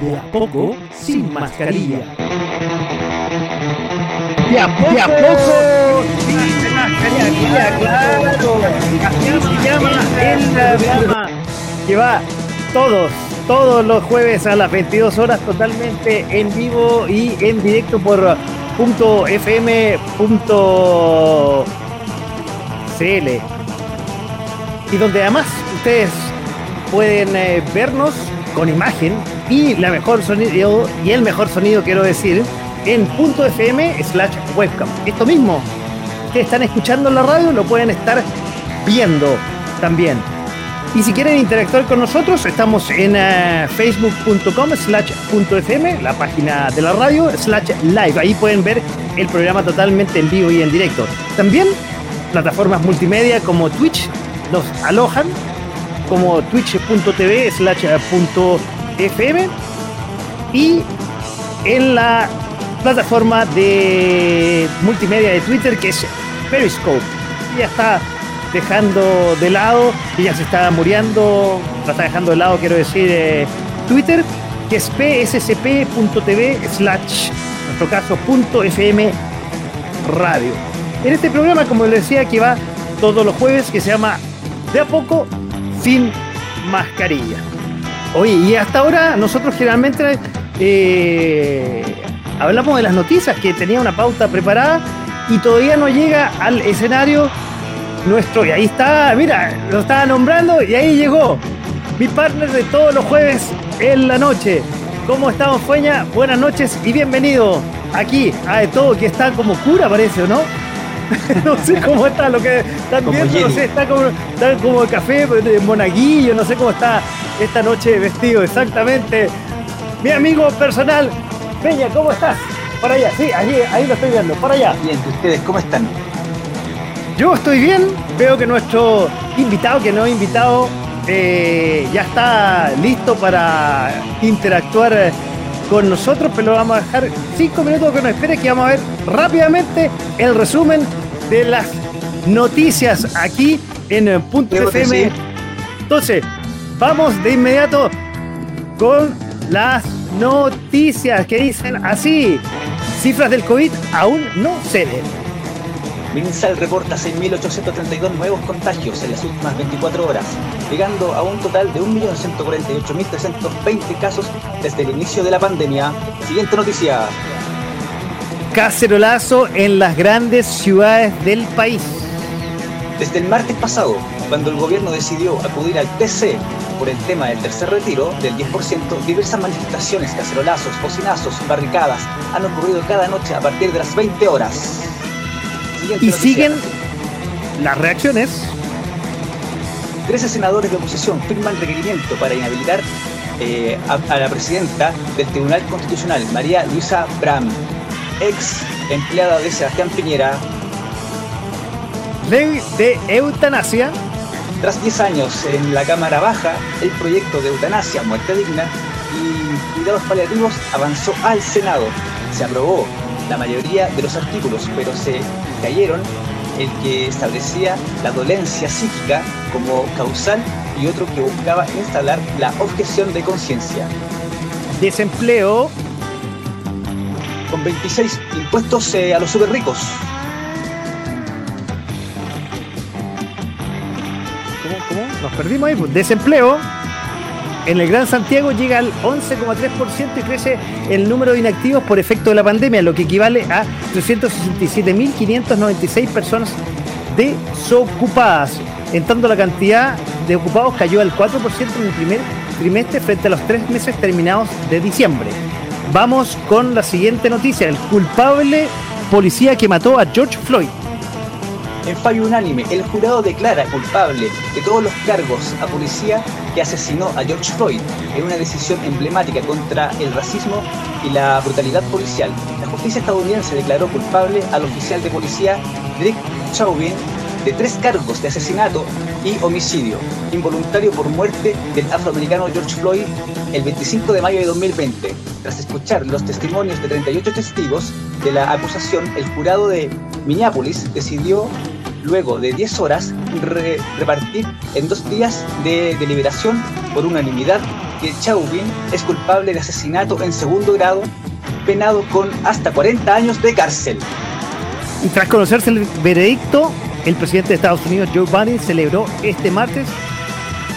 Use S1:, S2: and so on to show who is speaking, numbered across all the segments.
S1: De a poco, sin mascarilla.
S2: De a poco, de a poco sin mascarilla, claro. Así se llama el programa que va todos, todos los jueves a las 22 horas totalmente en vivo y en directo por .fm.cl y donde además ustedes pueden eh, vernos con imagen y la mejor sonido y el mejor sonido quiero decir en .fm slash webcam esto mismo que están escuchando la radio lo pueden estar viendo también y si quieren interactuar con nosotros, estamos en uh, facebook.com slash .fm, la página de la radio, slash live. Ahí pueden ver el programa totalmente en vivo y en directo. También plataformas multimedia como Twitch nos alojan, como twitch.tv slash .fm y en la plataforma de multimedia de Twitter que es Periscope. Ya está dejando de lado, y ya se está muriendo, la está dejando de lado, quiero decir, eh, Twitter, que es pssp.tv slash, en nuestro caso, punto fm radio. En este programa, como les decía, que va todos los jueves, que se llama De a poco, sin mascarilla. Oye, y hasta ahora nosotros generalmente eh, hablamos de las noticias, que tenía una pauta preparada y todavía no llega al escenario nuestro, y ahí está, mira, lo estaba nombrando y ahí llegó mi partner de todos los jueves en la noche. ¿Cómo estamos, Fueña? Buenas noches y bienvenido aquí a todo, que está como cura, parece, ¿o no? no sé cómo está lo que están viendo, no sé, está como, está como café de monaguillo, no sé cómo está esta noche vestido exactamente. Mi amigo personal, Peña, ¿cómo estás? Para allá, sí, ahí, ahí lo estoy viendo, para allá.
S3: Bien, ¿ustedes cómo están?
S2: Yo estoy bien, veo que nuestro invitado, que no he invitado, eh, ya está listo para interactuar con nosotros, pero lo vamos a dejar cinco minutos que nos espere, que vamos a ver rápidamente el resumen de las noticias aquí en Punto FM. Entonces, vamos de inmediato con las noticias que dicen así. Cifras del COVID aún no ceden.
S3: MinSal reporta 6.832 nuevos contagios en las últimas 24 horas, llegando a un total de 1.148.320 casos desde el inicio de la pandemia. Siguiente noticia.
S2: Cacerolazo en las grandes ciudades del país.
S3: Desde el martes pasado, cuando el gobierno decidió acudir al PC por el tema del tercer retiro del 10%, diversas manifestaciones, cacerolazos, bocinazos, barricadas han ocurrido cada noche a partir de las 20 horas
S2: y siguen las reacciones.
S3: Trece senadores de oposición firman requerimiento para inhabilitar eh, a, la presidenta del Tribunal Constitucional, María Luisa Bram, ex empleada de Sebastián Piñera.
S2: Ley de eutanasia.
S3: Tras 10 años en la Cámara Baja, el proyecto de eutanasia, muerte digna y cuidados paliativos avanzó al Senado. Se aprobó la mayoría de los artículos, pero se cayeron el que establecía la dolencia psíquica como causal y otro que buscaba instalar la objeción de conciencia.
S2: Desempleo.
S3: Con 26 impuestos eh, a los super ricos.
S2: ¿Cómo, cómo? Nos perdimos ahí. Pues. Desempleo en el Gran Santiago llega al 11,3% y crece el número de inactivos por efecto de la pandemia, lo que equivale a 367.596 personas desocupadas. En tanto, la cantidad de ocupados cayó al 4% en el primer trimestre frente a los tres meses terminados de diciembre. Vamos con la siguiente noticia. El culpable policía que mató a George Floyd.
S3: En fallo unánime, el jurado declara culpable de todos los cargos a policía que asesinó a George Floyd en una decisión emblemática contra el racismo y la brutalidad policial. La justicia estadounidense declaró culpable al oficial de policía Rick Chauvin de tres cargos de asesinato y homicidio involuntario por muerte del afroamericano George Floyd el 25 de mayo de 2020. Tras escuchar los testimonios de 38 testigos de la acusación, el jurado de Minneapolis decidió, luego de 10 horas, repartir en dos días de deliberación por unanimidad que Chauvin es culpable de asesinato en segundo grado, penado con hasta 40 años de cárcel.
S2: Y tras conocerse el veredicto, el presidente de Estados Unidos, Joe Biden, celebró este martes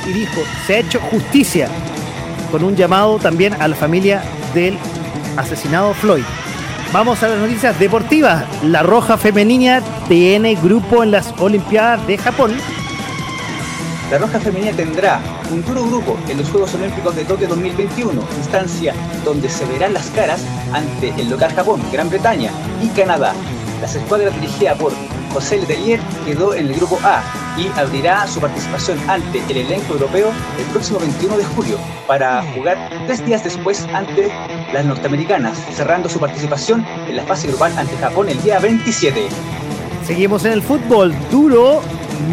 S2: y dijo, se ha hecho justicia, con un llamado también a la familia del asesinado Floyd. Vamos a las noticias deportivas. La Roja Femenina tiene grupo en las Olimpiadas de Japón.
S3: La Roja Femenina tendrá un duro grupo en los Juegos Olímpicos de Tokio 2021, instancia donde se verán las caras ante el local Japón, Gran Bretaña y Canadá. Las escuadras dirigidas por José Letelier quedó en el grupo A y abrirá su participación ante el elenco europeo el próximo 21 de julio para jugar tres días después ante las norteamericanas, cerrando su participación en la fase grupal ante Japón el día 27.
S2: Seguimos en el fútbol. Duro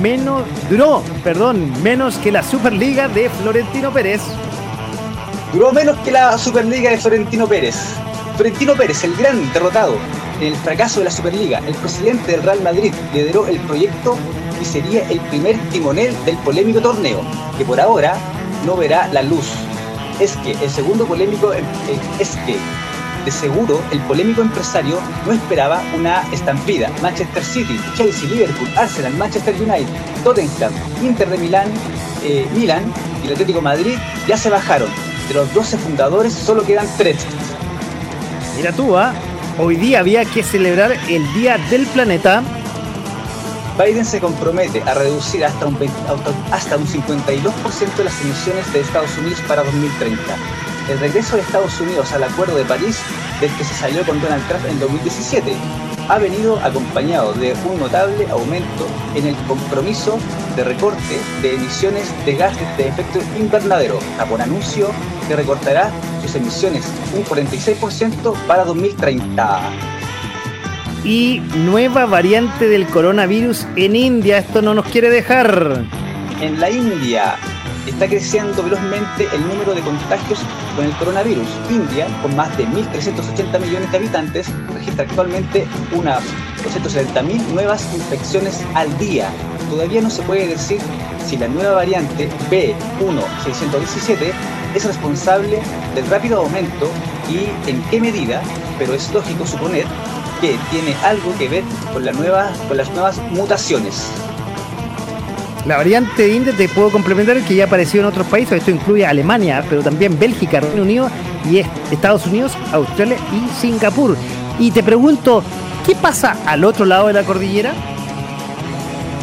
S2: menos duró, perdón, menos que la Superliga de Florentino Pérez.
S3: Duró menos que la Superliga de Florentino Pérez. Florentino Pérez, el gran derrotado, en el fracaso de la Superliga, el presidente del Real Madrid lideró el proyecto y sería el primer timonel del polémico torneo, que por ahora no verá la luz. Es que el segundo polémico eh, es que de seguro el polémico empresario no esperaba una estampida. Manchester City, Chelsea, Liverpool, Arsenal, Manchester United, Tottenham, Inter de Milán, eh, Milán y el Atlético Madrid ya se bajaron. De los 12 fundadores solo quedan 3.
S2: Mira tú, ¿ah? Hoy día había que celebrar el Día del Planeta.
S3: Biden se compromete a reducir hasta un, hasta un 52% de las emisiones de Estados Unidos para 2030. El regreso de Estados Unidos al Acuerdo de París, del que se salió con Donald Trump en 2017, ha venido acompañado de un notable aumento en el compromiso de recorte de emisiones de gases de efecto invernadero. Japón anuncio que recortará sus emisiones un 46% para 2030.
S2: Y nueva variante del coronavirus en India, esto no nos quiere dejar.
S3: En la India, está creciendo velozmente el número de contagios con el coronavirus. India, con más de 1.380 millones de habitantes, registra actualmente unas 270.000 nuevas infecciones al día. Todavía no se puede decir si la nueva variante B1617 es responsable del rápido aumento y en qué medida, pero es lógico suponer que tiene algo que ver con, la nueva, con las nuevas mutaciones.
S2: La variante de India te puedo complementar que ya apareció en otros países, esto incluye Alemania, pero también Bélgica, Reino Unido y Estados Unidos, Australia y Singapur. Y te pregunto, ¿qué pasa al otro lado de la cordillera?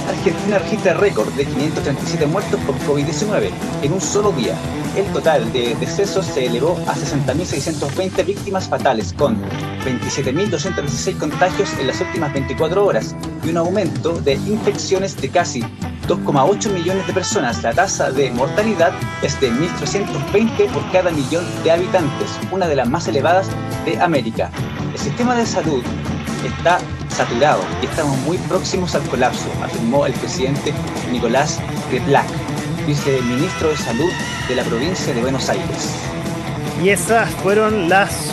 S3: Argentina registra récord de 537 muertos por COVID-19 en un solo día. El total de decesos se elevó a 60.620 víctimas fatales, con 27.216 contagios en las últimas 24 horas y un aumento de infecciones de casi 2,8 millones de personas. La tasa de mortalidad es de 1.320 por cada millón de habitantes, una de las más elevadas de América. El sistema de salud está saturado y estamos muy próximos al colapso, afirmó el presidente Nicolás Replac, viceministro de Salud de la provincia de Buenos Aires.
S2: Y esas fueron las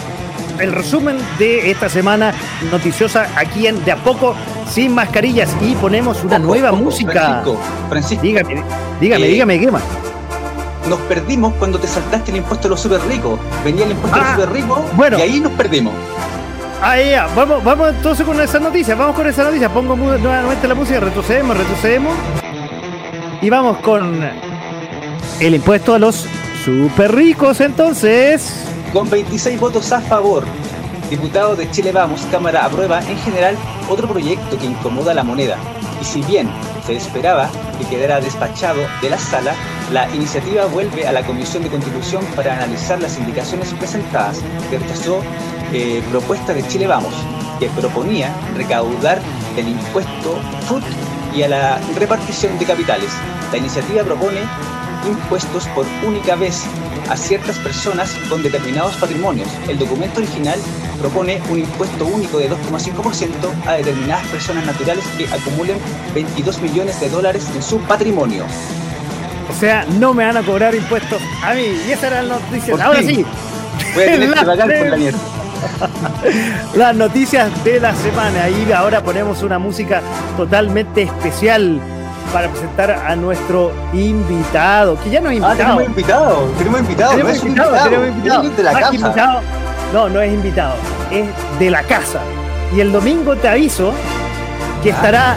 S2: el resumen de esta semana noticiosa aquí en De a poco sin mascarillas y ponemos una nueva música.
S3: Francisco,
S2: dígame, dígame, eh, dígame, ¿qué más?
S3: Nos perdimos cuando te saltaste el impuesto a los super ricos. Venía el impuesto a los ah, super ricos bueno, y ahí nos perdimos.
S2: Ahí ya, vamos, vamos entonces con esa noticia, vamos con esa noticia, pongo nuevamente la música, retrocedemos, retrocedemos. Y vamos con el impuesto a los super ricos entonces.
S3: Con 26 votos a favor, diputados de Chile Vamos, Cámara aprueba en general otro proyecto que incomoda la moneda. Y si bien se esperaba que quedara despachado de la sala, la iniciativa vuelve a la Comisión de Constitución para analizar las indicaciones presentadas que rechazó eh, propuesta de Chile Vamos, que proponía recaudar el impuesto FUT y a la repartición de capitales. La iniciativa propone impuestos por única vez a ciertas personas con determinados patrimonios. El documento original propone un impuesto único de 2,5% a determinadas personas naturales que acumulen 22 millones de dólares en su patrimonio.
S2: O sea, no me van a cobrar impuestos a mí. Y esa era la noticia. Ahora sí.
S3: Voy a tener que pagar por la mierda.
S2: Las noticias de la semana. Y ahora ponemos una música totalmente especial para presentar a nuestro invitado, que ya no es
S3: Ah,
S2: invitado.
S3: tenemos invitado, tenemos invitado,
S2: Tenemos
S3: no es
S2: invitado,
S3: invitado,
S2: tenemos invitado.
S3: de la casa.
S2: invitado, no, no es invitado, es de la casa. Y el domingo te aviso que
S3: Ah.
S2: estará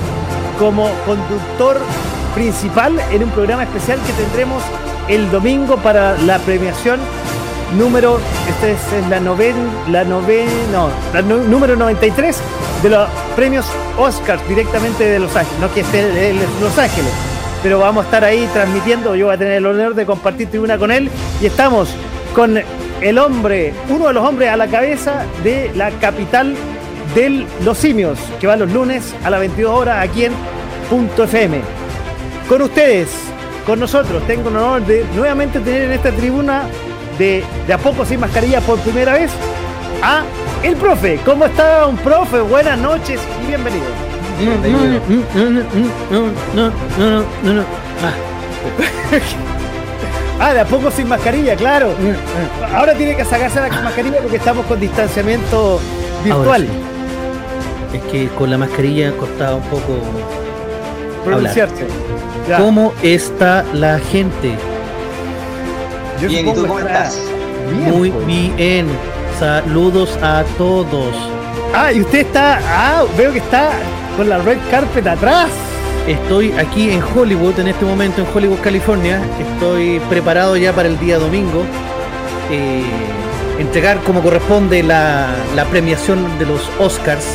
S2: como conductor principal en un programa especial que tendremos el domingo para la premiación número, esta es, la noven, la noven, no, la número 93 de los premios Oscars directamente de Los Ángeles, no que esté en Los Ángeles, pero vamos a estar ahí transmitiendo, yo voy a tener el honor de compartir tribuna con él. Y estamos con el hombre, uno de los hombres a la cabeza de la capital de los simios, que va los lunes a las 22 horas aquí en Punto FM. Con ustedes, con nosotros, tengo el honor de nuevamente tener en esta tribuna de, de a poco sin mascarilla por primera vez a el profe. ¿Cómo está un profe? Buenas noches y bienvenido. Ah, de a poco sin mascarilla, claro. Ahora tiene que sacarse la mascarilla porque estamos con distanciamiento virtual.
S4: Sí. Es que con la mascarilla costaba un poco.
S2: Pronunciarse.
S4: ¿Cómo está la gente?
S2: Yo
S3: Bien, ¿y tú cómo estás?
S2: bien,
S4: Muy
S2: pues.
S4: bien. Saludos a todos.
S2: Ah, y usted está. Ah, veo que está con la red carpet atrás.
S4: Estoy aquí en Hollywood, en este momento en Hollywood, California. Estoy preparado ya para el día domingo. eh, entregar como corresponde la, la premiación de los Oscars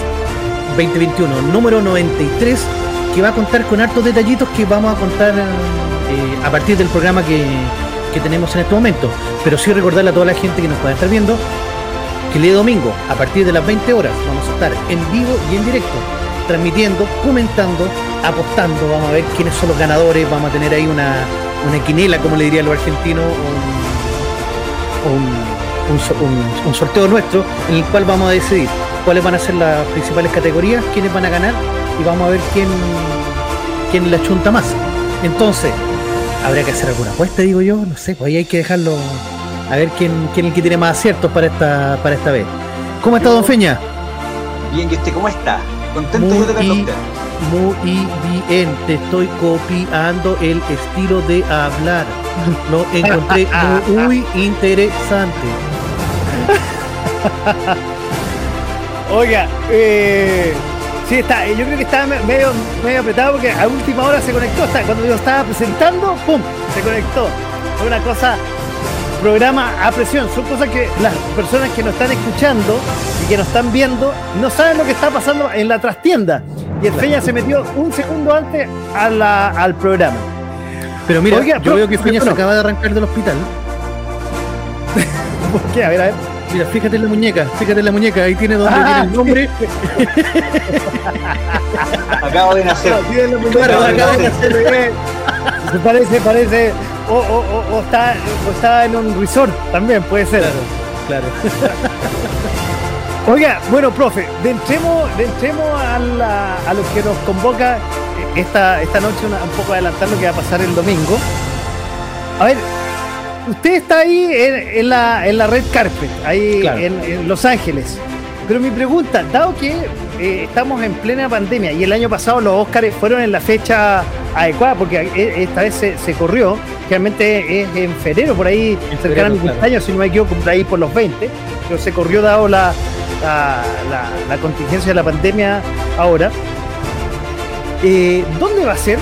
S4: 2021, número 93, que va a contar con hartos detallitos que vamos a contar eh, a partir del programa que, tenemos en este momento. Pero sí recordarle a toda la gente que nos pueda estar viendo que el día domingo, a partir de las 20 horas, vamos a estar en vivo y en directo, transmitiendo, comentando, apostando, vamos a ver quiénes son los ganadores, vamos a tener ahí una, una quinela, como le dirían los argentinos, un, un- un sorteo nuestro, en el cual vamos a decidir cuáles van a ser las principales categorías, quiénes van a ganar y vamos a ver quién, quién la chunta más. Entonces, habría que hacer alguna apuesta, digo yo, no sé, pues ahí hay que dejarlo a ver quién, quién es el que tiene más aciertos para esta, para esta vez. ¿Cómo está Don Feña?
S3: Bien, ¿y usted cómo está? Contento
S4: Muy,
S3: de verlo usted.
S4: muy bien, te estoy copiando el estilo de hablar. Lo encontré muy interesante.
S2: Oiga, eh, sí, está, yo creo que estaba me- medio, medio apretado porque a última hora se conectó. Hasta cuando yo estaba presentando, ¡pum! Se conectó. Fue una cosa, programa a presión. Son cosas que las personas que nos están escuchando y que nos están viendo no saben lo que está pasando en la trastienda. Y el Feña se metió un segundo antes a la- al programa.
S4: Pero mira,
S2: Oiga,
S4: yo
S2: pero-
S4: veo que Feña se acaba de arrancar del hospital.
S2: ¿Por qué? A ver, a ver.
S4: Mira, fíjate en la muñeca, fíjate en la muñeca, ahí tiene donde
S2: Ah,
S4: viene el nombre.
S3: Acabo de nacer.
S4: Claro, acaba de
S2: nacer. Se parece, parece. O, o- o- o está, o está en un resort también, puede ser.
S4: Claro.
S2: Oiga, bueno, profe, de entremos, de entremos a, la- a lo que nos convoca eh, esta, esta noche, una- un poco adelantar lo que va a pasar el domingo. A ver, usted está ahí en, en la, en la red carpet, ahí
S4: Claro.
S2: en, en Los Ángeles. Pero mi pregunta, dado que eh, estamos en plena pandemia y el año pasado los Óscares fueron en la fecha adecuada, porque eh, esta vez se, se corrió, realmente es en febrero, por ahí,
S4: En
S2: cercano a mi
S4: febrero, claro.
S2: cumpleaños, si no me equivoco, por ahí por los 20, pero se corrió dado la, la, la- la contingencia de la pandemia ahora. Eh, ¿Dónde va a ser?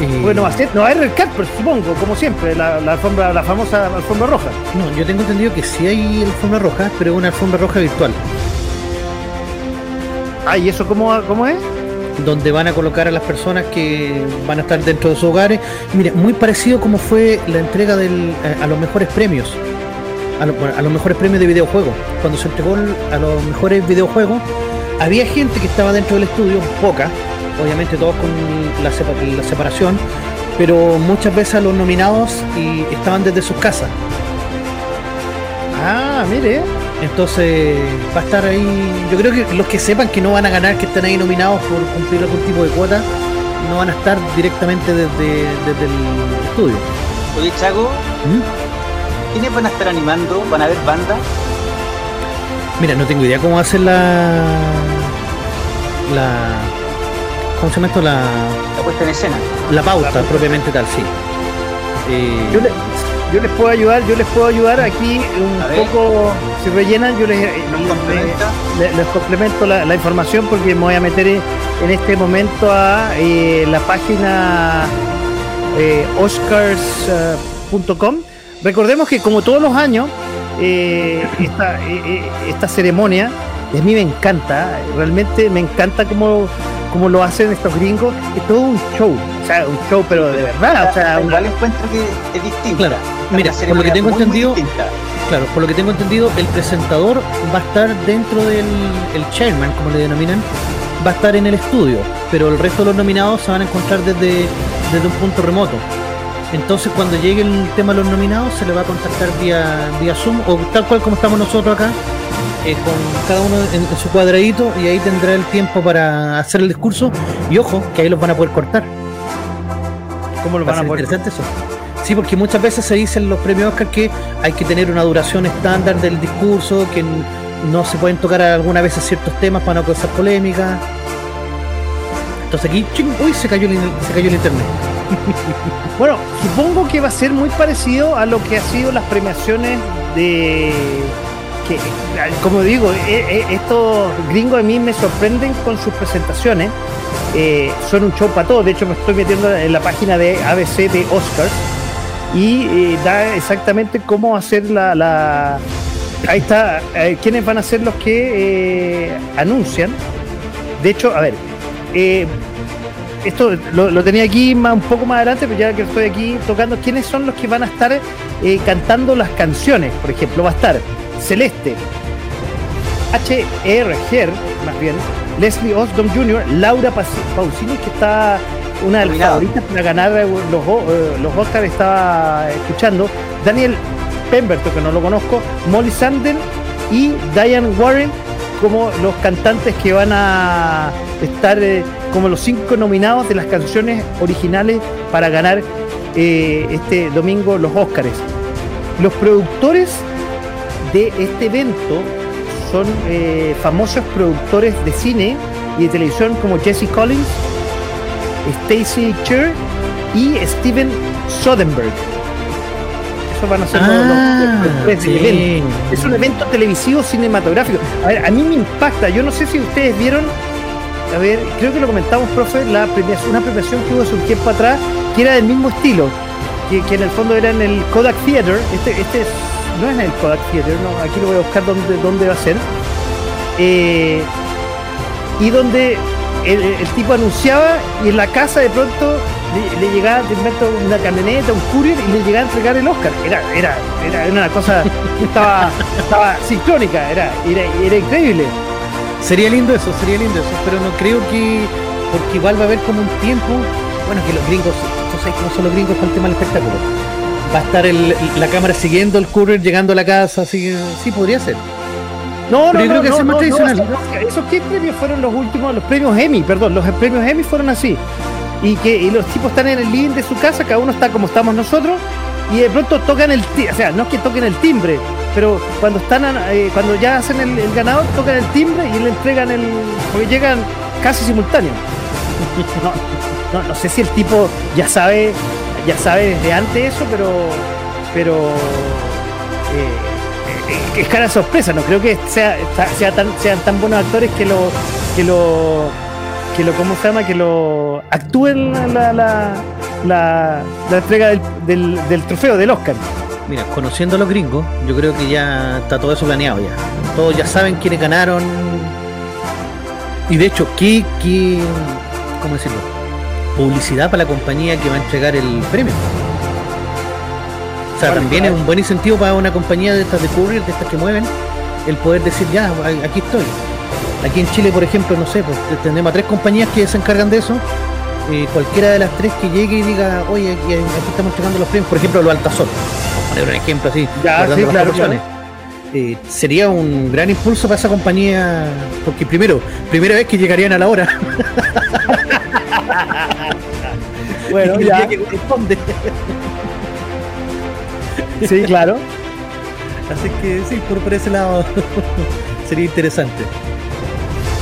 S4: Eh,
S2: Bueno, va a ser, no va a haber carpet, supongo, como siempre, la, la alfombra, la famosa alfombra roja.
S4: no, yo tengo entendido que sí hay alfombra roja, pero una alfombra roja virtual.
S2: Ah, ¿y eso cómo, cómo es?
S4: donde van a colocar a las personas que van a estar dentro de sus hogares. Mire, muy parecido como fue la entrega del, a, a los mejores premios, a, lo- a los mejores premios de videojuegos. Cuando se entregó a los mejores videojuegos, había gente que estaba dentro del estudio, poca, obviamente todos con la, sepa- la separación, pero muchas veces a los nominados y estaban desde sus casas.
S2: Ah, mire.
S4: Entonces va a estar ahí. Yo creo que los que sepan que no van a ganar, que están ahí nominados por cumplir algún tipo de cuota, no van a estar directamente desde, desde el estudio.
S3: Oye, Chago,
S4: ¿Mm?
S3: ¿quiénes van a estar animando? ¿Van a haber banda?
S4: Mira, no tengo idea cómo va a ser la. La. ¿Cómo se llama esto? La,
S3: La puesta en escena.
S4: la pauta propiamente tal, sí. Eh,
S2: Yo, le- yo les puedo ayudar, yo les puedo ayudar aquí un
S3: A ver.
S2: poco, si rellenan, yo les, eh,
S3: ¿Nos
S2: les-
S3: complementa?
S2: les- complemento la, la información porque me voy a meter en, este momento a eh, la página eh, oscars.com. Recordemos que como todos los años, eh, esta, esta ceremonia, y a mí me encanta, realmente me encanta cómo, cómo lo hacen estos gringos, es todo un show, o sea, un show pero de verdad, o sea, un-
S3: encuentro que es distinta.
S4: Claro. Mira, por lo que tengo
S3: muy,
S4: entendido-. Claro, por lo que tengo entendido, el presentador va a estar dentro del el chairman, como le denominan, va a estar en el estudio, pero el resto de los nominados se van a encontrar desde, desde un punto remoto. Entonces, cuando llegue el tema de los nominados, se le va a contactar vía, vía Zoom o tal cual como estamos nosotros acá, eh, con cada uno en, en su cuadradito, y ahí tendrá el tiempo para hacer el discurso. Y ojo, que ahí los van a poder cortar.
S2: ¿cómo lo
S4: Va a
S2: van a
S4: ser
S2: poder?
S4: interesante eso. Sí, porque muchas veces se dice en los premios Oscar que hay que tener una duración estándar del discurso, que no se pueden tocar algunas veces ciertos temas para no causar polémica. Entonces aquí, ching, uy, se cayó el, se cayó el internet.
S2: Bueno, supongo que va a ser muy parecido a lo que ha sido las premiaciones de que como digo, eh, eh, estos gringos a mí me sorprenden con sus presentaciones. Eh, son un show para todos. De hecho, me estoy metiendo en la página de ABC de Oscars y eh, da exactamente cómo hacer la, ahí está, eh, quiénes van a ser los que eh, anuncian. De hecho, a ver, eh, esto lo, tenía aquí más, un poco más adelante, pero ya que estoy aquí tocando, ¿quiénes son los que van a estar eh, cantando las canciones? Por ejemplo, va a estar Celeste, H.R. Her, más bien, Leslie Osdom Jr., Laura Pausini, que está una de las favoritas para ganar eh, los, eh, los Oscars, estaba escuchando, Daniel Pemberton, que no lo conozco, Molly Sanden y Diane Warren como los cantantes que van a estar eh, como los cinco nominados de las canciones originales para ganar eh, este domingo los Óscares. Los productores de este evento son eh, famosos productores de cine y de televisión como Jesse Collins, Stacy Cher y Steven Soderbergh. Esos van a ser los- los,
S4: Ah,
S2: evento. Es un evento televisivo cinematográfico. A ver, a mí me impacta. Yo no sé si ustedes vieron, a ver, creo que lo comentamos, profe, la premiación, una premiación que hubo hace un tiempo atrás que era del mismo estilo, que, que en el fondo era en el Kodak Theater. Este, este es- no es en el Kodak Theater, no, aquí lo voy a buscar dónde, va a ser. Eh, y donde el, tipo anunciaba y en la casa de pronto le, le llegaba de invento una camioneta, un courier y le llegaba a entregar el Oscar. Era, era, era, una cosa estaba, estaba sincrónica, era, era, era increíble.
S4: Sería lindo eso, sería lindo eso, pero no creo que, porque igual va a haber como un tiempo, bueno, que los gringos, tú sabes cómo son los gringos con el tema del espectáculo. Va a estar el- la cámara siguiendo el courier, llegando a la casa, así que sí, podría ser.
S2: No,
S4: Pero
S2: no,
S4: yo creo
S2: no,
S4: que
S2: no,
S4: es más
S2: no,
S4: tradicional.
S2: esos qué premios fueron los últimos, los premios Emmy, perdón, los premios Emmy fueron así. Y que y los tipos están en el living de su casa, cada uno está como estamos nosotros, y de pronto tocan el timbre, o sea, no es que toquen el timbre, pero cuando están eh, cuando ya hacen el, el ganador, tocan el timbre y le entregan el. porque llegan casi simultáneos. No, no, no sé si el tipo ya sabe, ya sabe desde antes eso, pero. pero. eh, eh, es cara sorpresa, no creo que sea, ta- sea tan, sean tan buenos actores que lo. que lo. que lo, ¿cómo se llama? que lo actúen la, la, la, la- entrega del, del, del trofeo, del Oscar.
S4: Mira, conociendo a los gringos, yo creo que ya está todo eso planeado ya. Todos ya saben quiénes ganaron. Y de hecho, ¿qué, qué, cómo decirlo? Publicidad para la compañía que va a entregar el premio. O sea,
S2: Bueno,
S4: también es un buen incentivo para una compañía de estas de courier, de estas que mueven, el poder decir, ya, aquí estoy. Aquí en Chile, por ejemplo, no sé, pues tenemos a tres compañías que se encargan de eso eh, cualquiera de las tres que llegue y diga, oye, aquí, aquí estamos entregando los premios, por ejemplo, lo Altazor, por poner un ejemplo así,
S2: Ya, sí,
S4: las
S2: claro.
S4: Eh, sería un gran impulso para esa compañía, porque primero, primera vez que llegarían a la hora.
S2: Bueno, ya.
S4: que corresponde.
S2: Sí, claro.
S4: Así que sí, por, por ese lado sería interesante.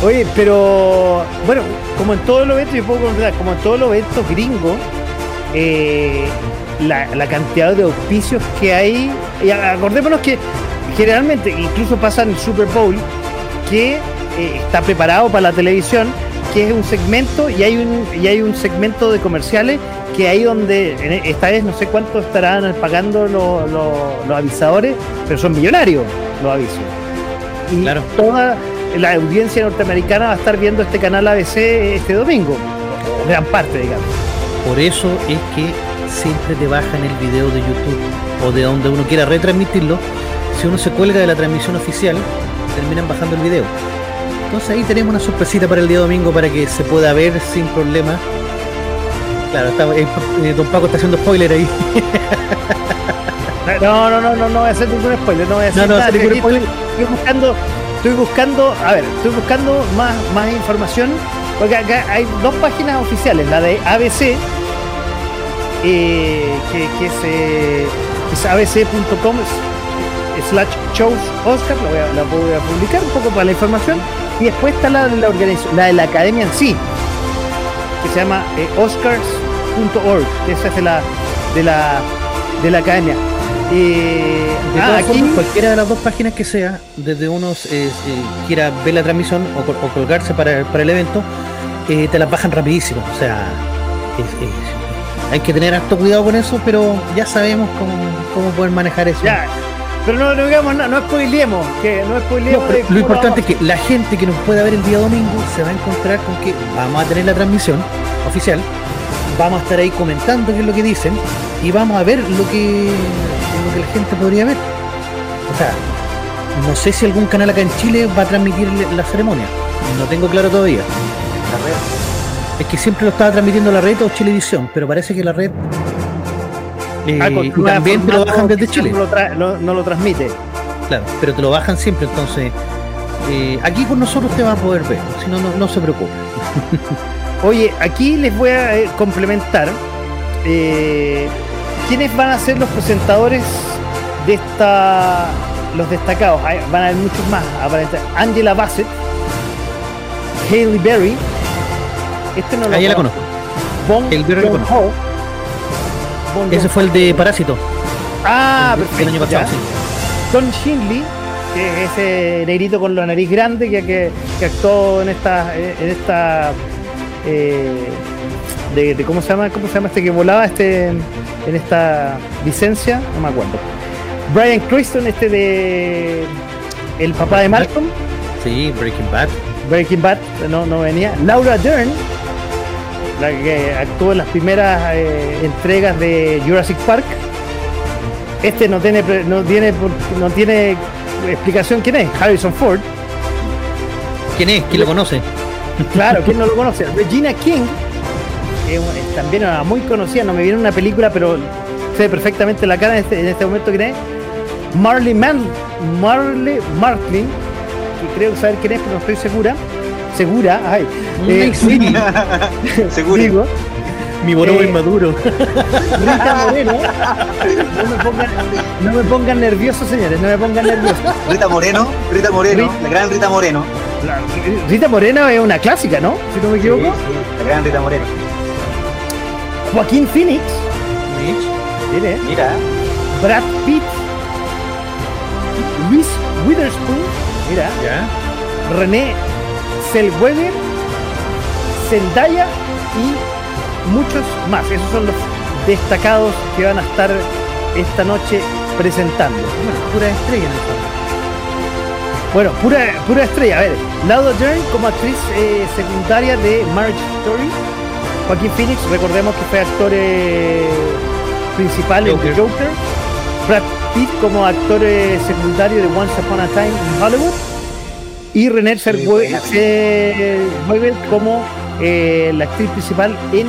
S2: Oye, pero bueno, como en todos los eventos, yo puedo comentar, como en todos los eventos gringos, eh, la, la cantidad de auspicios que hay, y acordémonos que generalmente, incluso pasa en el Super Bowl, que eh, está preparado para la televisión, que es un segmento y hay un, y hay un segmento de comerciales que ahí donde e- esta vez no sé cuánto estarán pagando los, los- los avisadores, pero son millonarios los avisos. Y
S4: Claro.
S2: toda la audiencia norteamericana va a estar viendo este canal ABC este domingo, gran parte, digamos.
S4: Por eso es que siempre te bajan el video de YouTube o de donde uno quiera retransmitirlo. Si uno se cuelga de la transmisión oficial, terminan bajando el video. Entonces ahí tenemos una sorpresita para el día domingo para que se pueda ver sin problema. Claro, está, eh, eh, Don Paco está haciendo spoiler ahí.
S2: No, no, no, no, no voy a hacer ningún spoiler, no voy a hacer
S4: No, no,
S2: nada.
S4: hacer ningún spoiler.
S2: Estoy buscando, estoy buscando, a ver, estoy buscando más, más información, porque acá hay dos páginas oficiales, la de ABC, eh, que, que es, eh, que es abc.com slash shows Oscar, la voy, a, la voy a publicar un poco para la información, y después está la de la organización, la de la academia en sí, que se llama eh, oscars.org, que esa es de la, de la, de la academia. Eh,
S4: De
S2: ah, aquí,
S4: formas, cualquiera de las dos páginas que sea, desde uno eh, eh, quiera ver la transmisión o, col- o colgarse para, para el evento, eh, te las bajan rapidísimo. O sea, hay que tener harto cuidado con eso, pero ya sabemos cómo, cómo poder manejar eso.
S2: ya, pero no, no digamos nada, no spoileemos, que no
S4: No,
S2: spoileemos.
S4: pero
S2: de
S4: lo importante es que la gente que nos pueda ver el día domingo se va a encontrar con que vamos a tener la transmisión oficial, vamos a estar ahí comentando qué es lo que dicen y vamos a ver lo que, lo que la gente podría ver. O sea, no sé si algún canal acá en Chile va a transmitir la ceremonia, no tengo claro todavía. Es que siempre lo estaba transmitiendo la red o Chilevisión, pero parece que la red eh,
S2: Ah,
S4: y también te lo bajan desde Chile.
S2: No lo, tra- no- no lo transmite.
S4: Claro, pero te lo bajan siempre, entonces eh, aquí con nosotros te va a poder ver, si no, no, se preocupe.
S2: Oye, aquí les voy a eh, complementar quiénes van a ser los presentadores de esta. Los destacados. Hay- van a haber muchos más. aparentemente. Angela Bassett, Hailey Berry. Este no lo
S4: Ahí la
S2: conozco. Bong
S4: Hailey Berry conozco.
S2: Bong
S4: Ese fue el de Parásito.
S2: Ah,
S4: el,
S2: perfecto.
S4: el año pasado, sí.
S2: Don Shinley, que es ese negrito con la nariz grande que, que, que actuó en esta, en esta eh, de, de- cómo se llama, cómo se llama este que volaba este en esta licencia, no me acuerdo. Brian Cranston, este de el papá de Malcolm,
S4: Sí, Breaking Bad.
S2: Breaking Bad, no, no venía. Laura Dern, la que actuó en las primeras eh, entregas de Jurassic Park. Este no tiene, no tiene, no tiene explicación quién es. Harrison Ford.
S4: ¿Quién es? ¿Quién lo conoce?
S2: Claro, ¿quién no lo conoce? Regina King, también una muy conocida, no me viene una película, pero sé perfectamente la cara en este, en este momento quién es. Marley Man, Marley Martlin, que creo saber quién es, pero no estoy segura. Segura, ay. Eh,
S4: sí,
S3: Seguro.
S2: digo,
S4: mi bono
S2: eh,
S4: es maduro.
S2: Rita Moreno. No me pongan, no me pongan señores, no me pongan nervioso.
S3: Rita Moreno, Rita Moreno,
S2: Rita.
S3: la gran Rita Moreno.
S2: La- Rita Moreno es una clásica, ¿no? Si no me equivoco.
S3: Sí, sí, la gran Rita Moreno.
S2: Joaquín Phoenix. Mire,
S3: Mira,
S2: Brad Pitt. Luis Witherspoon. Mira.
S4: Ya.
S2: René Zellweger. Zendaya y muchos más. Esos son los destacados que van a estar esta noche presentando.
S4: Bueno, pura estrella.
S2: Bueno, pura, pura estrella. A ver, Laura Dern como actriz eh, secundaria de Marriage Story. Joaquín Phoenix, recordemos que fue actor eh, principal en The
S4: Joker.
S2: Joker. Brad Pitt como actor eh, secundario de Once Upon a Time in Hollywood. Y René
S3: buena
S2: Zellweger como eh, la actriz principal en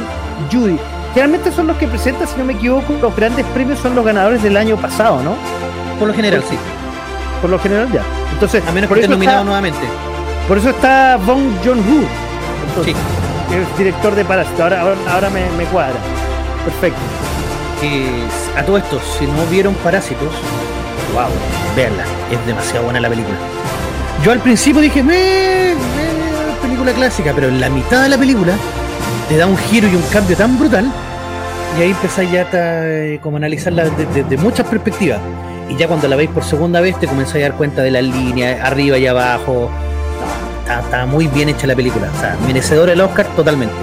S2: Judy. Generalmente son los que presentan, si no me equivoco, los grandes premios son los ganadores del año pasado, ¿no?
S4: Por lo general, sí.
S2: Por lo general, ya. Entonces,
S4: A menos
S2: por
S4: que esté nominado
S2: está-
S4: nuevamente.
S2: Por eso está Bong Joon-ho,
S4: Sí.
S2: que es director de Parásito. Ahora, ahora, ahora me, me cuadra. Perfecto.
S4: Eh, a todo esto, si no vieron Parásitos, wow, véanla, es demasiado buena la película. Yo al principio dije, me, película clásica, pero en la mitad de la película te da un giro y un cambio tan brutal, y ahí empezáis ya eh, como a analizarla desde de, muchas perspectivas. Y ya cuando la veis por segunda vez te comenzáis a dar cuenta de las líneas, arriba y abajo. No, está, está muy bien hecha la película, o sea, merecedora del Oscar totalmente.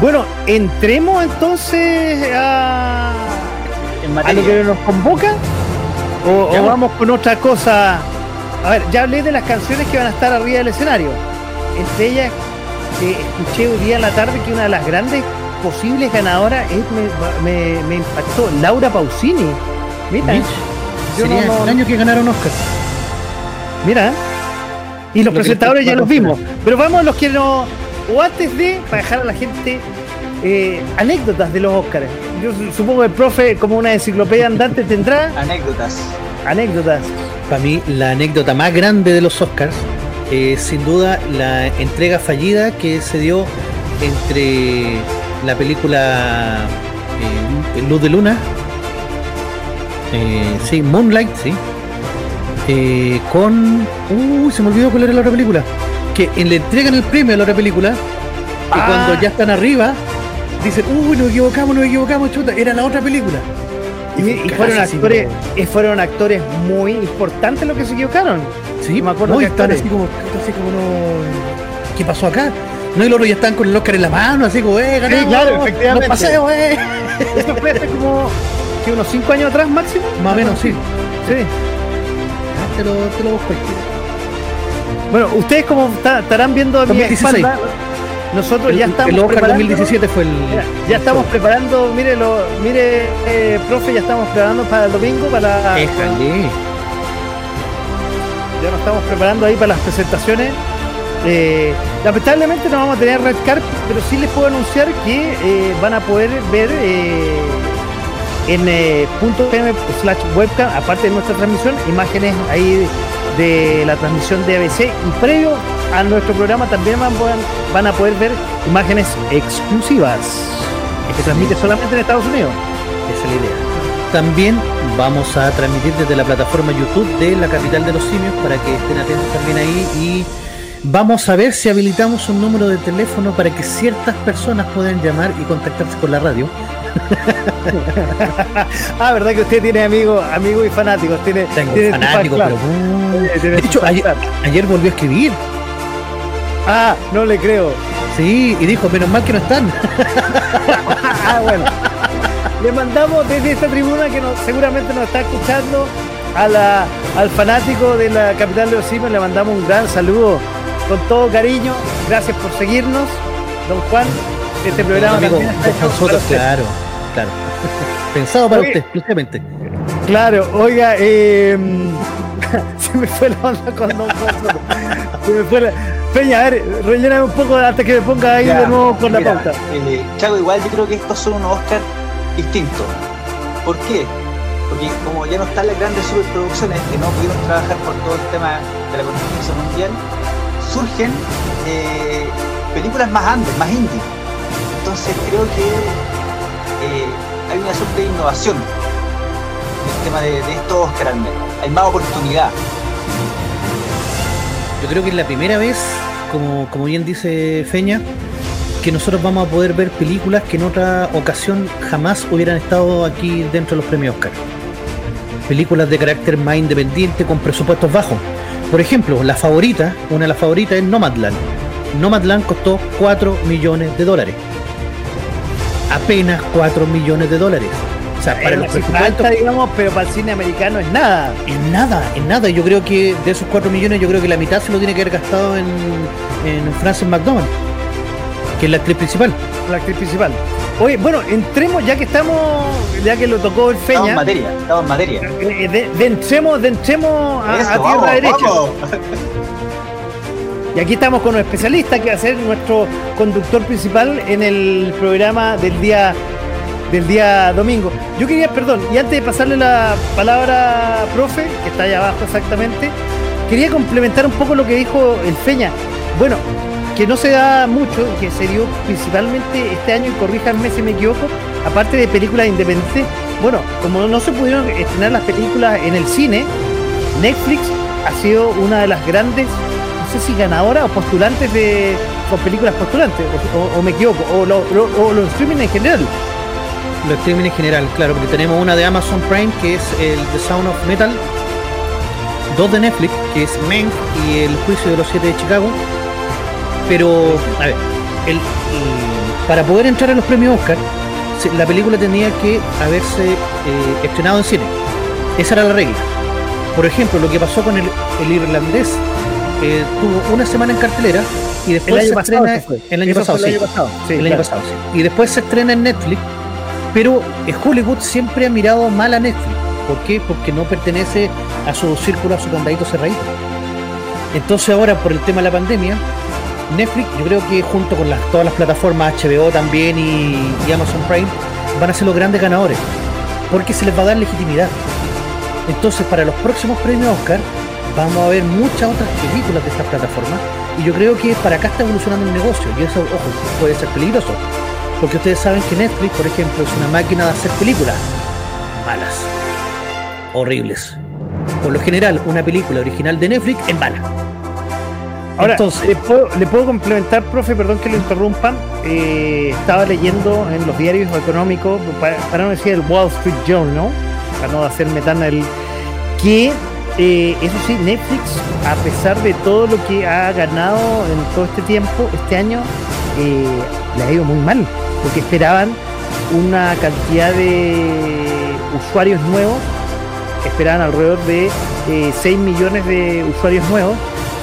S2: Bueno, entremos entonces a,
S3: En
S2: a lo
S3: materia.
S2: que nos convoca o, vamos con otra cosa. A ver, ya hablé de las canciones que van a estar arriba del escenario. Entre ellas, eh, escuché hoy día en la tarde que una de las grandes posibles ganadoras es, me, me- me impactó, Laura Pausini. Mira,
S4: Mitch,
S2: yo
S4: sería
S2: no- no-
S4: el año que ganaron Oscar.
S2: mira. Y los
S4: Lo
S2: presentadores ya los vimos. Pero vamos a los que no. O antes de, para dejar a la gente eh, anécdotas de los Óscares. Yo su- supongo que el profe, como una enciclopedia andante, tendrá
S3: Anécdotas.
S2: Anécdotas.
S4: Para mí, la anécdota más grande de los Oscars es sin duda la entrega fallida que se dio entre la película eh, Luz de Luna, eh, sí, Moonlight, sí, eh, con. Uy, se me olvidó cuál era la otra película. Que en- le entregan el premio a la otra película y
S2: Ah.
S4: cuando ya están arriba dicen, uy, nos equivocamos, nos equivocamos, chuta, era la otra película.
S2: Y, y fueron actores, y fueron actores muy importantes los que se equivocaron.
S4: Sí,
S2: me acuerdo
S4: no,
S2: que
S4: y están
S2: actores.
S4: así como, así como no. ¿Qué pasó acá? No, y los ya están con el Oscar en la mano, así como, eh, ganamos,
S2: claro, efectivamente.
S4: nos pasemos, eh.
S2: Esto fue hace como que unos 5 años atrás máximo.
S4: Más o menos, sí.
S2: Sí.
S4: Ah, Te lo, te lo busco aquí.
S2: Bueno, ustedes como ta- estarán viendo a mi
S4: 2016.
S2: espalda, nosotros
S4: El,
S2: ya estamos
S4: el Oscar
S2: preparando-
S4: 2017 fue el.
S2: Mira, ya estamos preparando, mire, lo, mire, eh, profe, ya estamos preparando para el domingo, para
S4: Déjale.
S2: ya nos estamos preparando ahí para las presentaciones. Eh, lamentablemente no vamos a tener red carpet, pero sí les puedo anunciar que eh, van a poder ver en punto .fm slash webcam, aparte de nuestra transmisión, imágenes ahí de la transmisión de ABC y previo a nuestro programa también van, van- a poder ver imágenes exclusivas. Que se transmite solamente en Estados Unidos.
S4: Esa es la idea. También vamos a transmitir desde la plataforma YouTube de la capital de los simios para que estén atentos también ahí. Y vamos a ver si habilitamos un número de teléfono para que ciertas personas puedan llamar y contactarse con la radio.
S2: Ah, verdad que usted tiene amigos, amigos y fanáticos, tiene,
S4: Tengo
S2: tiene
S4: fanáticos,
S2: fan
S4: pero uh, de hecho ayer volvió a escribir,
S2: Ah, no le creo.
S4: sí, y dijo menos mal que no están.
S2: Ah, bueno. Le mandamos desde esta tribuna que nos- seguramente nos está escuchando a la, al fanático de la capital de los simios, le mandamos un gran saludo con todo cariño. Gracias por seguirnos, don Juan. Este programa
S4: amigo,
S2: también está hecho
S4: nosotros, claro, claro. Pensado para
S2: Oye.
S4: usted, exclusivamente.
S2: Claro, oiga, eh, se me fue la onda con Don Juan. Se me fue la... Peña, a ver, relléname un poco antes que me ponga ahí
S3: Ya,
S2: de nuevo con la
S3: mira,
S2: pauta.
S3: eh, Chago, igual yo creo que estos son unos Oscar distintos. ¿Por qué? Porque como ya no están las grandes superproducciones que no pudieron trabajar por todo el tema de la contingencia mundial, surgen eh, películas más under, más indie. Entonces creo que eh, hay una suerte de innovación en el tema de, de estos Oscar al menos. Hay más oportunidad.
S4: Yo creo que es la primera vez, como, como bien dice Feña, que nosotros vamos a poder ver películas que en otra ocasión jamás hubieran estado aquí dentro de los premios Oscar. Películas de carácter más independiente con presupuestos bajos. Por ejemplo, la favorita, una de las favoritas es Nomadland. Nomadland costó 4 millones de dólares. Apenas 4 millones de dólares. O sea, para
S2: Para
S4: los presupuestos
S2: digamos, pero para el cine americano es nada.
S4: en nada, en nada. Yo creo que de esos 4 millones, yo creo que la mitad se lo tiene que haber gastado en, en Frances McDormand, que es la actriz principal.
S2: la actriz principal. Oye, bueno, entremos, ya que estamos, ya que lo tocó el
S3: Estamos en
S2: Feña,
S3: materia, estamos en materia.
S2: eh, de, de entremos, de entremos a,
S3: Eso,
S2: a tierra
S3: vamos,
S2: derecha.
S3: vamos.
S2: Y aquí estamos con un especialista que va a ser nuestro conductor principal en el programa del día del día domingo. Yo quería, perdón, y antes de pasarle la palabra profe, que está allá abajo exactamente, quería complementar un poco lo que dijo el Feña. Bueno, que no se da mucho, que se dio principalmente este año, y corríjanme si me equivoco, aparte de películas independientes, bueno, como no se pudieron estrenar las películas en el cine, Netflix ha sido una de las grandes, no sé si ganadoras o postulantes de, con películas postulantes, o, me equivoco, o, o los streaming en general
S4: los streaming en general, claro, porque tenemos una de Amazon Prime que es el The Sound of Metal, dos de Netflix, que es Menk y El Juicio de los Siete de Chicago. Pero, a ver, el, para poder entrar a los premios Oscar, la película tenía que haberse eh, estrenado en cine. Esa era la regla. Por ejemplo, lo que pasó con el, irlandés, eh, tuvo una semana en cartelera y después se estrena el año pasado, el año pasado, y después se estrena en Netflix pero eh, Hollywood siempre ha mirado mal a Netflix. ¿Por qué? Porque no pertenece a su círculo, a su candadito cerradito. Entonces ahora, por el tema de la pandemia, Netflix, yo creo que junto con todas las plataformas HBO también y, Amazon Prime, van a ser los grandes ganadores. Porque se les va a dar legitimidad. Entonces, para los próximos premios Oscar, vamos a ver muchas otras películas de estas plataformas. Y yo creo que para acá está evolucionando el negocio. Y eso, ojo, puede ser peligroso. Porque ustedes saben que Netflix, por ejemplo, es una máquina de hacer películas malas, horribles. Por lo general, una película original de Netflix es mala.
S2: Ahora, Entonces, ¿le puedo, complementar, profe? Perdón que lo interrumpan. Eh, estaba leyendo en los diarios económicos, para, no decir el Wall Street Journal, ¿no? para no hacerme tan el. que eh, eso sí, Netflix, a pesar de todo lo que ha ganado en todo este tiempo, este año, eh, le ha ido muy mal porque esperaban una cantidad de usuarios nuevos, esperaban alrededor de 6 eh, millones de usuarios nuevos,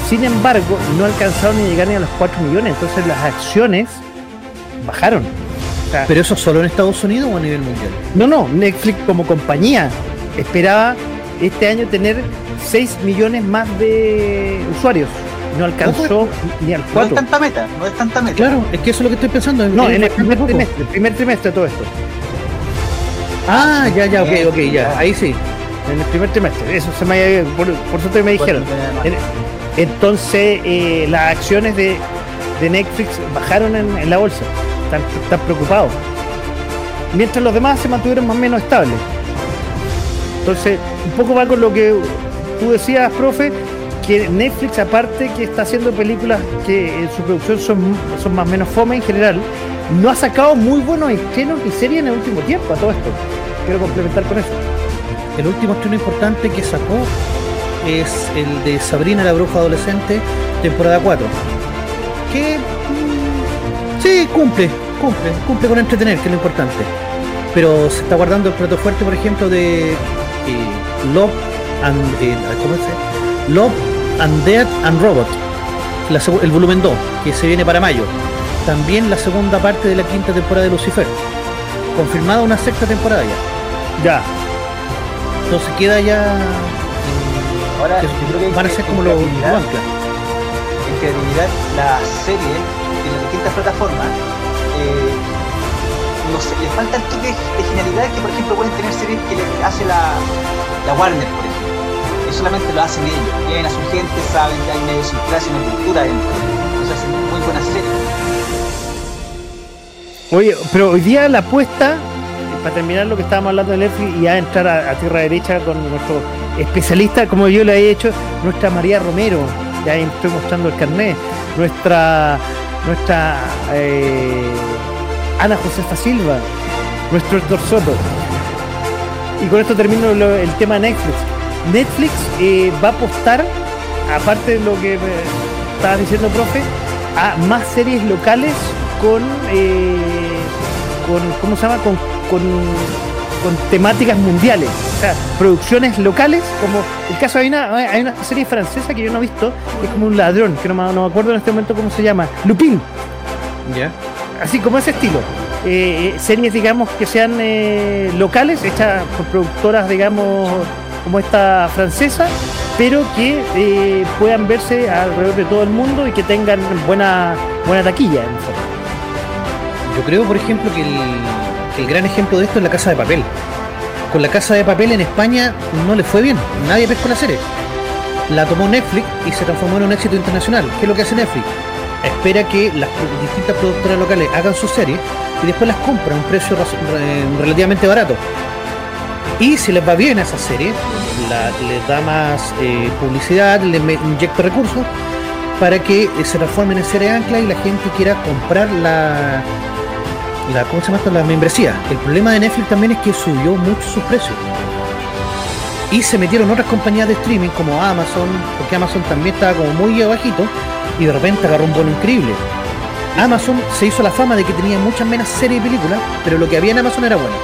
S2: sin embargo no alcanzaron ni llegar ni a los 4 millones, entonces las acciones bajaron.
S4: ¿Pero eso solo en Estados Unidos o a nivel mundial?
S2: No, no, Netflix como compañía esperaba este año tener 6 millones más de usuarios no alcanzó ni al 4. No
S3: es tanta meta, no es tanta meta.
S4: Claro, es que eso es lo que estoy pensando.
S2: No, en el primer trimestre, el primer trimestre todo esto.
S4: Ah, ya, ya, ok, ok, ya, ahí sí.
S2: En el primer trimestre, eso se me por, por suerte me dijeron. Entonces, eh, las acciones de, de Netflix bajaron en, la bolsa. Están, están preocupados. Mientras los demás se mantuvieron más o menos estables. Entonces, un poco va con lo que tú decías, profe, que Netflix, aparte que está haciendo películas que en su producción son, son más o menos fome en general, no ha sacado muy buenos estrenos y series en el último tiempo a todo esto. Quiero complementar con eso.
S4: El último estreno importante que sacó es el de Sabrina la Bruja Adolescente, temporada 4. Que mm, sí, cumple, cumple, cumple con entretener, que es lo importante. Pero se está guardando el plato fuerte, por ejemplo, de eh, Love and. Eh, ¿Cómo Love Undead and Robot, el volumen 2, que se viene para mayo. También la segunda parte de la quinta temporada de Lucifer. Confirmada una sexta temporada ya.
S2: Ya.
S4: Entonces queda ya.
S3: Ahora, yo creo que
S4: van a ser como los En
S3: credibilidad, la serie en las distintas plataformas. Eh, no sé, le falta el toque de genialidad que, por ejemplo, pueden tener series que le hace la, la Warner, por ejemplo solamente lo hacen ellos. Tienen a su gente, saben que hay una idiosincrasia, una cultura dentro. Entonces hacen muy buenas series.
S2: Oye, pero hoy día la apuesta, para terminar lo que estábamos hablando de Netflix y ya entrar a, tierra derecha con nuestro especialista, como yo lo he hecho, nuestra María Romero, ya estoy mostrando el carnet, nuestra nuestra eh, Ana Josefa Silva, nuestro Héctor Soto. Y con esto termino el tema Netflix. Netflix eh, va a apostar, aparte de lo que estabas diciendo, profe, a más series locales con, eh, con ¿cómo se llama? Con, con, temáticas mundiales, o sea, producciones locales, como el caso hay una, hay una serie francesa que yo no he visto, que es como un ladrón, que no me, no me acuerdo en este momento cómo se llama, Lupin.
S4: Ya.
S2: Así como ese estilo. Eh, series, digamos, que sean locales, hechas por productoras, digamos, como esta francesa, pero que eh, puedan verse alrededor de todo el mundo y que tengan buena, buena taquilla. En.
S4: Yo creo, por ejemplo, que el, el gran ejemplo de esto es la Casa de Papel. Con la Casa de Papel en España no le fue bien, nadie pescó la serie. La tomó Netflix y se transformó en un éxito internacional. ¿Qué es lo que hace Netflix? Espera que las distintas productoras locales hagan sus series y después las compra a un precio relativamente barato. Y si les va bien a esa serie, la- les da más eh, publicidad, les me- inyecta recursos para que eh, se transformen en serie ancla y la gente quiera comprar la, la ¿cómo se llama esto? La membresía. El problema de Netflix también es que subió mucho sus precios. Y se metieron otras compañías de streaming como Amazon, porque Amazon también estaba como muy abajito y de repente agarró un vuelo increíble. Amazon se hizo la fama de que tenía muchas menos series y películas, pero lo que había en Amazon era bueno.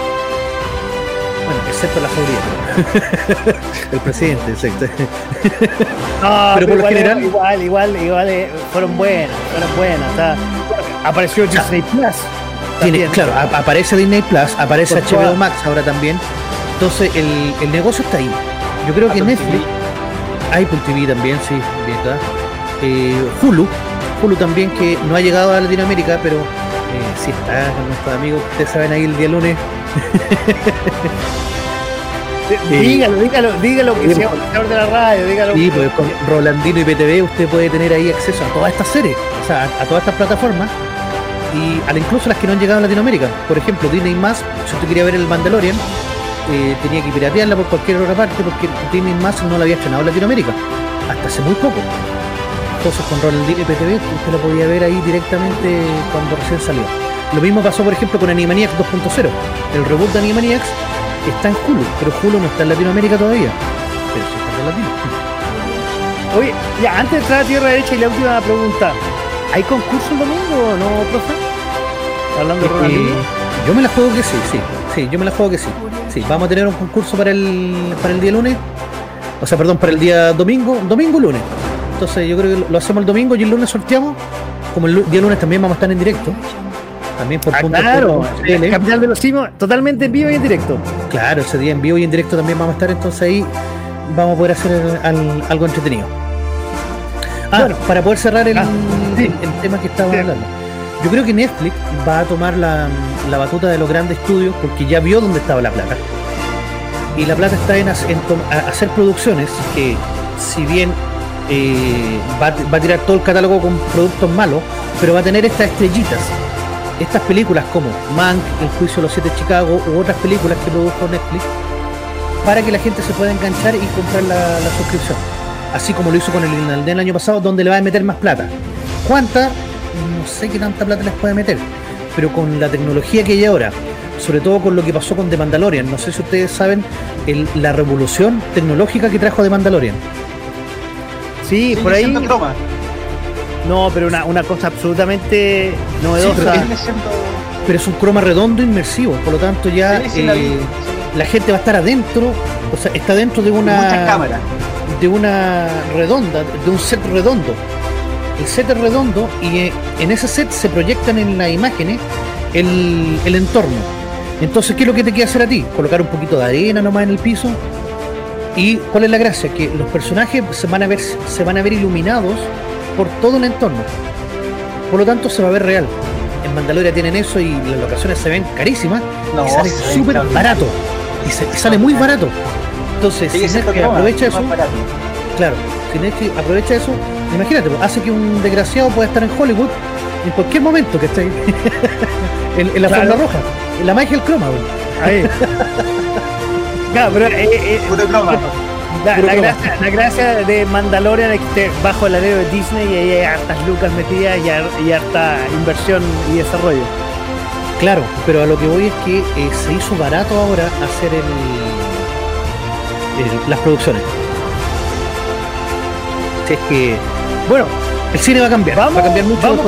S4: Bueno, excepto la seguridad. El presidente, exacto.
S2: No,
S4: Pero por lo
S2: igual,
S4: general-
S2: igual, igual, igual eh, fueron buenas, fueron buenas. o sea, apareció Disney Plus.
S4: Tiene, claro, aparece Disney Plus, aparece HBO Max ahora también. Entonces el, el negocio está ahí. Yo creo que Netflix, Apple TV también, sí, bien, ¿verdad? Eh, Hulu, Hulu también que no ha llegado a Latinoamérica, pero eh, sí está con nuestros amigos, ustedes saben ahí el día lunes.
S2: Dígalo, dígalo, dígalo que
S4: Sí,
S2: sea
S4: pues.
S2: operador de la radio, dígalo.
S4: Y pues con Rolandino y PTV usted puede tener ahí acceso a todas estas series, o sea, a, a todas estas plataformas y a, incluso las que no han llegado a Latinoamérica. Por ejemplo, Disney más, si usted quería ver el Mandalorian, eh, tenía que piratearla por cualquier otra parte porque Disney más no la había estrenado en Latinoamérica, hasta hace muy poco. Entonces con Rolandino y PTV usted lo podía ver ahí directamente cuando recién salió. Lo mismo pasó, por ejemplo, con Animaniacs 2.0. El reboot de Animaniacs está en Hulu, pero Hulu no está en Latinoamérica todavía. Pero sí está en Latino.
S2: Oye, ya, antes de entrar a Tierra Derecha y la última pregunta. ¿Hay concurso el domingo o no, profe? Hablando de
S4: Eh, yo me la juego que sí, sí. Sí, yo me la juego que sí. Sí, vamos a tener un concurso para el, para el día lunes. O sea, perdón, para el día domingo, domingo lunes. Entonces yo creo que lo hacemos el domingo y el lunes sorteamos. Como el día lunes también vamos a estar en directo. También por
S2: Ah,
S4: punto
S2: claro,
S4: punto.
S2: Capital de los Simios, totalmente en vivo y en directo.
S4: Claro, ese día en vivo y en directo también vamos a estar, entonces ahí vamos a poder hacer el- algo entretenido. Ah,
S2: Bueno.
S4: para poder cerrar el,
S2: Ah, sí.
S4: el- tema que estaba
S2: Sí.
S4: hablando. Yo creo que Netflix va a tomar la, la batuta de los grandes estudios porque ya vio dónde estaba la plata. Y la plata está en, en hacer producciones que, si bien eh, va, va a tirar todo el catálogo con productos malos, pero va a tener estas estrellitas estas películas como Mank, El juicio de los siete de Chicago u otras películas que produjo Netflix para que la gente se pueda enganchar y comprar la, la suscripción. Así como lo hizo con el Inalden el año pasado, donde le va a meter más plata. ¿Cuánta? No sé qué tanta plata les puede meter, pero con la tecnología que hay ahora, sobre todo con lo que pasó con The Mandalorian, no sé si ustedes saben el- la revolución tecnológica que trajo The Mandalorian.
S2: Sí, por ahí. No, pero una, una cosa absolutamente novedosa.
S4: pero
S3: Sigue siendo-
S4: Pero es un croma redondo inmersivo, por lo tanto ya
S3: Sí, sí,
S4: eh, la gente va a estar adentro, o sea, está dentro de una
S3: cámaras.
S4: de una redonda, de un set redondo. El set es redondo y eh, en ese set se proyectan en las imágenes el, el entorno. Entonces, ¿qué es lo que te queda hacer a ti? Colocar un poquito de arena nomás en el piso. ¿Y cuál es la gracia? Que los personajes se van a ver, se van a ver iluminados por todo el entorno. Por lo tanto, se va a ver real. En Mandalorian tienen eso y las locaciones se ven carísimas
S3: No,
S4: y sale súper barato. Y, se- y sale muy barato. Entonces, si
S3: croma,
S4: aprovecha eso,
S3: barato.
S4: Claro, si Netflix aprovecha eso, imagínate, pues, hace que un desgraciado pueda estar en Hollywood en cualquier momento que esté ahí. en, en la
S2: Claro.
S4: forma roja, en la magia del croma.
S2: Ahí. Claro, pero eh, eh,
S3: Puro croma.
S2: La, gracia, la gracia de Mandalorian es que esté bajo el alero de Disney y ahí hay hartas lucas metidas y, har- y harta inversión y desarrollo.
S4: Claro, pero a lo que voy es que eh, se hizo barato ahora hacer el, el- las producciones. Si es que,
S2: Bueno,
S4: el cine va a cambiar, va a cambiar mucho
S2: vamos.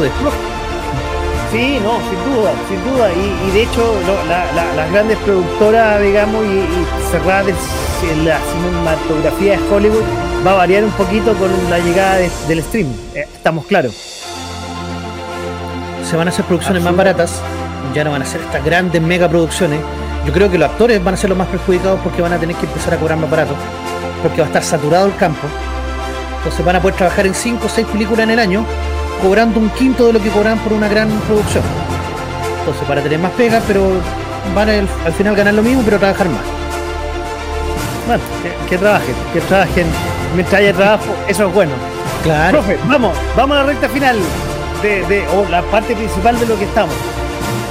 S2: Sí, no, sin duda, sin duda. Y, y de hecho, lo- la- la- las grandes productoras, digamos, y, y cerradas del c- la cinematografía de Hollywood va a variar un poquito con la llegada de- del stream. Eh, estamos claros.
S4: se van a hacer producciones más baratas, ya no van a ser estas grandes mega producciones. Yo creo que los actores van a ser los más perjudicados porque van a tener que empezar a cobrar más barato, porque va a estar saturado el campo. Entonces van a poder trabajar en 5 o 6 películas en el año, cobrando un quinto de lo que cobran por una gran producción. Entonces para tener más pega, pero van al final ganar lo mismo, pero trabajar más.
S2: Bueno, que, que trabajen, que trabajen mientras haya trabajo, eso es bueno.
S4: Claro.
S2: Profe, vamos, vamos a la recta final de, de- o la parte principal de lo que estamos.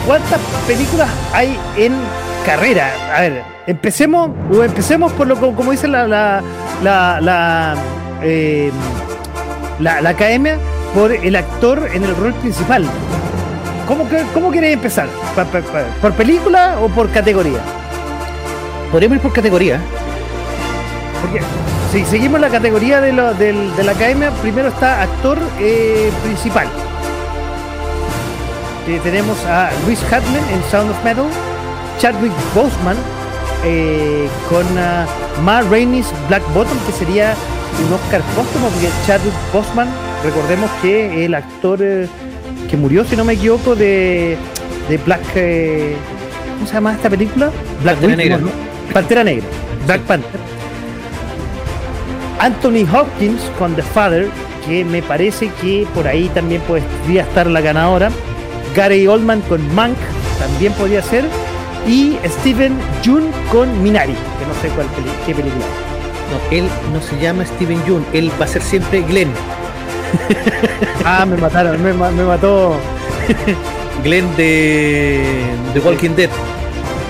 S2: ¿Cuántas películas hay en carrera? A ver, empecemos, o empecemos por lo co- como dice la la la la, eh, la, la academia por el actor en el rol principal. ¿Cómo, cómo quieres empezar? ¿Por película o por categoría?
S4: Podríamos ir por categoría.
S2: Porque si seguimos la categoría de, lo- del- de la academia, primero está actor eh, principal. Eh, tenemos a Luis Hartman en Sound of Metal, Chadwick Boseman eh, con ah, Ma Rainey's Black Bottom, que sería un Oscar póstumo, porque Chadwick Boseman, recordemos que el actor eh, que murió, si no me equivoco, de, de Black. eh, ¿Cómo se llama esta película? Black
S4: Pantera Negra.
S2: ¿no? Pantera Negra. Black Panther. Anthony Hopkins con The Father, que me parece que por ahí también podría estar la ganadora. Gary Oldman con Mank, también podría ser. Y Steven Jun con Minari, que no sé cuál peli- qué película.
S4: No, él no se llama Steven Yeun, él va a ser siempre Glenn.
S2: Ah, me mataron, me, me mató.
S4: Glenn de The Walking Dead.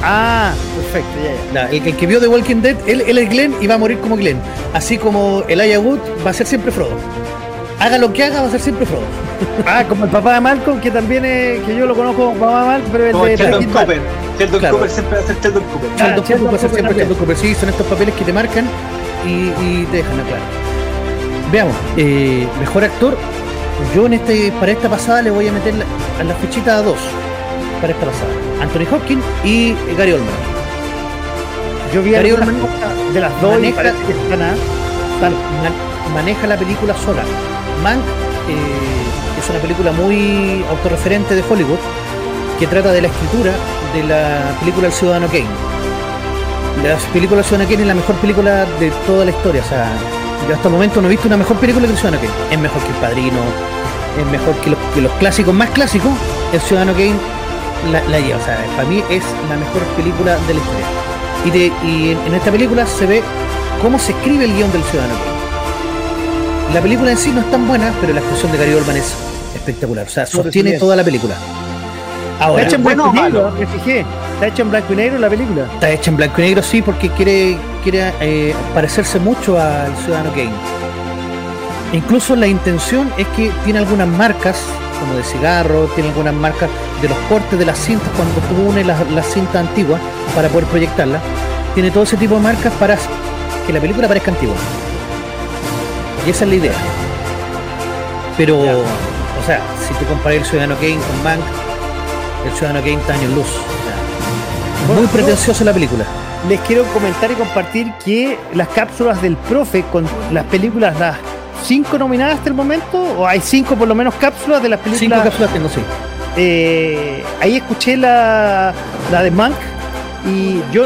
S2: Ah, perfecto, ya, ya.
S4: La- el, el que vio The Walking Dead, él, él es Glenn y va a morir como Glenn. Así como Elijah Wood va a ser siempre Frodo. Haga lo que haga, va a ser siempre Frodo.
S2: Ah, como el papá de Malcolm, que también es, que yo lo conozco como papá de Malcolm, pero el
S3: Como
S2: de
S3: Sheldon. Cooper. Sheldon
S4: Claro.
S3: Cooper siempre va a ser Sheldon Cooper.
S2: Ah,
S4: Sheldon
S2: Sheldon
S4: Cooper va a ser siempre. Sheldon Cooper. Sí, son estos papeles que te marcan y, y te dejan claro. Veamos, eh, mejor actor. Yo en este, para esta pasada le voy a meter la- a la fichita a dos. Para esta pasada. Anthony Hopkins y Gary Oldman.
S2: Yo vi
S4: Gary Oldman
S2: de las dos
S4: maneja-
S2: que están a-
S4: Man- maneja la película sola. Mank eh, es una película muy autorreferente de Hollywood que trata de la escritura de la película El Ciudadano Kane. La película El Ciudadano Kane es la mejor película de toda la historia. O sea, yo hasta el momento no he visto una mejor película que El Ciudadano Kane. Es mejor que El Padrino, es mejor que los, que los clásicos más clásicos. El Ciudadano Kane la, la lleva. O sea, para mí es la mejor película de la historia. Y, de- y en, en esta película se ve cómo se escribe el guion del Ciudadano Kane. La película en sí no es tan buena, pero la actuación de Gary Oldman es espectacular. O sea, sostiene toda la película.
S2: Está
S4: Ahora,
S2: hecha en
S3: ¿bueno
S2: blanco y negro, me fijé. Está hecha en blanco y negro la película.
S4: está hecha en blanco y negro, sí, porque quiere, quiere eh, parecerse mucho al Ciudadano Kane. Incluso la intención es que tiene algunas marcas, como de cigarro, tiene algunas marcas de los cortes de las cintas cuando tú unes las, cintas antiguas para poder proyectarlas. Tiene todo ese tipo de marcas para que la película parezca antigua. Y esa es la idea. Pero,
S2: Ya.
S4: o sea, si tú comparas el Ciudadano Kane con Mank, el Ciudadano Kane está años luz. Muy pretenciosa la película.
S2: Les quiero comentar y compartir que las cápsulas del profe con las películas, las cinco nominadas hasta el momento, o hay cinco por lo menos cápsulas de las
S4: Cinco
S2: películas.
S4: cápsulas tengo, sí.
S2: eh, ahí escuché la, la de Mank y yo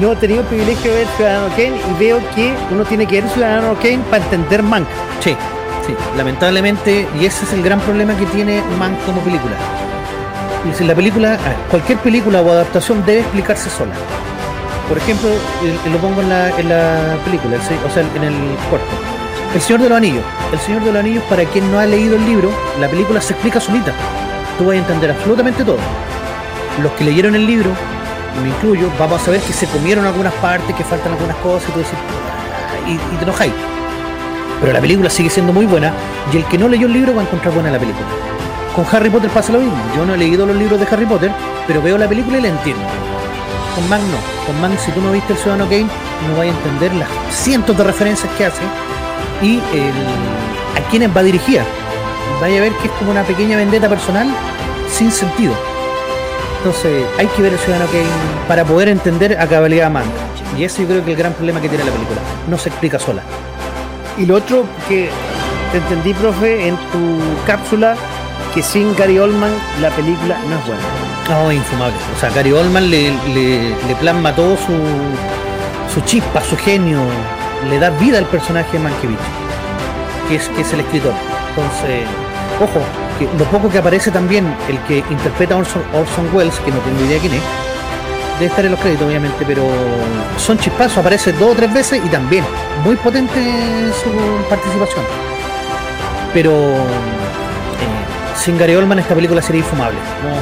S2: no he tenido el privilegio de ver Ciudadano Kane y veo que uno tiene que ver Ciudadano Kane para entender Mank.
S4: Sí, sí, lamentablemente, y ese es el gran problema que tiene Mank como película. La película, cualquier película o adaptación debe explicarse sola. Por ejemplo, lo pongo en la, en la película, o sea, en el corto. El Señor de los Anillos. El Señor de los Anillos, para quien no ha leído el libro, la película se explica solita. Tú vas a entender absolutamente todo. Los que leyeron el libro, me incluyo, vamos a saber que se comieron algunas partes, que faltan algunas cosas y tú decís, "Ah", y, y te enojáis. Pero la película sigue siendo muy buena y el que no leyó el libro va a encontrar buena la película. Con Harry Potter pasa lo mismo. Yo no he leído los libros de Harry Potter, pero veo la película y la entiendo. Con Mank no. Con Mank, si tú no viste el Ciudadano Kane, no vas a entender las cientos de referencias que hace y a quiénes va dirigida. Vaya a ver que es como una pequeña vendetta personal sin sentido. Entonces, hay que ver el Ciudadano Kane para poder entender a cabalidad a. Y ese yo creo que es el gran problema que tiene la película. No se explica sola.
S2: Y lo otro que te entendí, profe, en tu cápsula que sin Gary Oldman la película no es buena.
S4: No, infumable. O sea, Gary Oldman le, le, plasma todo su, su chispa, su genio, le da vida al personaje de Mankiewicz, que es, que es el escritor. Entonces, ojo, que lo poco que aparece también, el que interpreta a Orson, Orson Welles, que no tengo idea quién es, debe estar en los créditos obviamente, pero son chispazos, aparece dos o tres veces y también muy potente su participación. Pero sin Gary Oldman esta película sería infumable, no.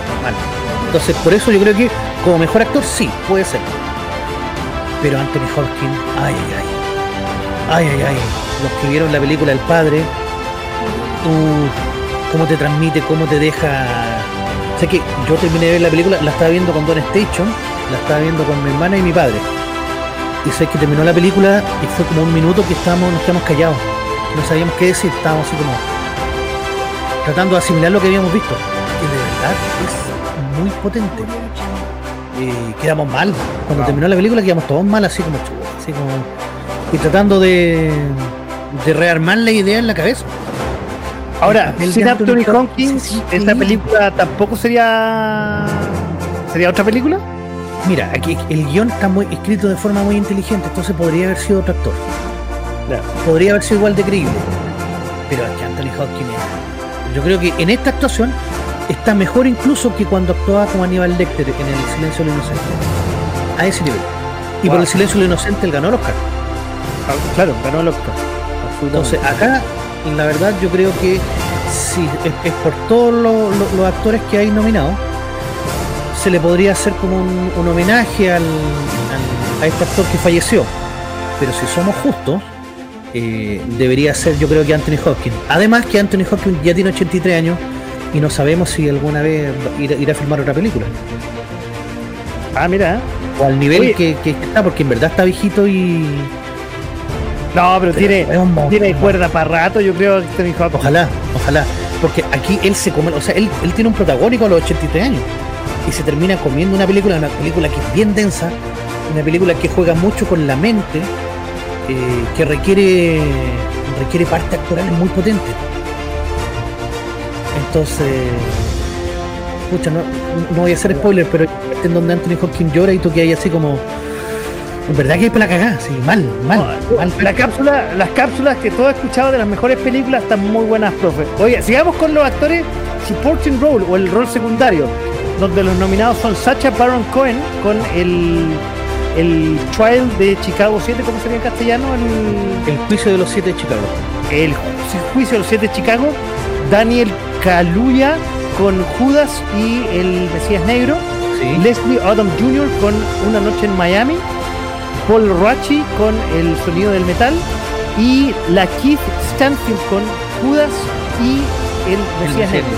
S4: Entonces por eso yo creo que como mejor actor sí, puede ser. Pero Anthony Hopkins, ay ay ay. Ay ay. Los que vieron la película El Padre, uh, cómo te transmite, cómo te deja. sé que yo terminé de ver la película, la estaba viendo con Don Station, la estaba viendo con mi hermana y mi padre. Y sé que terminó la película y fue como un minuto que estábamos, nos quedamos callados. No sabíamos qué decir, estábamos así como tratando de asimilar lo que habíamos visto. Y de verdad es muy potente. Eh, quedamos mal. Cuando terminó la película quedamos todos mal, así como así como. Y tratando de, de rearmar la idea en la cabeza.
S2: Ahora,
S4: El
S2: sin Anthony Hopkins, esta
S4: sí.
S2: película tampoco sería. ¿Sería otra película?
S4: Mira, aquí el guion está muy escrito de forma muy inteligente, entonces podría haber sido otro actor. Podría haber sido igual de creíble. Pero es que Anthony Hopkins, es- yo creo que en esta actuación está mejor incluso que cuando actuaba como Aníbal Lecter en El Silencio de lo Inocente. A ese nivel. Y por. El Silencio de lo Inocente él ganó el Oscar.
S2: Ah, Claro, ganó el Oscar.
S4: Entonces acá, la verdad, yo creo que si es, es por todos lo- lo- los actores que hay nominados, se le podría hacer como un, un homenaje al, al- a este actor que falleció. Pero si somos justos, eh, debería ser yo creo que Anthony Hopkins. Además que Anthony Hopkins ya tiene 83 años y no sabemos si alguna vez irá, irá a filmar otra película.
S2: Ah, mira. ¿eh?
S4: O al nivel que, que está, porque en verdad está viejito y
S2: No, pero, tiene, tiene cuerda para rato, yo creo, Anthony Hopkins.
S4: Ojalá, ojalá. Porque aquí él se come, o sea, él, él tiene un protagónico a los 83 años y se termina comiendo una película, una película que es bien densa, una película que juega mucho con la mente, eh, que requiere requiere partes actorales muy potentes. Entonces, escucha, no, no voy a hacer spoiler, pero en donde Anthony Hopkins llora y tú que hay así como, en verdad que hay para la cagada, sí, mal, mal, mal.
S2: La cápsula, las cápsulas que todo he escuchado de las mejores películas están muy buenas, profe. Oye, sigamos con los actores supporting role o el rol secundario, donde los nominados son Sacha Baron Cohen con el, el Trial de Chicago 7, ¿cómo sería en castellano? El,
S4: El juicio de los siete de Chicago.
S2: el ju- juicio de los siete de Chicago, Daniel Kaluuya con Judas y el Mesías Negro,
S4: Sí.
S2: Leslie Odom Jr. con Una Noche en Miami, Paul Rachi con El Sonido del Metal y la Keith Stanfield con Judas y el Mesías Negro.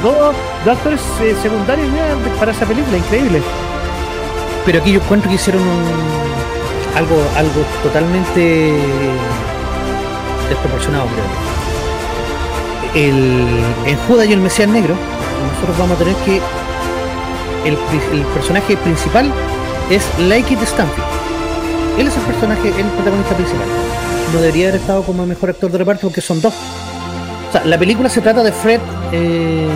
S2: Dos, actores eh, secundarios mira, para esa película, increíble.
S4: Pero aquí yo encuentro que hicieron un, algo, algo totalmente desproporcionado, creo. El, en Judas y el Mesías Negro, nosotros vamos a tener que el, el personaje principal es Like It Stanfield. Él es el personaje, el protagonista principal. No debería haber estado como el mejor actor de reparto porque son dos. O sea, la película se trata de Fred, eh,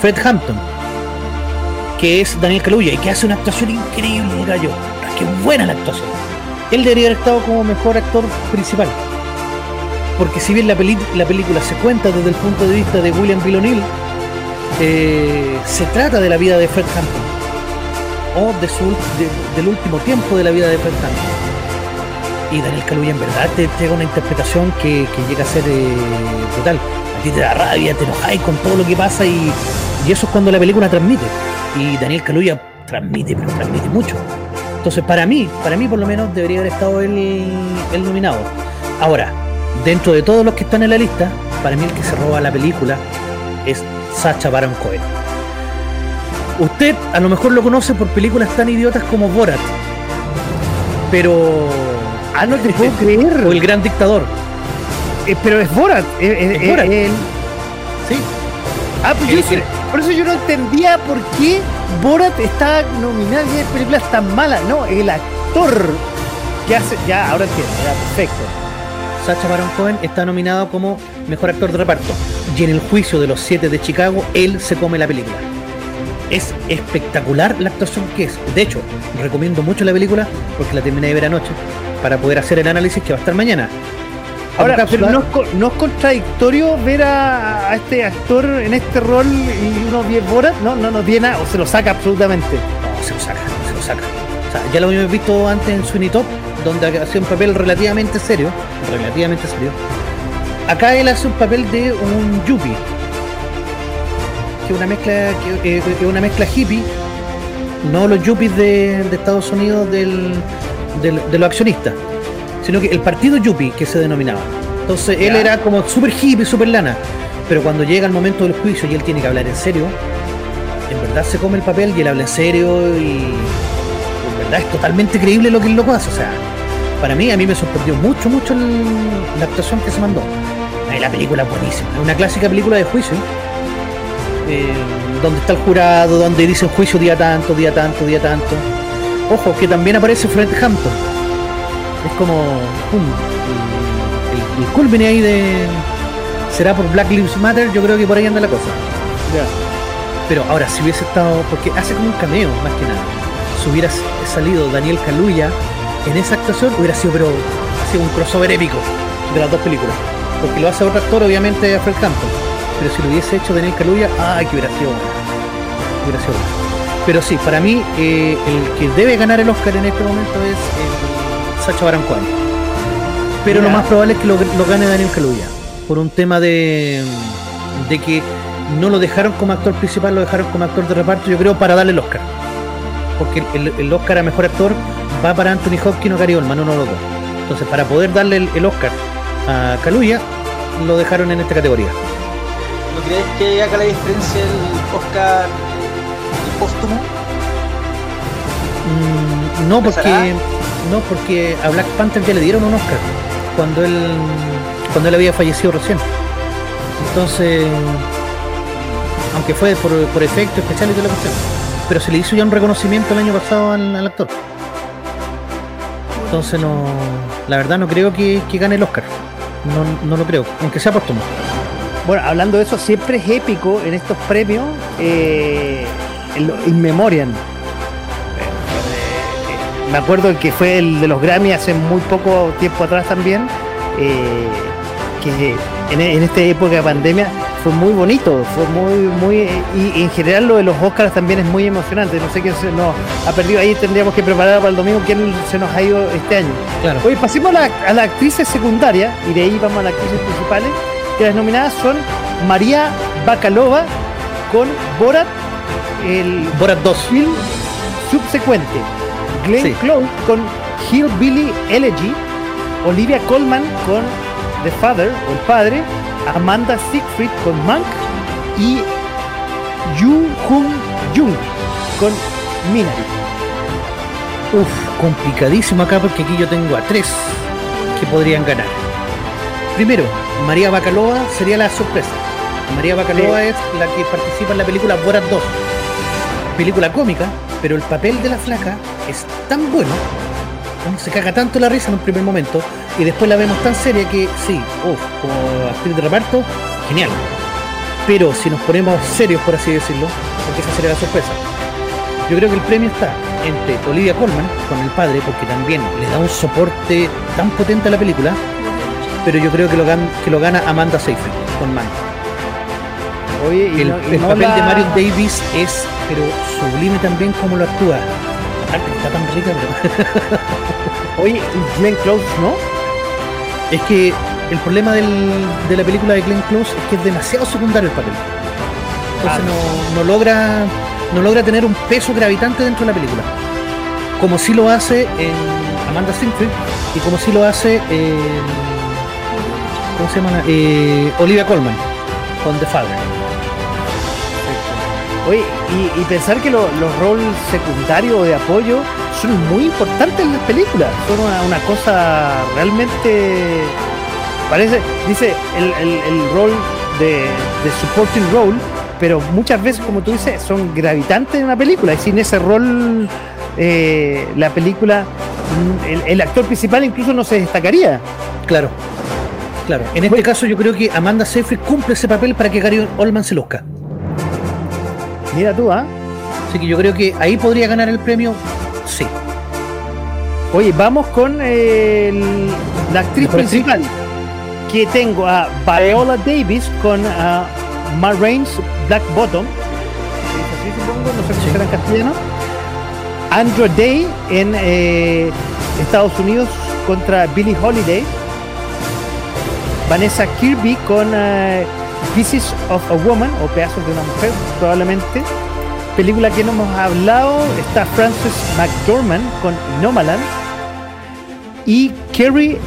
S4: Fred Hampton, que es Daniel Kaluuya y que hace una actuación increíble, el gallo. Qué buena la actuación. Él debería haber estado como mejor actor principal. Porque si bien la, película se cuenta desde el punto de vista de William Bill O'Neill, eh, se trata de la vida de Fred Hampton. O de de- del último tiempo de la vida de Fred Hampton. Y Daniel Kaluuya en verdad te da una interpretación que, que llega a ser eh, brutal. A ti te da rabia, te enojáis con todo lo que pasa y, y eso es cuando la película transmite. Y Daniel Kaluuya transmite, pero transmite mucho. Entonces, para mí, para mí por lo menos debería haber estado el, el nominado. Ahora, dentro de todos los que están en la lista, para mí el que se roba la película es Sacha Baron Cohen. Usted a lo mejor lo conoce por películas tan idiotas como Borat, pero
S2: Ah, no te puedo creer.
S4: o El Gran Dictador.
S2: Eh, pero es Borat. eh, eh,
S4: Es Borat.
S2: el-
S4: Sí,
S2: Ah, pues yo por eso yo no entendía por qué Borat está nominado hay películas tan malas. No, el actor que hace. Ya, ahora entiendo, ya, perfecto.
S4: Sacha Baron Cohen está nominado como mejor actor de reparto. Y en el juicio de los siete de Chicago, él se come la película. Es espectacular la actuación que es. De hecho, recomiendo mucho la película porque la terminé de ver anoche para poder hacer el análisis que va a estar mañana.
S2: Ahora, pero no es, co- no es contradictorio ver a, a este actor en este rol y uno bien Borat, no, no nos viene o se lo saca absolutamente.
S4: No, se lo saca, se lo saca. O sea, ya lo habíamos visto antes en Sweeney Top, donde hacía un papel relativamente serio, relativamente serio. Acá él hace un papel de un yuppie, que es una mezcla, que, eh, que es una mezcla hippie, no los yuppies de, de Estados Unidos del, del- de los accionistas, sino que el partido yuppie que se denominaba. Entonces él era como súper hippie, súper lana, pero cuando llega el momento del juicio y él tiene que hablar en serio, en verdad se come el papel y él habla en serio y en verdad es totalmente creíble lo que el loco hace. O sea, para mí, a mí me sorprendió mucho, mucho el- la actuación que se mandó. La película es buenísima, es una clásica película de juicio. eh, donde está el jurado, donde dice juicio día tanto, día tanto, día tanto. Ojo, que también aparece Fred Hampton. Es como pum, el, el, el culmine ahí de. ¿Será por Black Lives Matter? Yo creo que por ahí anda la cosa. Pero ahora, si hubiese estado. Porque hace como un cameo, más que nada. Si hubiera salido Daniel Kaluuya en esa actuación, hubiera sido, pero. Ha sido un crossover épico de las dos películas. Porque lo hace otro actor, obviamente, Fred Hampton. Pero si lo hubiese hecho Daniel Kaluuya, ¡ay, que hubiera sido! Hubiera sido. Pero sí, para mí, eh, el que debe ganar el Oscar en este momento es Sacha Baron Cohen. Pero lo más probable es que lo, lo gane Daniel Kaluuya. Por un tema de, de que no lo dejaron como actor principal, lo dejaron como actor de reparto, yo creo, para darle el Oscar. Porque el, el Oscar a mejor actor va para Anthony Hopkins o Gary Oldman, uno de los dos. Entonces, para poder darle el, el Oscar a Kaluuya, lo dejaron en esta categoría.
S3: ¿No crees que haga la diferencia el Oscar el póstumo?
S4: Mm, no, porque. No porque a Black Panther ya le dieron un Oscar cuando él cuando él había fallecido recién. Entonces, aunque fue por, por efecto especial y toda la cuestión, pero se le hizo ya un reconocimiento el año pasado al, actor. Entonces no, la verdad no creo que, que gane el Oscar. No, no lo creo, aunque sea póstumo.
S2: Bueno, hablando de eso, siempre es épico en estos premios, eh, en In Memoriam. Me acuerdo que fue el de los Grammy hace muy poco tiempo atrás también, eh, que en, en esta época de pandemia fue muy bonito, fue muy, muy, y, en general lo de los Oscars también es muy emocionante. No sé quién se nos ha perdido ahí, tendríamos que preparar para el domingo quién se nos ha ido este año.
S4: Claro.
S2: Oye, pasemos a, la, a las actrices secundarias y de ahí vamos a las actrices principales. Que las nominadas son María Bakalova con Borat, el
S4: Borat 2.
S2: film subsecuente, Glenn
S4: Sí.
S2: Close con Hillbilly Elegy, Olivia Colman con The Father o El Padre, Amanda Siegfried con Monk y Yu Jung Jung con Minari.
S4: Uf, complicadísimo acá porque aquí yo tengo a tres que podrían ganar. Primero, María Bacalova sería la sorpresa. María Bacalova
S2: Sí.
S4: es la que participa en la película Borat 2. Película cómica, pero el papel de la flaca es tan bueno, se caga tanto la risa en un primer momento y después la vemos tan seria que sí, uf, como actriz de reparto, genial. Pero si nos ponemos serios, por así decirlo, porque esa la sorpresa, yo creo que el premio está entre Olivia Colman con el padre, porque también le da un soporte tan potente a la película, pero yo creo que lo, que lo gana Amanda Seyfried con Man.
S2: Oye,
S4: El,
S2: no- y
S4: el
S2: no
S4: papel
S2: la-
S4: de Marion Davis es, pero sublime también como lo actúa. Aparte está tan rica, pero
S2: Oye, Glenn Close, ¿no?
S4: es que el problema del- de la película de Glenn Close es que es demasiado secundario el papel. Entonces
S2: Ah.
S4: no, no logra no logra tener un peso gravitante dentro de la película. Como si lo hace en Amanda Seyfried y como si lo hace en ¿cómo se llama? Eh, Olivia Colman con The Father.
S2: Oye, y, y pensar que lo- los roles secundarios o de apoyo son muy importantes en las películas. Son una, una cosa realmente. Parece, dice el, el, el rol de, de supporting role, pero muchas veces, como tú dices, son gravitantes en una película. Y sin ese rol, eh, la película, mm, el, el actor principal incluso no se destacaría.
S4: Claro. Claro, en este caso yo creo que Amanda Seyfried cumple ese papel para que Gary Oldman se luzca.
S2: Mira tú, ¿ah?
S4: Así que yo creo que ahí podría ganar el premio, sí.
S2: Oye, vamos con el- la actriz principal. Que tengo a Viola Davis con a Ma Rainey's Black Bottom. ¿Es así, supongo? No sé
S4: Sí.
S2: será en castellano. Andrew Day en eh, Estados Unidos contra Billie Holiday. Vanessa Kirby con eh, Pieces of a Woman o Pedazos de una Mujer, probablemente. Película que no hemos hablado está Frances McDormand con Nomaland y Carrie,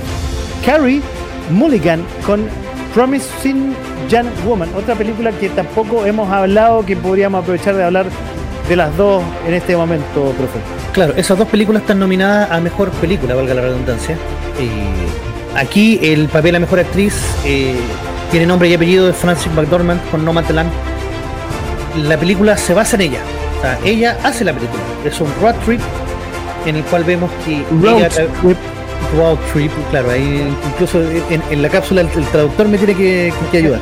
S2: Carrie Mulligan con Promising Young Woman, otra película que tampoco hemos hablado, que podríamos aprovechar de hablar de las dos en este momento, profe.
S4: Claro, esas dos películas están nominadas a mejor película, valga la redundancia. Eh, aquí el papel a mejor actriz eh, tiene nombre y apellido de Frances McDormand con Nomadland. La película se basa en ella. O sea, ella hace la película. Es un road trip en el cual vemos que
S2: Road
S4: ella-
S2: trip.
S4: road trip, claro, ahí incluso en, en la cápsula el, el traductor me tiene que, ayudar.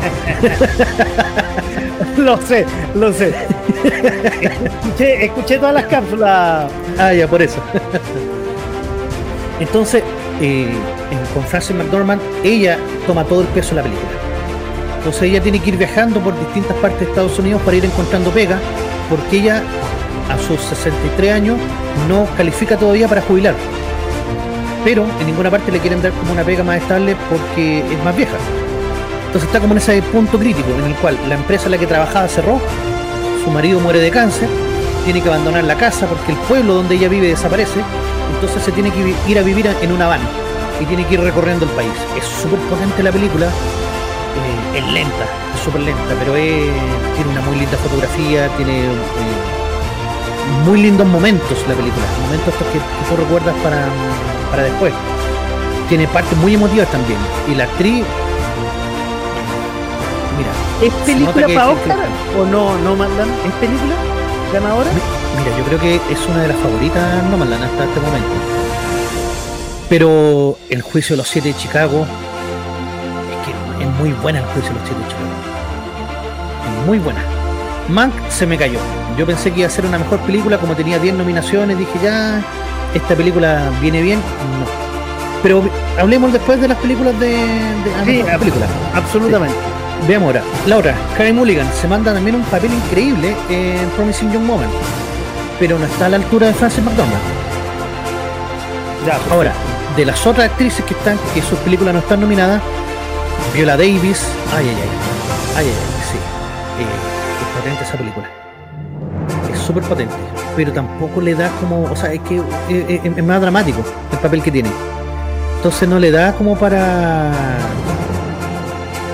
S2: lo sé, lo sé. escuché, escuché todas las cápsulas.
S4: Ah, ya, por eso. Entonces, eh, con Frances McDormand, ella toma todo el peso de la película. Entonces ella tiene que ir viajando por distintas partes de Estados Unidos para ir encontrando pega, porque ella a sus 63 años no califica todavía para jubilar. Pero en ninguna parte le quieren dar como una pega más estable porque es más vieja. Entonces está como en ese punto crítico en el cual la empresa en la que trabajaba cerró, su marido muere de cáncer, tiene que abandonar la casa porque el pueblo donde ella vive desaparece, entonces se tiene que ir a vivir en una van y tiene que ir recorriendo el país. Es súper potente la película, es lenta, es súper lenta, pero es- tiene una muy linda fotografía, tiene eh, muy lindos momentos la película, momentos que, que tú recuerdas para, para después. Tiene partes muy emotivas también, y la actriz, mira,
S2: ¿Es película para Oscar o no, no mandan? ¿Es película ganadora?
S4: Mira, yo creo que es una de las favoritas Nomadland hasta este momento. Pero el juicio de los siete de Chicago muy buena el juicio de los Chicago. Es muy buena. Mank se me cayó. Yo pensé que iba a ser una mejor película, como tenía 10 nominaciones, dije ya, esta película viene bien. No. Pero hablemos después de las películas de, de ah,
S2: Sí, ab-
S4: película.
S2: Absolutamente.
S4: Veamos ahora. La otra, Karen Mulligan, se manda también un papel increíble en Promising Young Woman, pero no está a la altura de Frances McDormand.
S2: Ya,
S4: Ahora, de las otras actrices que están, que sus películas no están nominadas, Viola Davis, ay, ay, ay, ay, ay, ay, sí, Eh, es potente esa película. Es súper potente, pero tampoco le da como, o sea, es que eh, eh, es más dramático el papel que tiene. Entonces no le da como para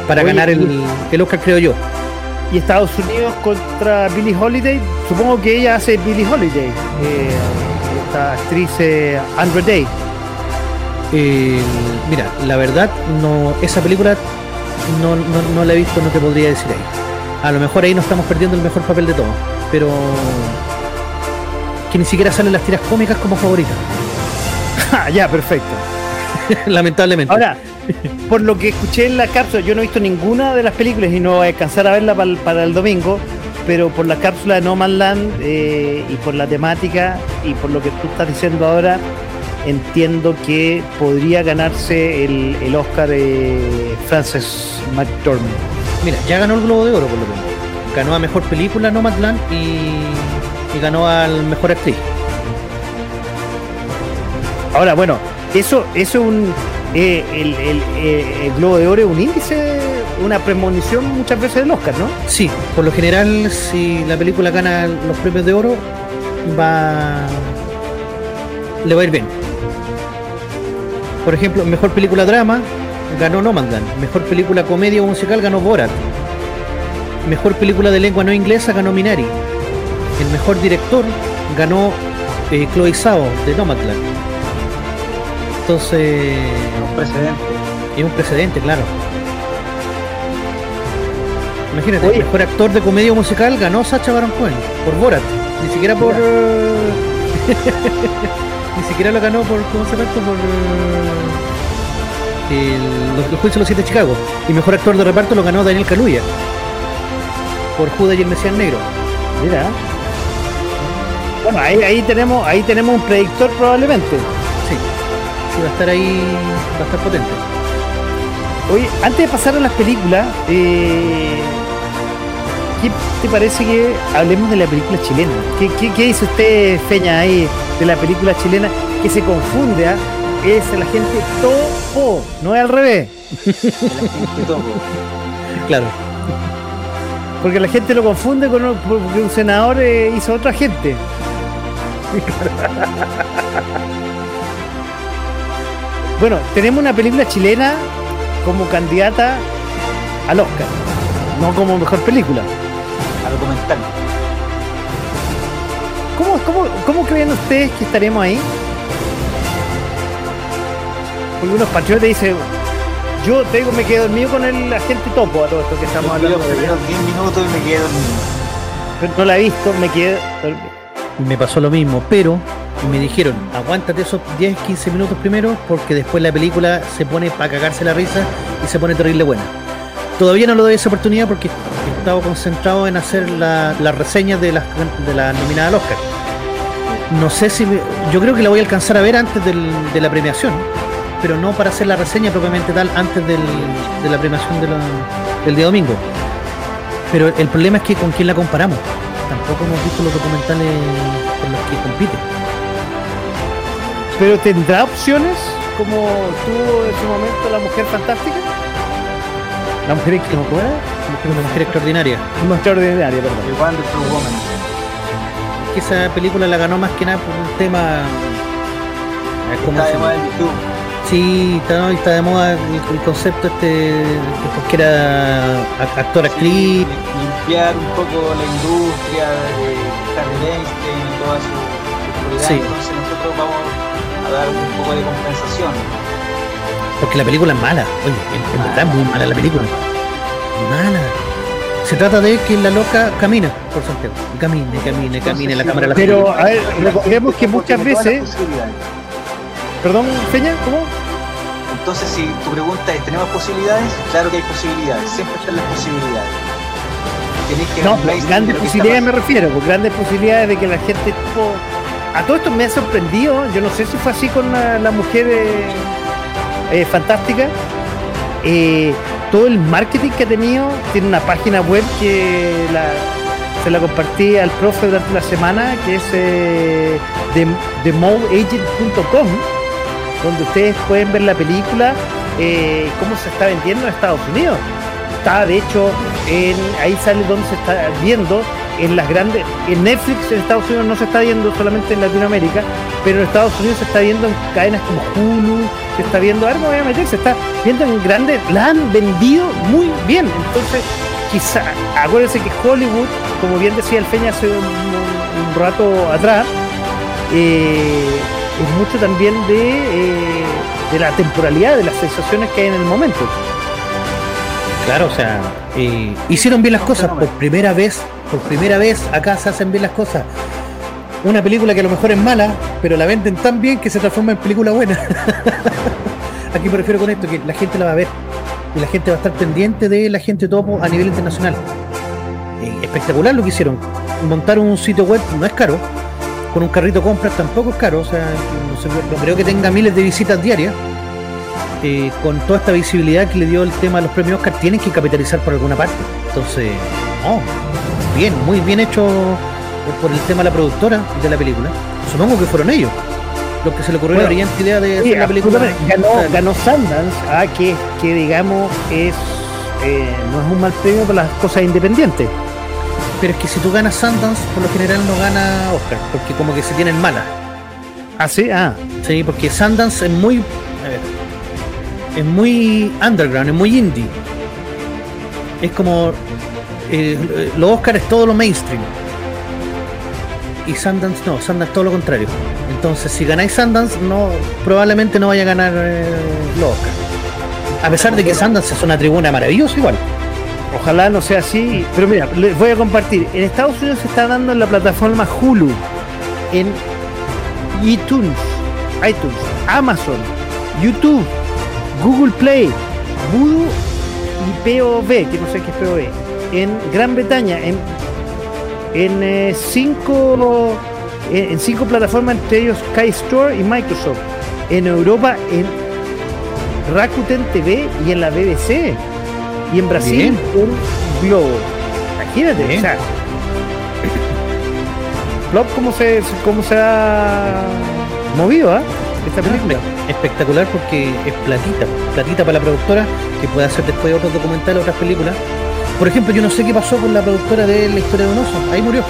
S4: para
S2: Oye,
S4: ganar el, el Oscar, creo yo.
S2: y Estados Unidos contra Billie Holiday. Supongo que ella hace Billie Holiday. eh, esta actriz eh, Andrew Day.
S4: Eh, mira, la verdad, no esa película no, no, no la he visto, no te podría decir ahí. A lo mejor ahí no estamos perdiendo el mejor papel de todo, pero que ni siquiera salen las tiras cómicas como favoritas,
S2: Ah, ya, perfecto.
S4: lamentablemente.
S2: Ahora, por lo que escuché en la cápsula, yo no he visto ninguna de las películas y no voy a alcanzar a verla para el, para el domingo, pero por la cápsula de No Man's Land eh, y por la temática y por lo que tú estás diciendo ahora, entiendo que podría ganarse el, el Oscar eh, Frances McDormand.
S4: Mira, ya ganó el Globo de Oro por lo menos. Ganó a mejor película Nomadland y, y ganó al mejor actriz.
S2: Ahora, bueno, eso, eso es un. eh, el, el- eh, el Globo de Oro es un índice, una premonición muchas veces del Oscar, ¿no?
S4: Sí, por lo general, si la película gana los premios de oro, va. Le va a ir bien. Por ejemplo, mejor película drama ganó Nomadland. Mejor película comedia o musical ganó Borat. Mejor película de lengua no inglesa ganó Minari. El mejor director ganó eh, Chloe Zhao de Nomadland. Entonces,
S3: Un precedente.
S4: es un precedente, claro. Imagínate,
S2: Oye.
S4: el mejor actor de comedia musical ganó Sacha Baron Cohen por Borat. Ni siquiera por. Ni siquiera lo ganó por. ¿Cómo se llama esto? Por. eh, el, los, los Juicios de los Siete de Chicago. Y mejor actor de reparto lo ganó Daniel Kaluuya. Por Judas y el Mesías Negro.
S2: Mira. Bueno, ahí, ahí tenemos ahí tenemos un predictor probablemente.
S4: Sí. Sí, va a estar ahí, va a estar potente.
S2: Oye, antes de pasar a las películas, eh, ¿qué te parece que hablemos de la película chilena? ¿Qué, qué, qué dice usted, Feña, ahí de la película chilena que se confunde? ah? Es la gente topo, no es al revés.
S4: Claro.
S2: Porque la gente lo confunde con un, porque un senador eh, hizo a otra gente. bueno, tenemos una película chilena como candidata al Oscar, no como mejor película.
S3: Documental.
S2: ¿Cómo, cómo, cómo creen ustedes que estaremos ahí? Porque unos patriotas dicen, yo tengo, me quedo dormido con el agente topo a todo esto que estamos hablando.
S3: los
S2: de
S3: primeros 10 minutos y me quedé dormido.
S2: No la he visto, me quedé dormido.
S4: Me pasó lo mismo, pero me dijeron, aguántate esos 10, 15 minutos primero, porque después la película se pone para cagarse la risa y se pone terrible buena. Todavía no le doy esa oportunidad porque estado concentrado en hacer la- las reseñas de las de la nominada al Oscar. No sé si. me- yo creo que la voy a alcanzar a ver antes del- de la premiación, pero no para hacer la reseña propiamente tal antes del- de la premiación de la- del día domingo. Pero el problema es que con quién la comparamos. Tampoco hemos visto los documentales con los que compite.
S2: Pero tendrá opciones como tuvo en su momento la mujer fantástica. La mujer que no puede.
S4: Una mujer extraordinaria.
S2: Una extraordinaria, perdón.
S3: The Wonderful Woman.
S4: Que esa película la ganó más que nada por un tema. ¿cómo
S3: Está
S4: se
S3: de moda YouTube.
S4: Sí, está, no, está de moda el, el concepto este que porque era actor, actriz.
S3: Sí, limpiar un poco la industria de Harry Weinstein y toda su.
S4: Sí.
S3: Entonces nosotros vamos a dar un poco de compensación.
S4: Porque la película es mala. Oye, en, en verdad es muy mala la película. Mala. Se trata de que la loca camina por Santiago. Camine, camine, camine, la cámara la
S2: Pero, a ver, recordemos que muchas veces. Perdón, Feña, ¿cómo?
S3: Entonces, si tu pregunta es, ¿tenemos posibilidades? Claro que hay posibilidades, siempre están las posibilidades. Que
S2: No, pues, grandes posibilidades me refiero, pues grandes posibilidades de que la gente tipo. A todo esto me ha sorprendido, yo no sé si fue así con la, la mujer eh, eh, fantástica. eh, todo el marketing que ha tenido, tiene una página web que se la compartí al profe durante la semana, que es eh, donde ustedes pueden ver la película, eh, cómo se está vendiendo en Estados Unidos. Está de hecho en, ahí sale donde se está viendo. En las grandes en Netflix en Estados Unidos no se está viendo solamente en Latinoamérica pero en Estados Unidos se está viendo en cadenas como Hulu se está viendo algo voy a meter se está viendo en grandes la han vendido muy bien. Entonces quizá acuérdense que Hollywood como bien decía el Feña hace un, un- un rato atrás eh, es mucho también de, eh, de la temporalidad de las sensaciones que hay en el momento.
S4: Claro, o sea, eh, hicieron bien las cosas. por primera vez, por primera vez acá se hacen bien las cosas. Una película que a lo mejor es mala, pero la venden tan bien que se transforma en película buena. Aquí me refiero con esto, que la gente la va a ver y la gente va a estar pendiente de la gente topo a nivel internacional. Espectacular lo que hicieron. Montar un sitio web no es caro, con un carrito compras tampoco es caro, o sea, no, sé, creo que tenga miles de visitas diarias. Eh, con toda esta visibilidad que le dio el tema de los premios Oscar, tienen que capitalizar por alguna parte. Entonces, no, bien, muy bien hecho por el tema de la productora de la película. Supongo que fueron ellos los que se le ocurrió
S2: Bueno,
S4: la brillante idea de
S2: Sí,
S4: hacer la película.
S2: ganó,
S4: O sea,
S2: ganó Sundance, ah, que, que digamos es eh, no es un mal premio para las cosas independientes.
S4: Pero es que si tú ganas Sundance, por lo general no gana Oscar, porque como que se tienen malas.
S2: Ah, sí, ah.
S4: Sí, porque Sundance es muy. a ver, es muy underground, es muy indie. Es como. eh, los Oscars es todo lo mainstream. Y Sundance no, Sundance todo lo contrario. Entonces, si ganáis Sundance, no, probablemente no vaya a ganar eh, los. A pesar de que Sundance es una tribuna maravillosa igual.
S2: Ojalá no sea así, pero mira, les voy a compartir. En Estados Unidos se está dando en la plataforma Hulu, en iTunes, iTunes, Amazon, YouTube, Google Play, Voodoo y POV, que no sé qué es POV, en Gran Bretaña, en, en eh, cinco en, en cinco plataformas, entre ellos Sky Store y Microsoft. En Europa, en Rakuten TV y en la BBC. Y en Brasil, en Globo. Imagínate,
S4: Bien.
S2: o sea, Plop, ¿cómo se, cómo se ha movido, ah? Esta película.
S4: Espe- Espectacular porque es platita, platita para la productora que puede hacer después otros documentales, otras películas. Por ejemplo, yo no sé qué pasó con la productora de La historia de un oso, ahí murió.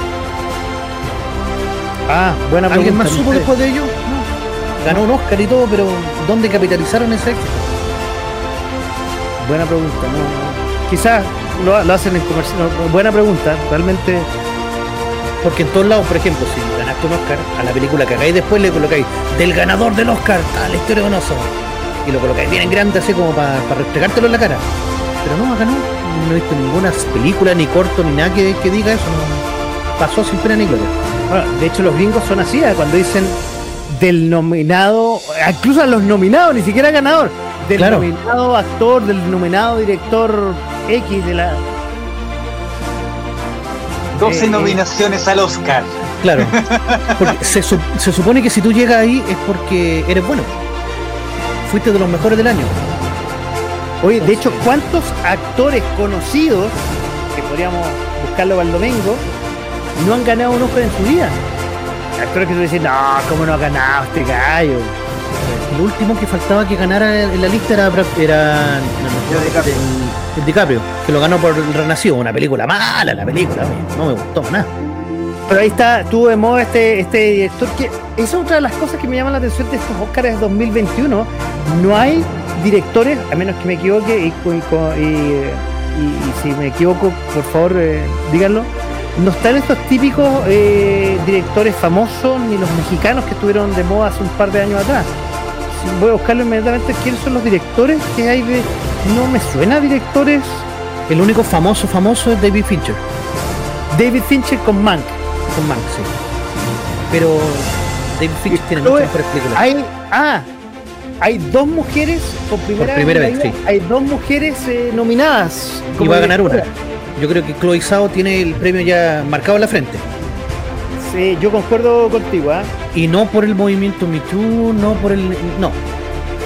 S2: Ah, buena pregunta.
S4: ¿Alguien más supo después de ello? No. Ganó un Oscar y todo, pero ¿dónde capitalizaron ese éxito?
S2: Buena pregunta, no. Quizás lo, lo hacen en comercial. no, buena pregunta, realmente.
S4: Porque en todos lados, por ejemplo, si ganaste un Oscar, a la película que hagáis después le colocáis del ganador del Oscar a la historia de un oso. Y lo colocáis bien en grande así como para restregártelo en la cara. Pero no, acá no. No he visto ninguna película, ni corto, ni nada que, que diga eso. No. Pasó sin pena ni gloria.
S2: Bueno, de hecho, los gringos son así, ah, cuando dicen del nominado, incluso a los nominados, ni siquiera ganador, del
S4: Claro.
S2: nominado actor, del nominado director X de la.
S3: 12
S2: Eh, eh.
S3: nominaciones al Oscar.
S4: Claro. Porque se, su- se supone que si tú llegas ahí es porque eres bueno. Fuiste de los mejores del año.
S2: Oye, de hecho, ¿cuántos actores conocidos, que podríamos buscarlo para el domingo, no han ganado un Oscar en su vida? Actores que tú dices, no, ¿cómo no ha ganado este gallo?
S4: El último que faltaba que ganara en la lista era, era
S3: Leo DiCaprio.
S4: el, el DiCaprio, que lo ganó por El Renacido, una película mala la película, no me gustó nada.
S2: Pero ahí está, tuvo de moda este, este director que esa es otra de las cosas que me llaman la atención de estos Oscars 2021. No hay directores, a menos que me equivoque, y, si me equivoco, por favor, eh, díganlo. No están estos típicos eh, directores famosos ni los mexicanos que estuvieron de moda hace un par de años atrás. Voy a buscarlo inmediatamente quiénes son los directores que hay de. No me suena directores.
S4: El único famoso famoso es David Fincher,
S2: David Fincher con Mank.
S4: con Mank, sí. Pero David Fincher tiene muchas películas.
S2: Hay, ah, hay dos mujeres por primera,
S4: Por primera
S2: vez, Hay dos mujeres eh, nominadas.
S4: y va a ganar una. Yo creo que Chloe Zhao tiene el premio ya marcado en la frente.
S2: Sí, yo concuerdo contigo, ¿ah?
S4: Y no por el movimiento Me Too, no por el. No.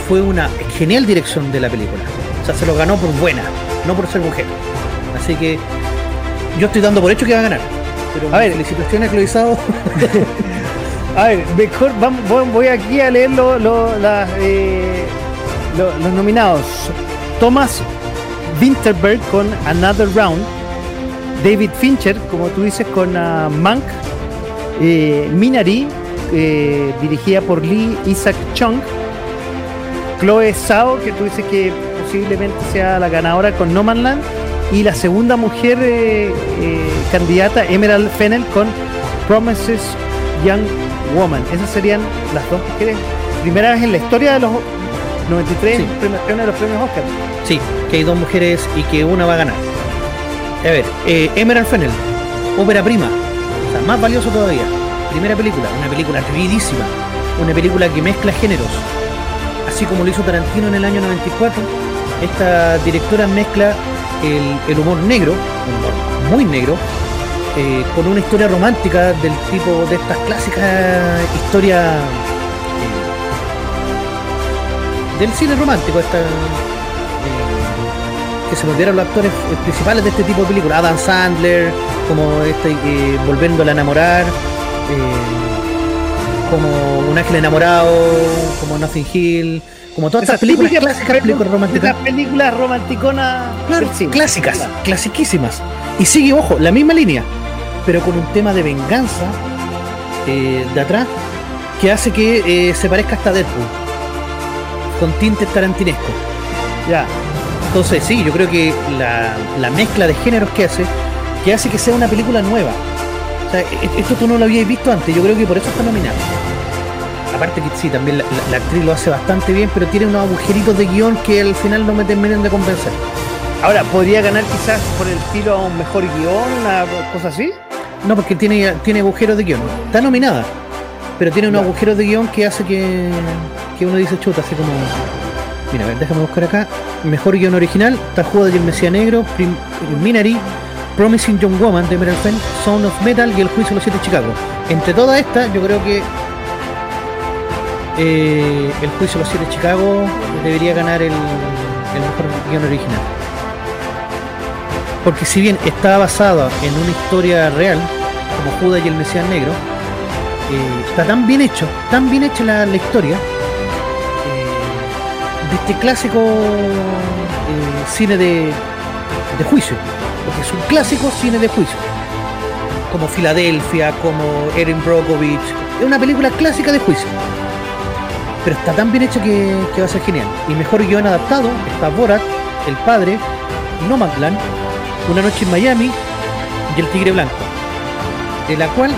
S4: Fue una genial dirección de la película. O sea, se lo ganó por buena, no por ser mujer. Así que yo estoy dando por hecho que va a ganar. Pero
S2: A ver.
S4: felicitaciones a Chloe Zhao.
S2: A ver, mejor vamos, voy, aquí a leer eh, lo- los nominados. Thomas Winterberg con Another Round. David Fincher, como tú dices, con ah, Mank. Eh, Minari, eh, dirigida por Lee Isaac Chung. Chloe Zhao, que tú dices que posiblemente sea la ganadora con No Man Land. Y la segunda mujer candidata, Emerald Fennel, con Promises Young Woman. Esas serían las dos mujeres. Primera vez en la historia de los 93
S4: Sí.
S2: premiaciones de los premios Oscar.
S4: Sí, que hay dos mujeres y que una va a ganar. A ver, eh, Emerald Fennel, ópera prima, o sea, más valioso todavía. Primera película, una película atrevidísima, una película que mezcla géneros, así como lo hizo Tarantino en el año 94. Esta directora mezcla el, el humor negro, un humor muy negro, eh, con una historia romántica del tipo de estas clásicas historias eh, del cine romántico, esta, eh, que se volvieron los actores principales de este tipo de películas, Adam Sandler, como este Volviéndola a enamorar, como Un ángel enamorado, como Nothing Hill, como todas estas películas clásicas, películas románticas.
S2: Películas romanticonas
S4: Claro, clásicas, clasiquísimas. Y sigue, ojo, la misma línea, pero con un tema de venganza eh, de atrás que hace que eh, se parezca hasta Deadpool, con tintes tarantinescos.
S2: Ya.
S4: Entonces, sí, yo creo que la, la mezcla de géneros que hace, que hace que sea una película nueva. Sea, e- esto tú no lo habías visto antes, yo creo que por eso está nominado. Aparte que sí, también la actriz lo hace bastante bien, pero tiene unos agujeritos de guion que al final no me terminan de convencer.
S2: Ahora, ¿podría ganar quizás por el tiro a un mejor guion, una cosa así?
S4: No, porque tiene, tiene agujeros de guion. Está nominada, pero tiene unos
S2: Ya.
S4: agujeros de guion que hace que, que uno dice chuta, así como. Mira, a ver, déjame buscar acá. Mejor guion original, Tajuda y el Mesías Negro, Prim- Minari, Promising Young Woman de Emerald Fenn, Sound of Metal y El Juicio de los Siete de Chicago. Entre todas estas, yo creo que eh, El Juicio de los Siete de Chicago debería ganar el, el mejor guion original. Porque si bien está basada en una historia real, como Judas y el Mesías Negro, eh, está tan bien hecho, tan bien hecha la, historia, eh, de este clásico eh, cine de, juicio, porque es un clásico cine de juicio, como Filadelfia, como Erin Brockovich, es una película clásica de juicio, pero está tan bien hecha que, va a ser genial. Y mejor guion adaptado está Borat, El Padre, Nomadland, Una Noche en Miami y El Tigre Blanco, de la cual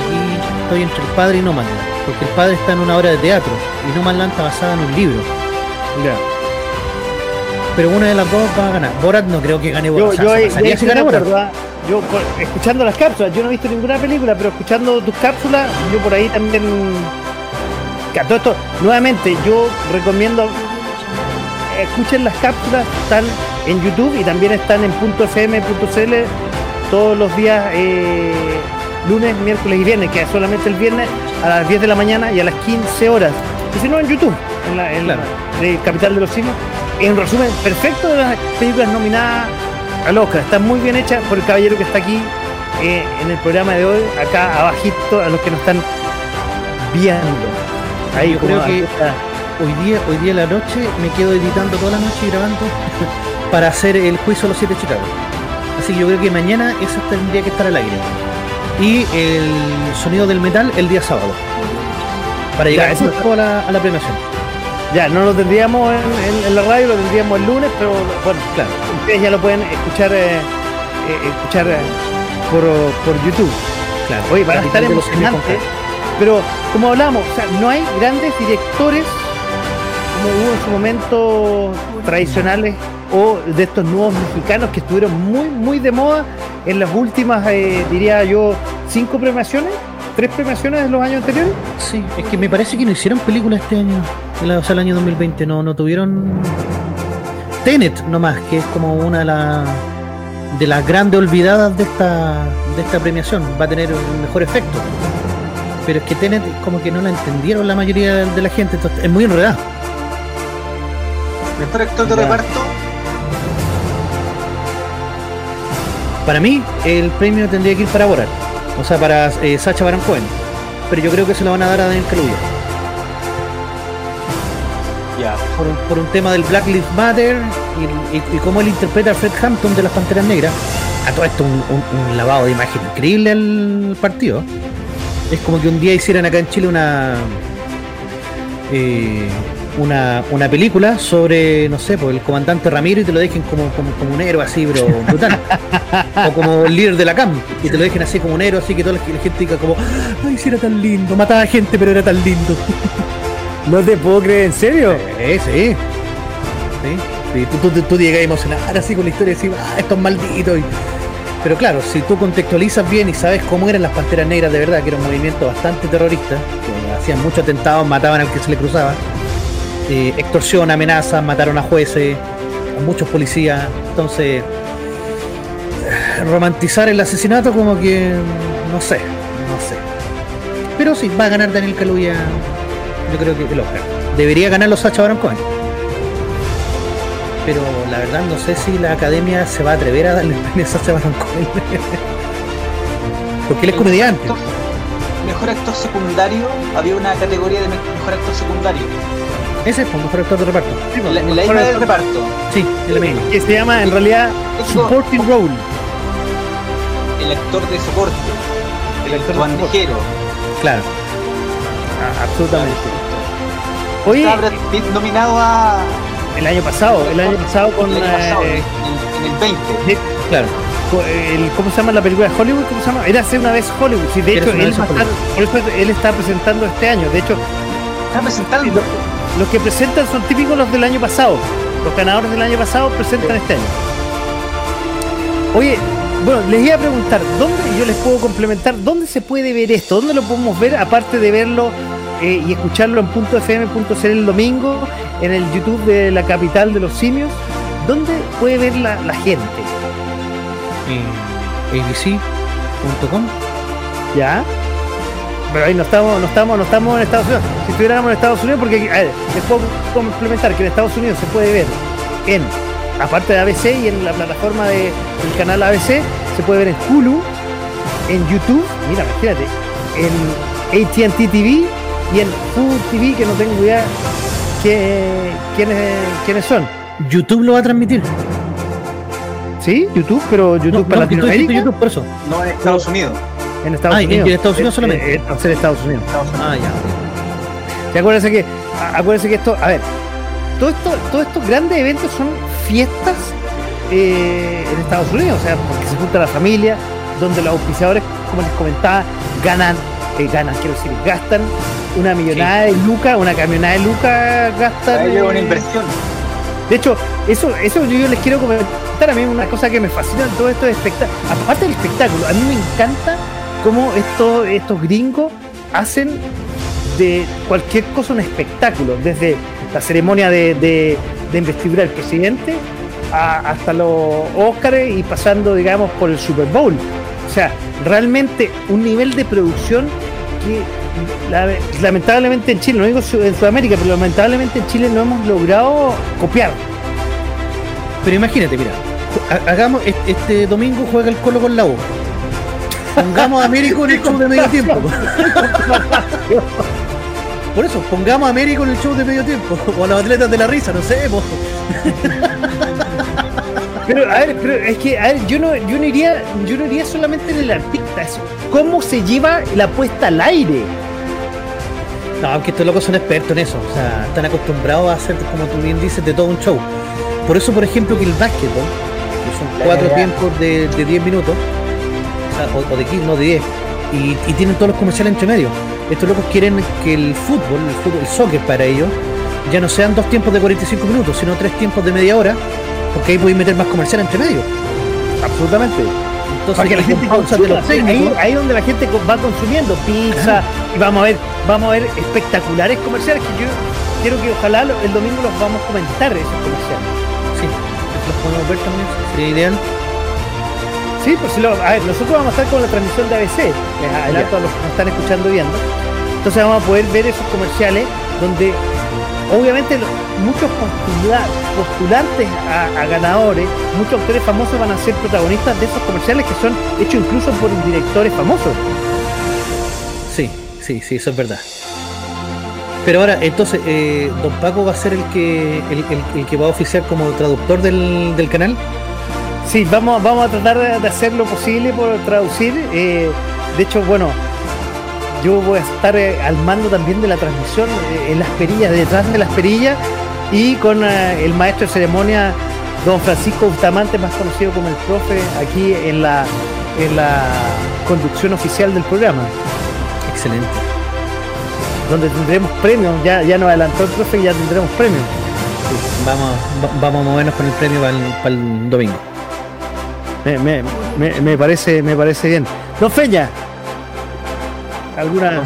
S4: aquí estoy entre El Padre y Nomadland, porque El Padre está en una obra de teatro y Nomadland está basada en un libro.
S2: Ya.
S4: Pero una de las dos va a ganar. Borat no creo que gane
S2: Yo,
S4: Borat. O sea,
S2: yo,
S4: si gana Borat.
S2: escuchando las cápsulas, yo no he visto ninguna película, pero escuchando tus cápsulas, yo por ahí también. Todo esto, nuevamente, yo recomiendo. Escuchen las cápsulas, están en YouTube y también están en .fm.cl todos los días, eh, lunes, miércoles y viernes, que es solamente el viernes a las 10 de la mañana y a las 15 horas. Y si no, en YouTube, en la, en
S4: Claro.
S2: la- de Capital de los Simios. En resumen perfecto de las películas nominadas al Oscar. Está muy bien hecha por el caballero que está aquí eh, en el programa de hoy, acá abajito, a los que nos están viendo. Ahí
S4: Yo
S2: como
S4: creo que-. Hoy día, hoy día la noche me quedo editando toda la noche y grabando para hacer el juicio de los siete de Chicago. Así que yo creo que mañana eso tendría que estar al aire. Y el sonido del metal el día sábado. Para llegar
S2: eso
S4: justo a la, a la premiación.
S2: Ya, no lo tendríamos en, en- en la radio, lo tendríamos el lunes, pero bueno,
S4: Claro.
S2: ustedes ya lo pueden escuchar eh, eh, escuchar eh, por, por YouTube.
S4: Claro.
S2: Oye, a
S4: Capitán
S2: estar emocionantes. Pero como hablamos, o sea, no hay grandes directores como hubo en su momento tradicionales o de estos nuevos mexicanos que estuvieron muy, muy de moda en las últimas, eh, diría yo, cinco premiaciones, tres premiaciones de los años anteriores.
S4: Sí, es que me parece que no hicieron película este año, el- o sea, el año 2020, no, no tuvieron Tenet nomás, que es como una de las de las grandes olvidadas de esta de esta premiación, va a tener un mejor efecto. Pero es que Tenet como que no la entendieron la mayoría de la gente, entonces es muy enredada.
S3: Mejor actor de reparto,
S4: Para mí, el premio tendría que ir para Borat, o sea, para eh, Sacha Baron Cohen. Pero yo creo que se lo van a dar a Daniel Kaluuya.
S3: ya.
S4: por un, por un tema del Black Lives Matter y, y, y cómo él interpreta a Fred Hampton de las Panteras Negras. A todo esto un, un- un lavado de imagen increíble al partido. Es como que un día hicieran acá en Chile una eh, una, una película sobre, no sé, pues el comandante Ramiro y te lo dejen como, como, como un héroe así, pero brutal. o como el líder de la CAM y te lo dejen así como un héroe, así que toda la, la gente diga como, ay, si era tan lindo, mataba gente, pero era tan lindo.
S2: No te puedo creer, ¿en serio?
S4: Sí, sí. Tú, tú, tú llegas a emocionar así con la historia y decir, ah, estos malditos. Y- Pero claro, si tú contextualizas bien y sabes cómo eran las panteras negras de verdad, que era un movimiento bastante terrorista, que hacían muchos atentados, mataban al que se le cruzaba, eh, extorsión, amenazas, mataron a jueces, a muchos policías, entonces eh, romantizar el asesinato como que no sé, no sé. Pero sí, va a ganar Daniel Kaluuya, yo creo que el Oscar. Debería ganarlo Sacha Baron Cohen. Pero la verdad no sé si la academia se va a atrever a darle el premio a Sacha Baron Cohen. Porque él es comediante.
S3: Mejor actor- secundario, había una categoría de me- mejor actor secundario.
S4: Ese es el mejor actor de reparto.
S3: La, la isla del reparto.
S4: Sí, el mismo.
S2: Que se llama en realidad Supporting Role.
S3: el actor de soporte, el actor bandejero.
S4: Claro.
S2: Ah, absolutamente. Oye,
S3: Estaba Brad Pitt nominado a.
S2: el año pasado, el año pasado con
S3: el año pasado,
S2: eh,
S3: en, en el 20.
S4: Claro.
S2: co- el- ¿cómo se llama la película de Hollywood? ¿Cómo se llama? Era hace una vez Hollywood. Sí, de
S4: Era
S2: hecho, él va estar- por eso él está presentando este año. De hecho,
S3: Está presentando.
S2: Lo- los que presentan son típicos los del año pasado. Los ganadores del año pasado presentan este año. Oye, bueno, les iba a preguntar, ¿dónde, yo les puedo complementar, dónde se puede ver esto? ¿Dónde lo podemos ver aparte de verlo eh, y escucharlo en .fm.cl el domingo en el YouTube de la capital de los simios. ¿Dónde puede ver la, la gente?
S4: En abc.com.
S2: ¿Ya? Pero ahí no estamos, no estamos, no estamos en Estados Unidos. Si estuviéramos en Estados Unidos, porque a ver, les puedo complementar que en Estados Unidos se puede ver en, aparte de ABC y en la plataforma de- del canal ABC, se puede ver en Hulu, en YouTube, mira, imagínate, en ATT TV y en Food TV, que no tengo idea que, quiénes, quiénes son.
S4: YouTube lo va a transmitir.
S2: ¿Sí? YouTube, pero YouTube
S4: No,
S2: para
S4: no,
S2: Latinoamérica.
S4: YouTube por eso.
S3: No en Estados Unidos.
S2: En Estados
S4: Ah, en-
S2: Unidos.
S4: en Estados Unidos
S2: Eh,
S4: solamente.
S2: eh, en Estados Unidos.
S3: Estados Unidos.
S4: Ah, ya.
S2: Y acuérdense que, acuérdense que esto, a ver, todo esto, todos estos grandes eventos son fiestas eh, en Estados Unidos, o sea, porque se junta la familia, donde los auspiciadores, como les comentaba, ganan, eh, ganan, quiero decir, gastan una millonada de lucas, una camionada de lucas gastan.
S3: Una inversión.
S2: de hecho, eso, eso yo les quiero comentar a mí una cosa que me fascina en todo esto de espectáculo. Aparte del espectáculo, a mí me encanta cómo estos, estos gringos hacen de cualquier cosa un espectáculo, desde la ceremonia de, de- de investidura del presidente hasta los Óscar y pasando, digamos, por el Super Bowl. O sea, realmente un nivel de producción que la- lamentablemente en Chile, no digo en Sudamérica, pero lamentablemente en Chile no hemos logrado copiar.
S4: Pero imagínate, mira, ha- hagamos este, este domingo juega el Colo con la U. Pongamos a Américo en el show de medio tiempo. Por eso, pongamos a Américo en el show de medio tiempo. O a los atletas de la risa, no sé. po.
S2: Pero, a ver, pero es que, a ver, yo no, yo no iría, yo no iría solamente en el artista, es cómo se lleva la puesta al aire.
S4: No, aunque estos locos son expertos en eso. O sea, están acostumbrados a hacer, como tú bien dices, de todo un show. Por eso, por ejemplo, que el básquetbol, que son cuatro tiempos de, de 10 minutos, o, de 15, no de 10, y, y tienen todos los comerciales entre medio. Estos locos quieren que el fútbol, el fútbol, el soccer para ellos, ya no sean dos tiempos de 45 minutos, sino tres tiempos de media hora, porque ahí podéis meter más comerciales entre medio.
S2: Absolutamente.
S4: Entonces,
S2: Para que la gente consuma,
S4: los
S2: ahí, ahí donde la gente va consumiendo pizza y vamos a ver, vamos a ver espectaculares comerciales que yo quiero que ojalá el domingo los vamos a comentar esos comerciales.
S4: sí, los podemos ver también, sería ideal.
S2: Sí, pues si lo, a ver, nosotros vamos a estar con la transmisión de ABC, adelanto a los que nos están escuchando viendo. Entonces vamos a poder ver esos comerciales donde obviamente muchos postula- postulantes a, a ganadores, muchos actores famosos van a ser protagonistas de esos comerciales que son hechos incluso por directores famosos.
S4: Sí, sí, sí, eso es verdad. Pero ahora, entonces, eh, Don Paco va a ser el que el, el- el que va a oficiar como traductor del, del canal.
S2: Sí, vamos, vamos a tratar de, hacer lo posible por traducir. eh, de hecho, bueno, yo voy a estar eh, al mando también de la transmisión eh, en las perillas, detrás de las perillas, y con el maestro de ceremonia, don Francisco Bustamante, más conocido como el profe, aquí en la, en la conducción oficial del programa,
S4: Excelente.
S2: donde tendremos premios. Ya, ya nos adelantó el profe y ya tendremos premios.
S4: Vamos, va- vamos a movernos con el premio para el, para el domingo.
S2: Me, me- me- me parece, me parece bien. Don Feña, ¿alguna,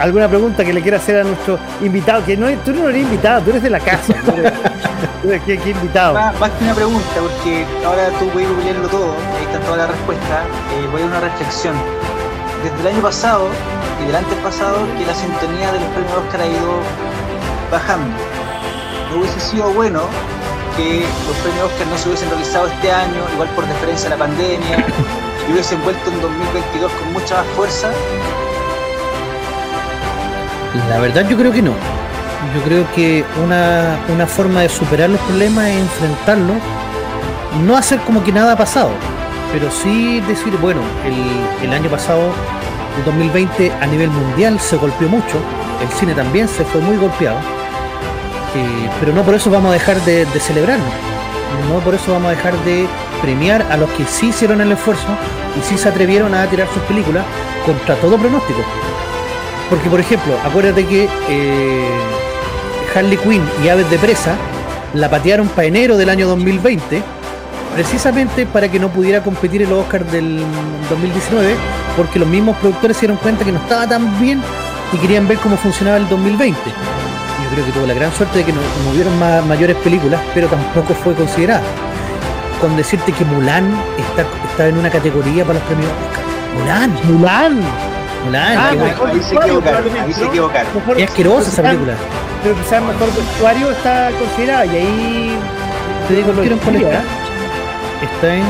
S2: alguna pregunta que le quiera hacer a nuestro invitado? Que no, es- tú no eres invitado, tú eres de la casa. Tú eres, tú eres que, que invitado.
S3: Más, más que una pregunta, porque ahora tú puedes googlearlo todo, ahí está toda la respuesta. Eh, voy a una reflexión. Desde el año pasado y del antes pasado, que la sintonía de los premios Oscar ha ido bajando. No hubiese sido bueno que los premios Oscar no se hubiesen realizado este año, igual por deferencia a la pandemia, y hubiesen vuelto en 2022 con mucha más fuerza.
S4: La verdad yo creo que no. Yo creo que una, una forma de superar los problemas es enfrentarlos, no hacer como que nada ha pasado, pero sí decir, bueno, el, el año pasado, el 2020 a nivel mundial se golpeó mucho, el cine también se fue muy golpeado, pero no por eso vamos a dejar de, de celebrarlo, no por eso vamos a dejar de premiar a los que sí hicieron el esfuerzo y sí se atrevieron a tirar sus películas contra todo pronóstico. Porque, por ejemplo, acuérdate que eh, Harley Quinn y Aves de Presa la patearon para enero del año 2020, precisamente para que no pudiera competir en los Oscars del 2019, porque los mismos productores se dieron cuenta que no estaba tan bien y querían ver cómo funcionaba el 2020. Creo que tuvo la gran suerte de que no, no hubieron ma- mayores películas, pero tampoco fue considerada. Con decirte que Mulan está, está en una categoría para los premios Oscar. Mulan,
S2: Mulan.
S4: Mulan,
S2: Ah, mejor.
S3: Ahí se equivocaron, ahí se
S2: ¿no?
S3: equivocaron.
S2: Mejor-
S4: Qué asquerosa esa
S2: pero
S4: película.
S2: Pero quizás mejor vestuario está considerado y ahí
S4: Te digo,
S2: lo diría.
S4: está. Está en.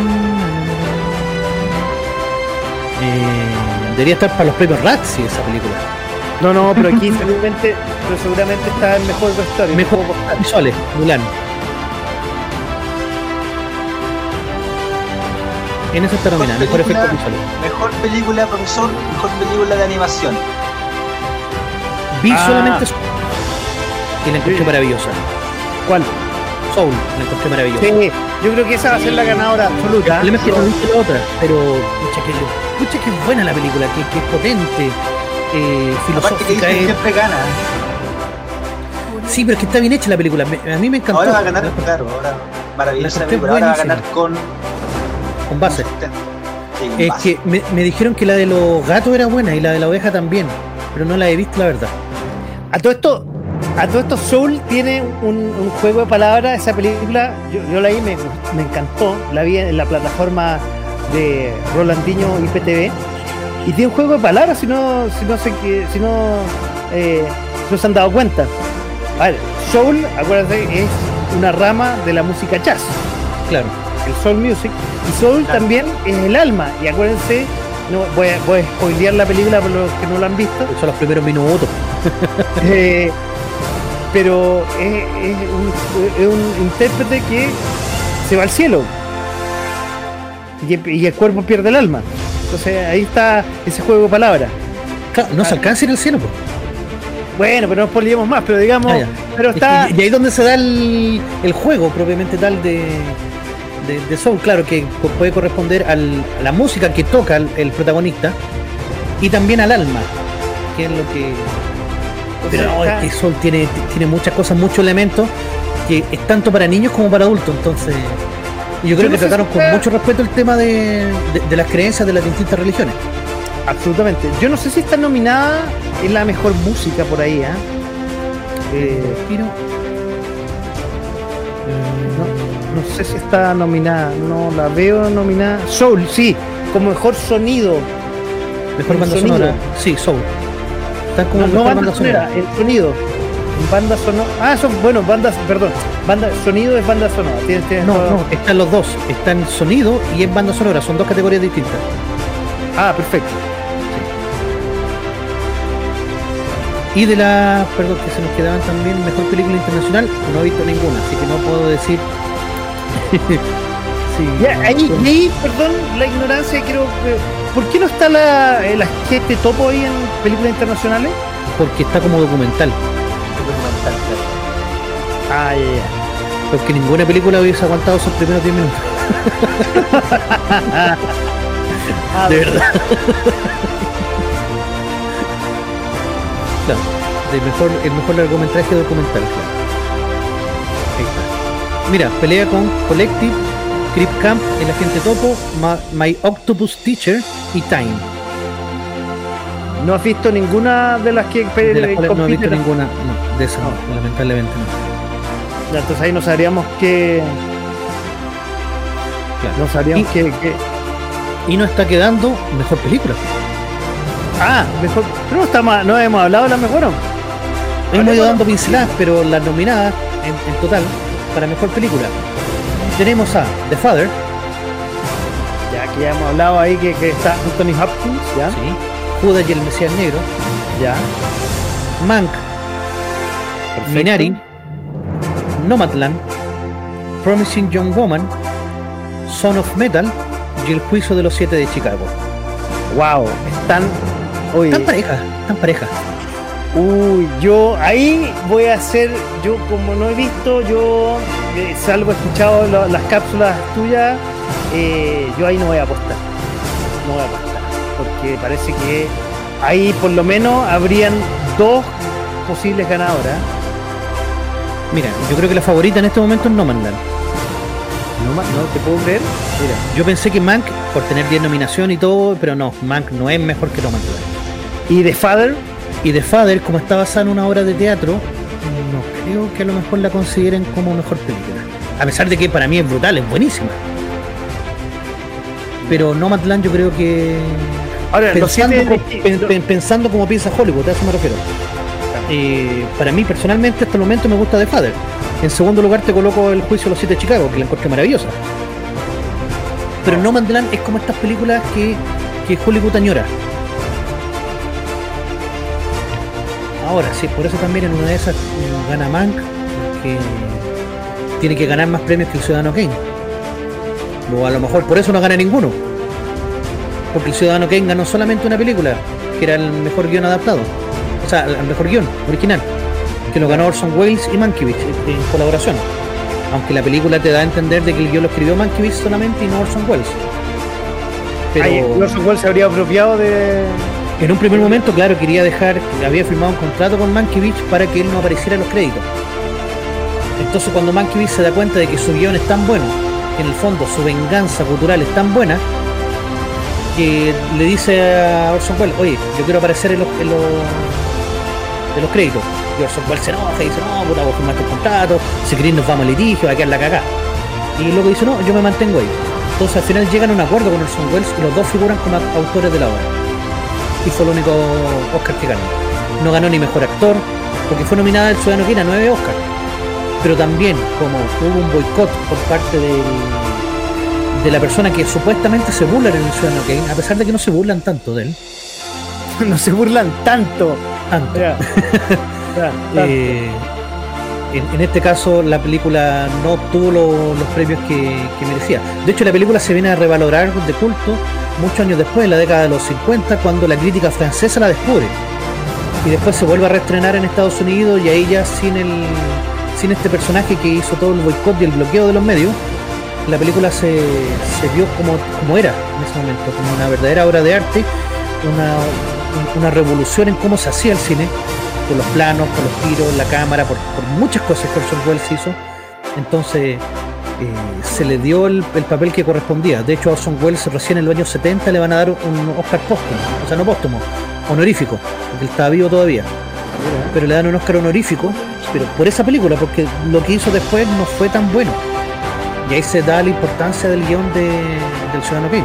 S4: Eh, debería estar para los premios Razzie esa película.
S2: No, no, pero aquí seguramente, pero seguramente está el mejor vestuario.
S4: Mejor visuales, Mulan. En eso está nominada, mejor
S3: película.
S4: efectos visuales.
S3: Mejor película, profesor, mejor película de animación.
S4: Vi
S2: Ah.
S4: solamente Soul. Y la encontré
S2: Sí.
S4: maravillosa.
S2: ¿Cuál?
S4: Soul, la encontré maravillosa.
S2: Sí, yo creo que esa va a ser la ganadora
S4: El
S2: absoluta.
S4: problema es que no viste la otra, pero pucha que, pucha que es buena la película, que, que es potente, eh, filosófica.
S3: que
S4: es-
S3: siempre gana.
S4: Sí, pero es que está bien hecha la película. me- a mí me encantó.
S3: Ahora va a ganar,
S4: La-
S3: claro, ahora maravillosa
S4: la
S3: la película. Ahora va a ganar con
S4: con base.
S3: Sí, con
S4: Es
S3: base.
S4: que me, me dijeron que la de los gatos era buena y la de la oveja también, pero no la he visto la verdad.
S2: A todo esto, a todo esto Soul tiene un, un juego de palabras. Esa película, yo, yo la vi, me, me encantó. La vi en la plataforma de Rolandinho IPTV. Y tiene un juego de palabras si no, si no sé qué, si no, eh, si no se han dado cuenta. A ver, Soul, acuérdense, es una rama de la música jazz.
S4: Claro.
S2: el soul music y soul
S3: Claro.
S2: también es el alma y acuérdense no voy a, voy a spoilear la película por los que no la han visto
S4: Son los primeros minutos.
S2: eh, pero es, es un, es un intérprete que se va al cielo y, que- y el cuerpo pierde el alma entonces ahí está ese juego de palabras.
S4: Claro, no se alcanza ir al cielo, pues.
S2: bueno pero no spoileemos más pero digamos
S4: Ah,
S2: pero
S4: Es
S2: está
S4: que- y ahí es donde se da el, el juego propiamente tal de, de, de Soul, claro, que puede corresponder al- a la música que toca el, el protagonista y también al alma, que es lo que... Pero no, es que Soul tiene, tiene muchas cosas, muchos elementos que es tanto para niños como para adultos, entonces... y Yo creo
S2: Yo
S4: que trataron
S2: si
S4: con
S2: está-
S4: mucho respeto el tema de, de- de las creencias de las distintas religiones.
S2: absolutamente yo no sé si está nominada en la mejor música por ahí ¿ah? Eh,
S4: Tiro.
S2: No, no sé si está nominada, no la veo nominada. Soul, sí, como mejor sonido.
S4: Mejor banda
S2: sonido.
S4: sonora. Sí, Soul. Están como
S2: No, no banda, sonora, el sonido. Banda sonora. Ah, son, bueno, bandas, perdón. Banda, sonido es banda sonora. Tienes, tienes
S4: No, no, están los dos. Están sonido y en banda sonora. Son dos categorías distintas.
S2: Ah, perfecto.
S4: Y de las, perdón, que se nos quedaban también, mejor película internacional, no he visto ninguna, así que no puedo decir. sí,
S2: Ya,
S4: no,
S2: ahí, ahí, perdón, la ignorancia, quiero. eh, ¿Por qué no está la, la gente topo ahí en películas internacionales?
S4: porque está como documental.
S3: Documental, claro.
S2: Ah, ya.
S4: Porque ninguna película hubiese aguantado esos primeros 10 minutos.
S2: Ah,
S4: De verdad. claro, de mejor, el mejor largometraje documental, claro. Ahí está. Mira, pelea con Collective, Crip Camp, El Agente Topo, My Octopus Teacher y Time.
S2: ¿No has visto ninguna de las que
S4: De las cuales no he visto
S2: compiten?
S4: ninguna, no, de esas no, lamentablemente no.
S2: Ya, entonces ahí no sabríamos que.
S4: Claro.
S2: No sabríamos
S4: Y-
S2: que, que-
S4: Y no está quedando mejor película.
S2: Ah, mejor. Pero no, estamos, no hemos hablado de la mejor. ¿no?
S4: Hemos ido dando pinceladas, pero las nominadas en, en total para mejor película. Tenemos a The Father,
S2: Ya que ya hemos hablado ahí que, que está Anthony Hopkins, ya,
S4: ¿sí? Judas y el Mesías Negro,
S2: ya.
S4: Mank,
S2: perfecto.
S4: Minari, Nomadland, Promising Young Woman, Son of Metal y El Juicio de los Siete de Chicago.
S2: Wow, están. Oye,
S4: Están parejas, están parejas.
S2: uy, yo ahí voy a hacer. Yo, como no he visto, yo eh, salvo escuchado lo- las cápsulas tuyas, eh, yo ahí no voy a apostar. No voy a apostar. Porque parece que ahí por lo menos habrían dos posibles ganadoras.
S4: Mira, yo creo que la favorita en este momento es Nomadland.
S2: No, ma- no te puedo creer. Mira.
S4: Yo pensé que Mank, por tener 10 nominaciones y todo, pero no, Mank no es mejor que Nomadland.
S2: Y The Father,
S4: Y The Father, como está basada en una obra de teatro, no creo que a lo mejor la consideren como mejor película. A pesar de que para mí es brutal, es buenísima. Pero Nomadland yo creo que
S2: Ahora, los
S4: pensando,
S2: siete
S4: como, pen- pen- pensando como piensa Hollywood, a eso me refiero. Eh, para mí personalmente hasta el momento me gusta The Father. En segundo lugar te coloco el juicio de los siete de Chicago, que la encuentro maravillosa. Pero No Man's Land es como estas películas que, que Hollywood añora. Ahora, sí, por eso también en una de esas mm, gana Mank, que tiene que ganar más premios que el Ciudadano Kane. O a lo mejor por eso no gana ninguno. Porque el Ciudadano Kane ganó solamente una película, que era el mejor guion adaptado. O sea, el mejor guion original. Que lo ganó Orson Welles y Mankiewicz en colaboración. Aunque la película te da a entender de que el guion lo escribió Mankiewicz solamente y no Orson Welles. Pero
S2: Orson Welles se habría apropiado de.
S4: en un primer momento, claro, quería dejar, había firmado un contrato con Mankiewicz para que él no apareciera en los créditos. Entonces cuando Mankiewicz se da cuenta de que su guion es tan bueno, que en el fondo su venganza cultural es tan buena, que le dice a Orson Welles, oye, yo quiero aparecer en los, en los, en los créditos. Y Orson Welles se enoja y dice, no, puta, vos firmaste el contrato, si querés nos vamos al litigio, va a quedar la cagada. Y luego dice, no, yo me mantengo ahí. Entonces al final llegan a un acuerdo con Orson Welles y los dos figuran como autores de la obra y fue el único Oscar que ganó. No ganó ni mejor actor, porque fue nominada el Ciudadano Kane a nueve Oscar. Pero también, como hubo un boicot por parte del- de la persona que supuestamente se burlan en el Ciudadano Kane, a pesar de que no se burlan tanto de él,
S2: no se burlan tanto.
S4: tanto. Eh, en, en este caso, la película no obtuvo lo- los premios que, que merecía. De hecho, la película se viene a revalorar de culto muchos años después, en la década de los 50, cuando la crítica francesa la descubre. Y después se vuelve a reestrenar en Estados Unidos y ahí ya sin el sin este personaje que hizo todo el boicot y el bloqueo de los medios, la película se, se vio como, como era en ese momento, como una verdadera obra de arte, una, una revolución en cómo se hacía el cine, por los planos, por los tiros, la cámara, por, por muchas cosas que Orson Welles hizo. Entonces eh, se le dio el, el papel que correspondía. De hecho, a Orson Welles recién en los años 70 le van a dar un Oscar póstumo, o sea, no póstumo, honorífico, porque él estaba vivo todavía. Pero le dan un Oscar honorífico, pero por esa película, porque lo que hizo después no fue tan bueno. Y ahí se da la importancia del guion de, del Ciudadano Kane.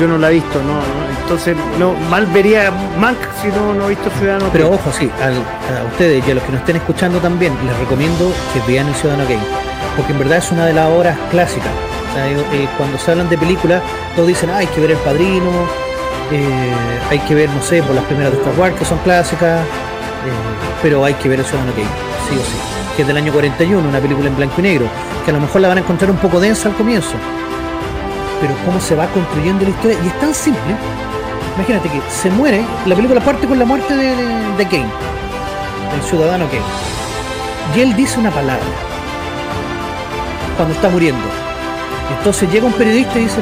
S2: Yo no la he visto, no, no, entonces no mal vería Mank si no, no he visto Ciudadano
S4: Pero
S2: Kane.
S4: ojo, sí, al- a ustedes y a los que nos estén escuchando también, les recomiendo que vean El Ciudadano Kane, porque en verdad es una de las obras clásicas. O sea, eh, eh, cuando se hablan de películas, todos dicen, ah, hay que ver El Padrino, eh, hay que ver, no sé, por las primeras de Star Wars, que son clásicas, eh, pero hay que ver El Ciudadano Kane, que es del año 41, una película en blanco y negro, que a lo mejor la van a encontrar un poco densa al comienzo, pero cómo se va construyendo la historia, y es tan simple. Imagínate que se muere, la película parte con la muerte de, de, Kane, del ciudadano Kane. Y él dice una palabra cuando está muriendo. Entonces llega un periodista y dice,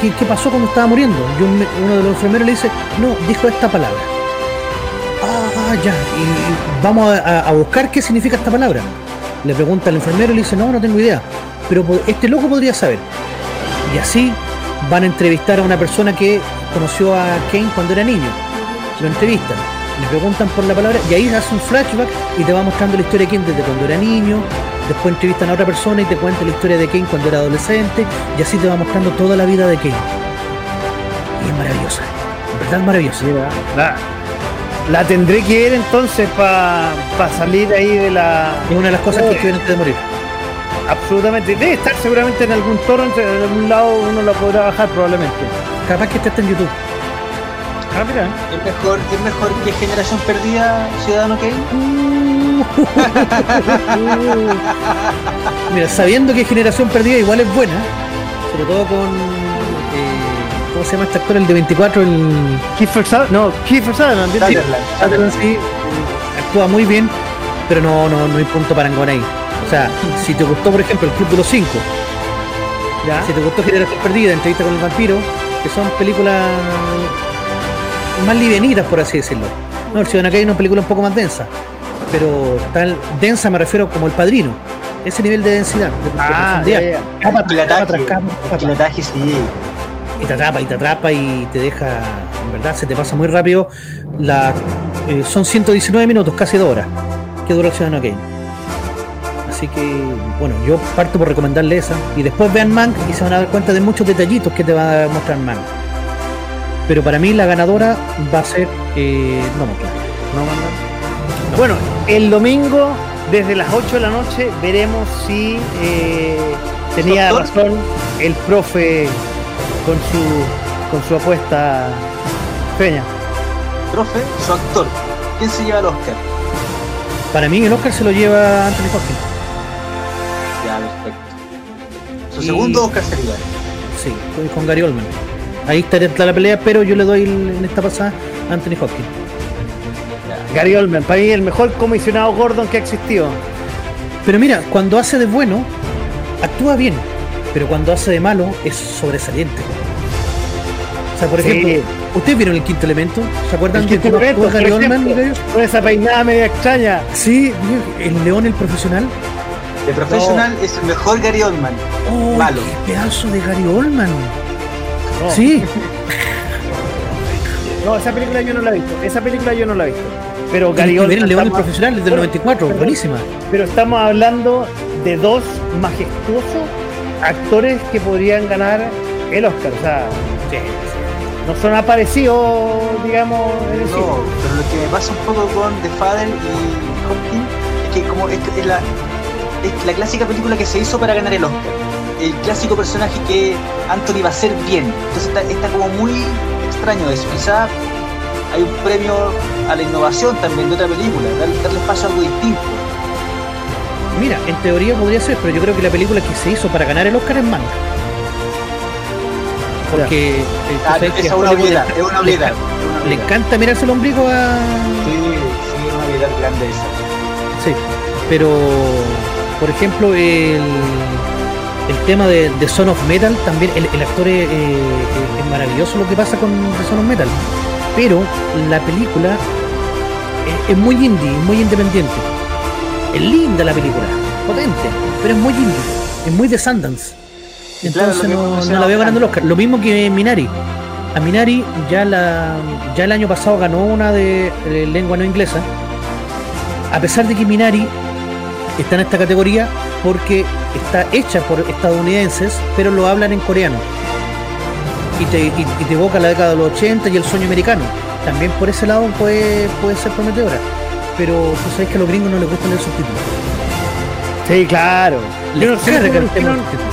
S4: ¿qué, qué- pasó cuando estaba muriendo? Y un- uno de los enfermeros le dice, no, dijo esta palabra. Ah, ya, y, vamos a, buscar qué significa esta palabra. Le pregunta al enfermero y le dice, no, no tengo idea. Pero este loco podría saber. Y así van a entrevistar a una persona que conoció a Kane cuando era niño. Lo entrevistan, le preguntan por la palabra y ahí hace un flashback y te va mostrando la historia de Kane desde cuando era niño. Después entrevistan a otra persona y te cuenta la historia de Kane cuando era adolescente. Y así te va mostrando toda la vida de Kane. Y es maravillosa. En verdad maravillosa.
S2: La, tendré que ver entonces para salir ahí de la.
S4: Es una de las cosas que ver antes de morir.
S2: Absolutamente. Debe estar seguramente en algún torrent, en algún lado uno la podrá bajar probablemente.
S4: Capaz que esté hasta en YouTube.
S2: Ah, mira.
S3: ¿Es mejor, ¿Es mejor que Generación Perdida, Ciudadano Kane?
S4: Mira, sabiendo que Generación Perdida igual es buena, sobre todo con. ¿Cómo se llama este actor? El de 24, el.
S2: Kiefer Sutherland. No, Kiefer Sutherland. ¿viste?
S3: Sutherland.
S4: Sí, actúa muy bien, pero no, no, no hay punto para Angón ahí. O sea, si te gustó, por ejemplo, El Club de los Cinco,
S2: Ya.
S4: si te gustó Generación Perdida, Entrevista con el Vampiro, que son películas más livianitas, por así decirlo. No, El Ciudadano es una película un poco más densa, pero tal densa me refiero como El Padrino. Ese nivel de densidad, de, de
S2: Ah.
S4: Capa capa capa capa.
S3: pilotaje, sí.
S4: Y te atrapa y te atrapa y te deja en verdad se te pasa muy rápido. La, eh, son 119 minutos, casi dos horas, que dura Ciudadano Kane. Así que, bueno, yo parto por recomendarle esa. Y después vean Mank y se van a dar cuenta de muchos detallitos que te va a mostrar Mank. Pero para mí la ganadora va a ser eh, no, no, no,
S2: no, Bueno, el domingo desde las 8 de la noche veremos si eh, tenía razón el profe con su con su apuesta peña.
S3: Profe, su actor. ¿Quién se lleva el Oscar?
S4: Para mí el Oscar se lo lleva Anthony Hopkins.
S3: Ya, perfecto. Su segundo Oscar sería.
S4: Sí, con Gary Oldman. Ahí está la pelea, pero yo le doy en esta pasada a Anthony Hopkins.
S2: Gary Oldman, para mí el mejor comisionado Gordon que ha existido.
S4: Pero mira, cuando hace de bueno, actúa bien, pero cuando hace de malo es sobresaliente. O sea, por ejemplo, ¿ustedes vieron el quinto elemento? ¿Se acuerdan
S2: de cómo actúa Gary Oldman? Con esa peinada media extraña.
S4: Sí, el león el profesional.
S3: El profesional es el mejor Gary Oldman.
S4: Oh, malo. Qué pedazo de Gary Oldman. Sí.
S2: No, esa película yo no la he visto. Esa película yo no la he visto. Pero
S4: Gary Oldman. El León Profesional es del 94, buenísima.
S2: Pero estamos hablando de dos majestuosos actores que podrían ganar el Oscar. O sea, no son aparecidos, digamos, en el
S3: No, pero lo que me pasa un poco con The Father y Hopkins es que como es, la, es la clásica película que se hizo para ganar el Oscar. El clásico personaje que Anthony va a hacer bien. Entonces está, está como muy extraño eso. Quizá hay un premio a la innovación también de otra película, darle, espacio a algo distinto.
S4: Mira, en teoría podría ser, pero yo creo que la película que se hizo para ganar el Oscar es manga. Porque
S3: eh, ah, es, una habilidad, es una habilidad,
S4: le, encanta mirarse el ombligo a.
S3: Sí, sí, es una habilidad grande esa.
S4: Sí, pero por ejemplo, el, el tema de, Son of Metal, también el, actor es, es, maravilloso lo que pasa con The Son of Metal pero la película es, muy indie, muy independiente. Es linda la película, potente, pero es muy indie, es muy de Sundance. Entonces no, la veo ganando el Oscar. Lo mismo que Minari. A Minari ya, la, ya el año pasado ganó una de, de lengua no inglesa. A pesar de que Minari está en esta categoría porque está hecha por estadounidenses, pero lo hablan en coreano y te, y, te evoca la década de los 80 y el sueño americano. También por ese lado puede, puede ser prometedora. Pero tú sabes que a los gringos no les gustan el subtítulo.
S2: Sí, claro. Yo no sé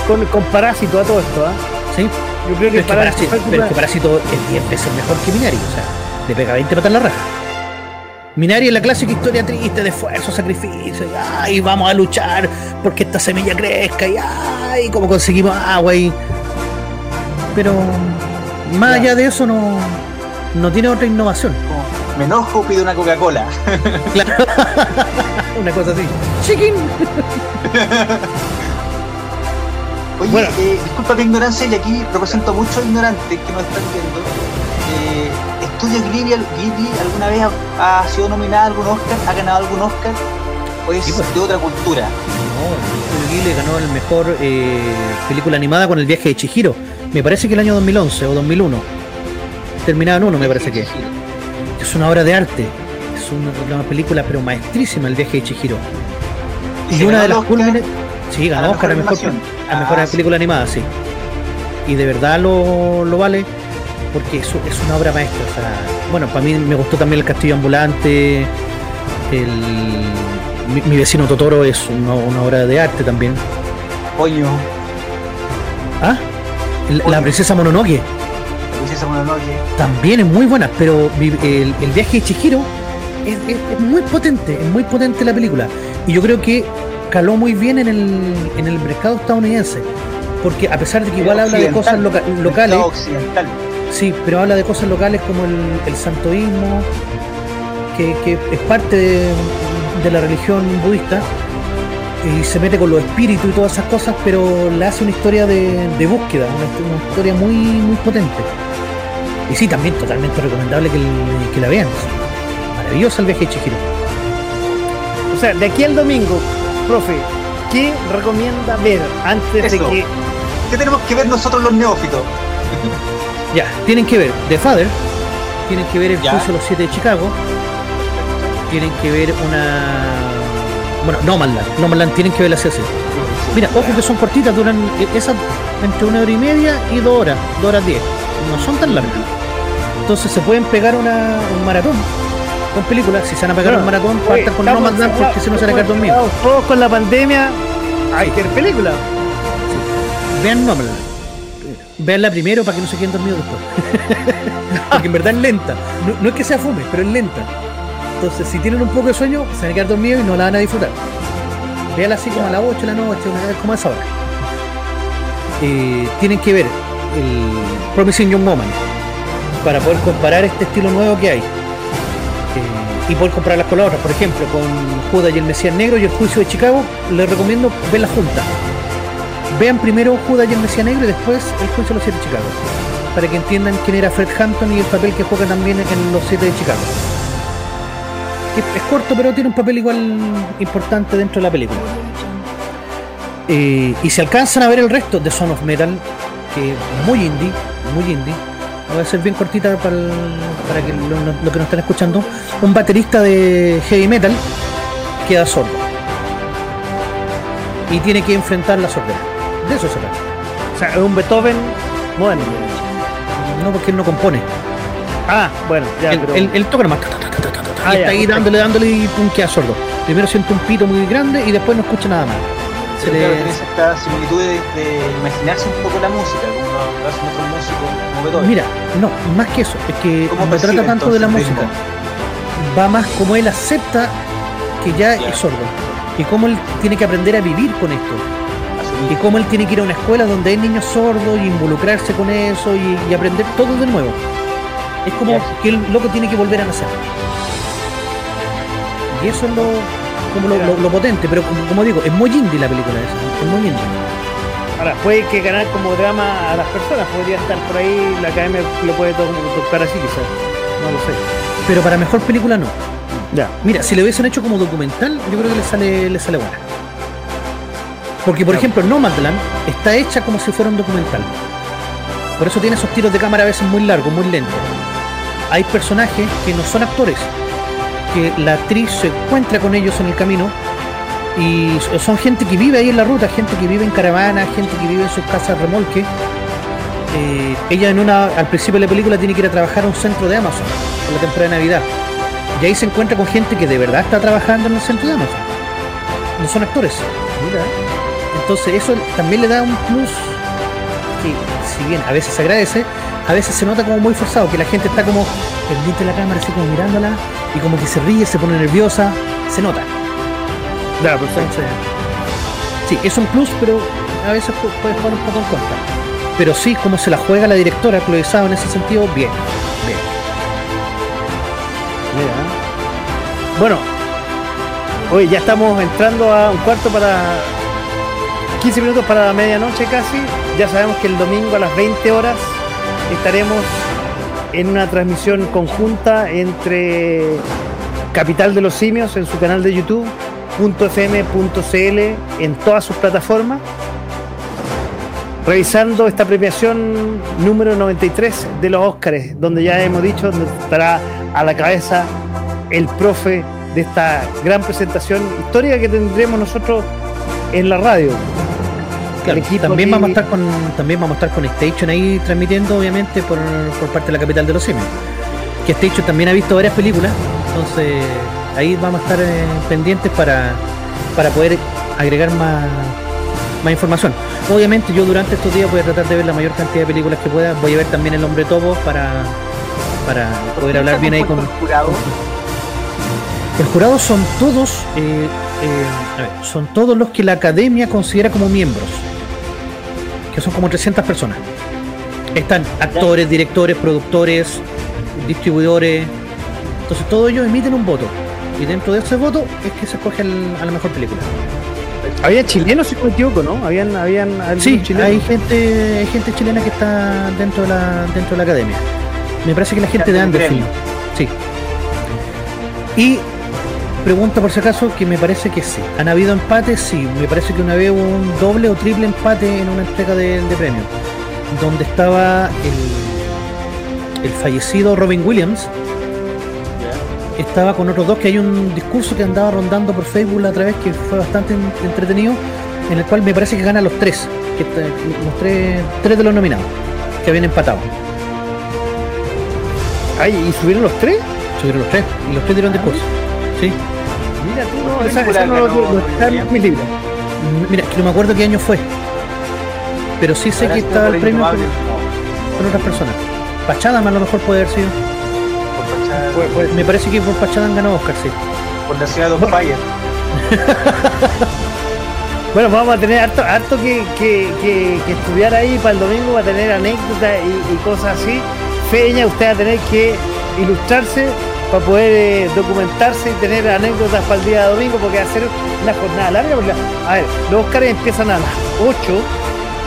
S2: con, con, Parásito a todo esto, ¿ah?
S4: Sí. Yo creo que, Parásito, pero es que Parásito es 10 veces mejor que Minari, o sea, le pega 20 patas en la raja. Minari es la clásica historia triste de esfuerzo, sacrificio, y ay, vamos a luchar porque esta semilla crezca, y ay, cómo conseguimos agua y pero más allá de eso no, no tiene otra innovación.
S3: Me enojo, pido una Coca-Cola.
S4: Claro. una cosa así. Chicken.
S3: Oye, bueno. eh, disculpa mi ignorancia y aquí represento a muchos ignorantes que nos están viendo. Eh, ¿Estudio Ghibli, alguna vez ha, sido nominada a algún Oscar? ¿Ha ganado algún Oscar? ¿O es pues. de otra cultura?
S4: No, Estudio Ghibli ganó el mejor eh, película animada con el viaje de Chihiro me parece que el año 2011 o 2001. Terminaba en uno, me parece que. Es una obra de arte. Es una, película, pero maestrísima, El viaje de Chihiro. Y, una de las cúlmines. Sí, ganó Oscar a mejor, a mejor ah, película animada, sí. Y de verdad lo, lo vale porque es, es una obra maestra. O sea, bueno, para mí me gustó también El Castillo Ambulante. El, mi, vecino Totoro es una, una obra de arte también.
S3: Coño.
S4: ¿Ah? La, princesa Mononoke.
S3: Princesa Mononoke.
S4: También es muy buena, pero el, viaje de Chihiro es, muy potente, es muy potente la película. Y yo creo que caló muy bien en el, en el mercado estadounidense. Porque a pesar de que igual habla de cosas locales. Sí, pero habla de cosas locales como el, santoísmo, que, es parte de la religión budista y se mete con los espíritus y todas esas cosas, pero le hace una historia de, búsqueda, una, historia muy, muy potente. Y sí, también totalmente recomendable que, la vean. Maravilloso el viaje de Chihiro.
S2: O sea, de aquí al domingo, profe, ¿qué recomienda ver antes de que...
S3: ¿Qué tenemos que ver nosotros los neófitos?
S4: ya, tienen que ver The Father, tienen que ver el
S3: Ya.
S4: juicio de los siete de Chicago, tienen que ver una. Bueno, Nomadland, Nomadland tienen que ver así así. Mira, ojo que son cortitas, duran eh, esas entre una hora y media y dos horas, dos horas diez. No son tan largas. Entonces se pueden pegar una, un maratón con películas. Si se van a pegar un maratón,
S2: Oye,
S4: partan con Nomadland
S2: encerrados-
S4: porque si no se van a quedar dormidos.
S2: Todos con la pandemia, hay que ver película.
S4: Vean Nomadland. Veanla primero para que no se queden dormidos después. Porque en verdad es lenta. No, no es que sea fume, pero es lenta. Entonces, si tienen un poco de sueño, se van a quedar dormidos y no la van a disfrutar. Véanla así como a las 8 de la noche, una vez como a esa hora. Eh, tienen que ver el Promising Young Woman para poder comparar este estilo nuevo que hay. Eh, y poder compararlas con las otras. Por ejemplo, con Judas y el Mesías Negro y el Juicio de Chicago, les recomiendo verla juntas. Vean primero Judas y el Mesías Negro y después el Juicio de los Siete de Chicago. Para que entiendan quién era Fred Hampton y el papel que juega también en Los Siete de Chicago. Es corto, pero tiene un papel igual importante dentro de la película. Eh, y si alcanzan a ver el resto de Son of Metal, que muy indie, muy indie, voy a ser bien cortita para, el- para que lo, que nos están escuchando, un baterista de heavy metal queda sordo y tiene que enfrentar la sordera. De eso se trata.
S2: O sea, es un Beethoven moderno.
S4: No porque él no compone.
S2: Ah, bueno, ya,
S4: él,
S2: pero.
S4: él- él toca nomás.
S2: Ah,
S4: y
S2: ya,
S4: está ahí
S2: perfecto.
S4: dándole, dándole y pum, queda sordo. Primero siente un pito muy grande y después no escucha nada más. Se
S3: Claro,
S4: le-
S3: tiene esta similitud de, de imaginarse un poco la música, como lo hacen otros músicos como Beethoven.
S4: Mira, no, más que eso, es que
S3: ¿Cómo
S4: no
S3: percibe,
S4: trata tanto de la música. Va más como él acepta que ya es sordo. Y cómo él tiene que aprender a vivir con esto.
S3: Asumir.
S4: Y cómo él tiene que ir a una escuela donde hay niños sordos y involucrarse con eso y, y aprender todo de nuevo. Es como que el loco tiene que volver a nacer. Y eso es lo, como lo, lo- lo potente, pero como, como digo, es muy indie la película esa, es muy indie.
S2: Ahora, puede que ganar como drama a las personas, podría estar por ahí, la academia lo puede to- tocar así quizás. No lo sé.
S4: Pero para mejor película no.
S2: Ya.
S4: Mira, si lo hubiesen hecho como documental, yo creo que le sale, le sale buena. Porque, por
S2: Ya.
S4: ejemplo, Nomadland está hecha como si fuera un documental. Por eso tiene esos tiros de cámara a veces muy largos, muy lentos. Hay personajes que no son actores, que la actriz se encuentra con ellos en el camino y son gente que vive ahí en la ruta, gente que vive en caravana, gente que vive en sus casas remolque. Eh, ella en una, al principio de la película tiene que ir a trabajar a un centro de Amazon por la temporada de Navidad. Y ahí se encuentra con gente que de verdad está trabajando en el centro de Amazon. No son actores.
S2: Mira.
S4: Entonces eso también le da un plus que si bien a veces se agradece, a veces se nota como muy forzado, que la gente está como pendiente de la cámara, así como mirándola, y como que se ríe, se pone nerviosa, se nota.
S2: Ya, perfecto.
S4: Entonces, sí, es un plus, pero a veces pu- puede jugar un poco en contra. Pero sí, como se la juega la directora, Chloe en ese sentido, bien. bien.
S2: Mira. Bueno, hoy ya estamos entrando a un cuarto para 15 minutos para la medianoche casi. Ya sabemos que el domingo a las 20 horas estaremos en una transmisión conjunta entre Capital de los Simios en su canal de YouTube, .fm.cl en todas sus plataformas. Revisando esta premiación número 93 de los Óscares, donde ya hemos dicho donde estará a la cabeza el profe de esta gran presentación histórica que tendremos nosotros en la radio.
S4: Claro, también vamos a estar con también vamos a estar con Station ahí transmitiendo obviamente por, por parte de la capital de los simios que Station también ha visto varias películas entonces ahí vamos a estar eh, pendientes para para poder agregar más más información. Obviamente yo durante estos días voy a tratar de ver la mayor cantidad de películas que pueda. Voy a ver también el hombre topo para para poder hablar bien ahí con
S3: el jurado.
S4: el jurado son todos, eh, eh, a ver, son todos los que la academia considera como miembros, que son como 300 personas. Están actores, directores, productores, distribuidores. Entonces todos ellos emiten un voto. Y dentro de ese voto es que se escoge el- a la mejor película.
S2: Había chilenos, si no me equivoco, ¿no? Habían, habían
S4: Sí,
S2: chilenos.
S4: hay gente, hay gente chilena que está dentro de la, dentro de la academia. Me parece que la gente de Anderson. Sí. Y pregunta por si acaso que me parece que sí. ¿Han habido empates? Sí. Me parece que una vez hubo un doble o triple empate en una entrega de, de premios. Donde estaba el fallecido Robin Williams estaba con otros dos que hay un discurso que andaba rondando por Facebook la otra vez que fue bastante en- entretenido, en el cual me parece que ganan los tres, que los tres, tres de los nominados, que habían empatado.
S2: Ay, ¿y subieron los tres?
S4: Subieron los tres, y los tres dieron discurso. Sí.
S2: Mira tú, no,
S3: ¿Qué
S2: esa, no lo,
S3: ganó
S2: no está en mis libros.
S4: M- Mira, que no me acuerdo qué año fue. Pero sí sé que estaba el premio con, con otras personas. Pachadam a lo mejor puede haber sido.
S3: Por, Pacha-
S2: Pues- pues-
S4: Me parece que por Pachadam ganó Oscar, sí.
S3: por la ciudad de Don Fire.
S2: Bueno, vamos a tener harto, harto que, que, que- que estudiar ahí para el domingo, va a tener anécdotas y, y cosas así. Feña, usted va a tener que ilustrarse para poder eh, documentarse y tener anécdotas para el día de domingo, porque va a ser una jornada larga. porque a ver, los Oscars empiezan a las 8,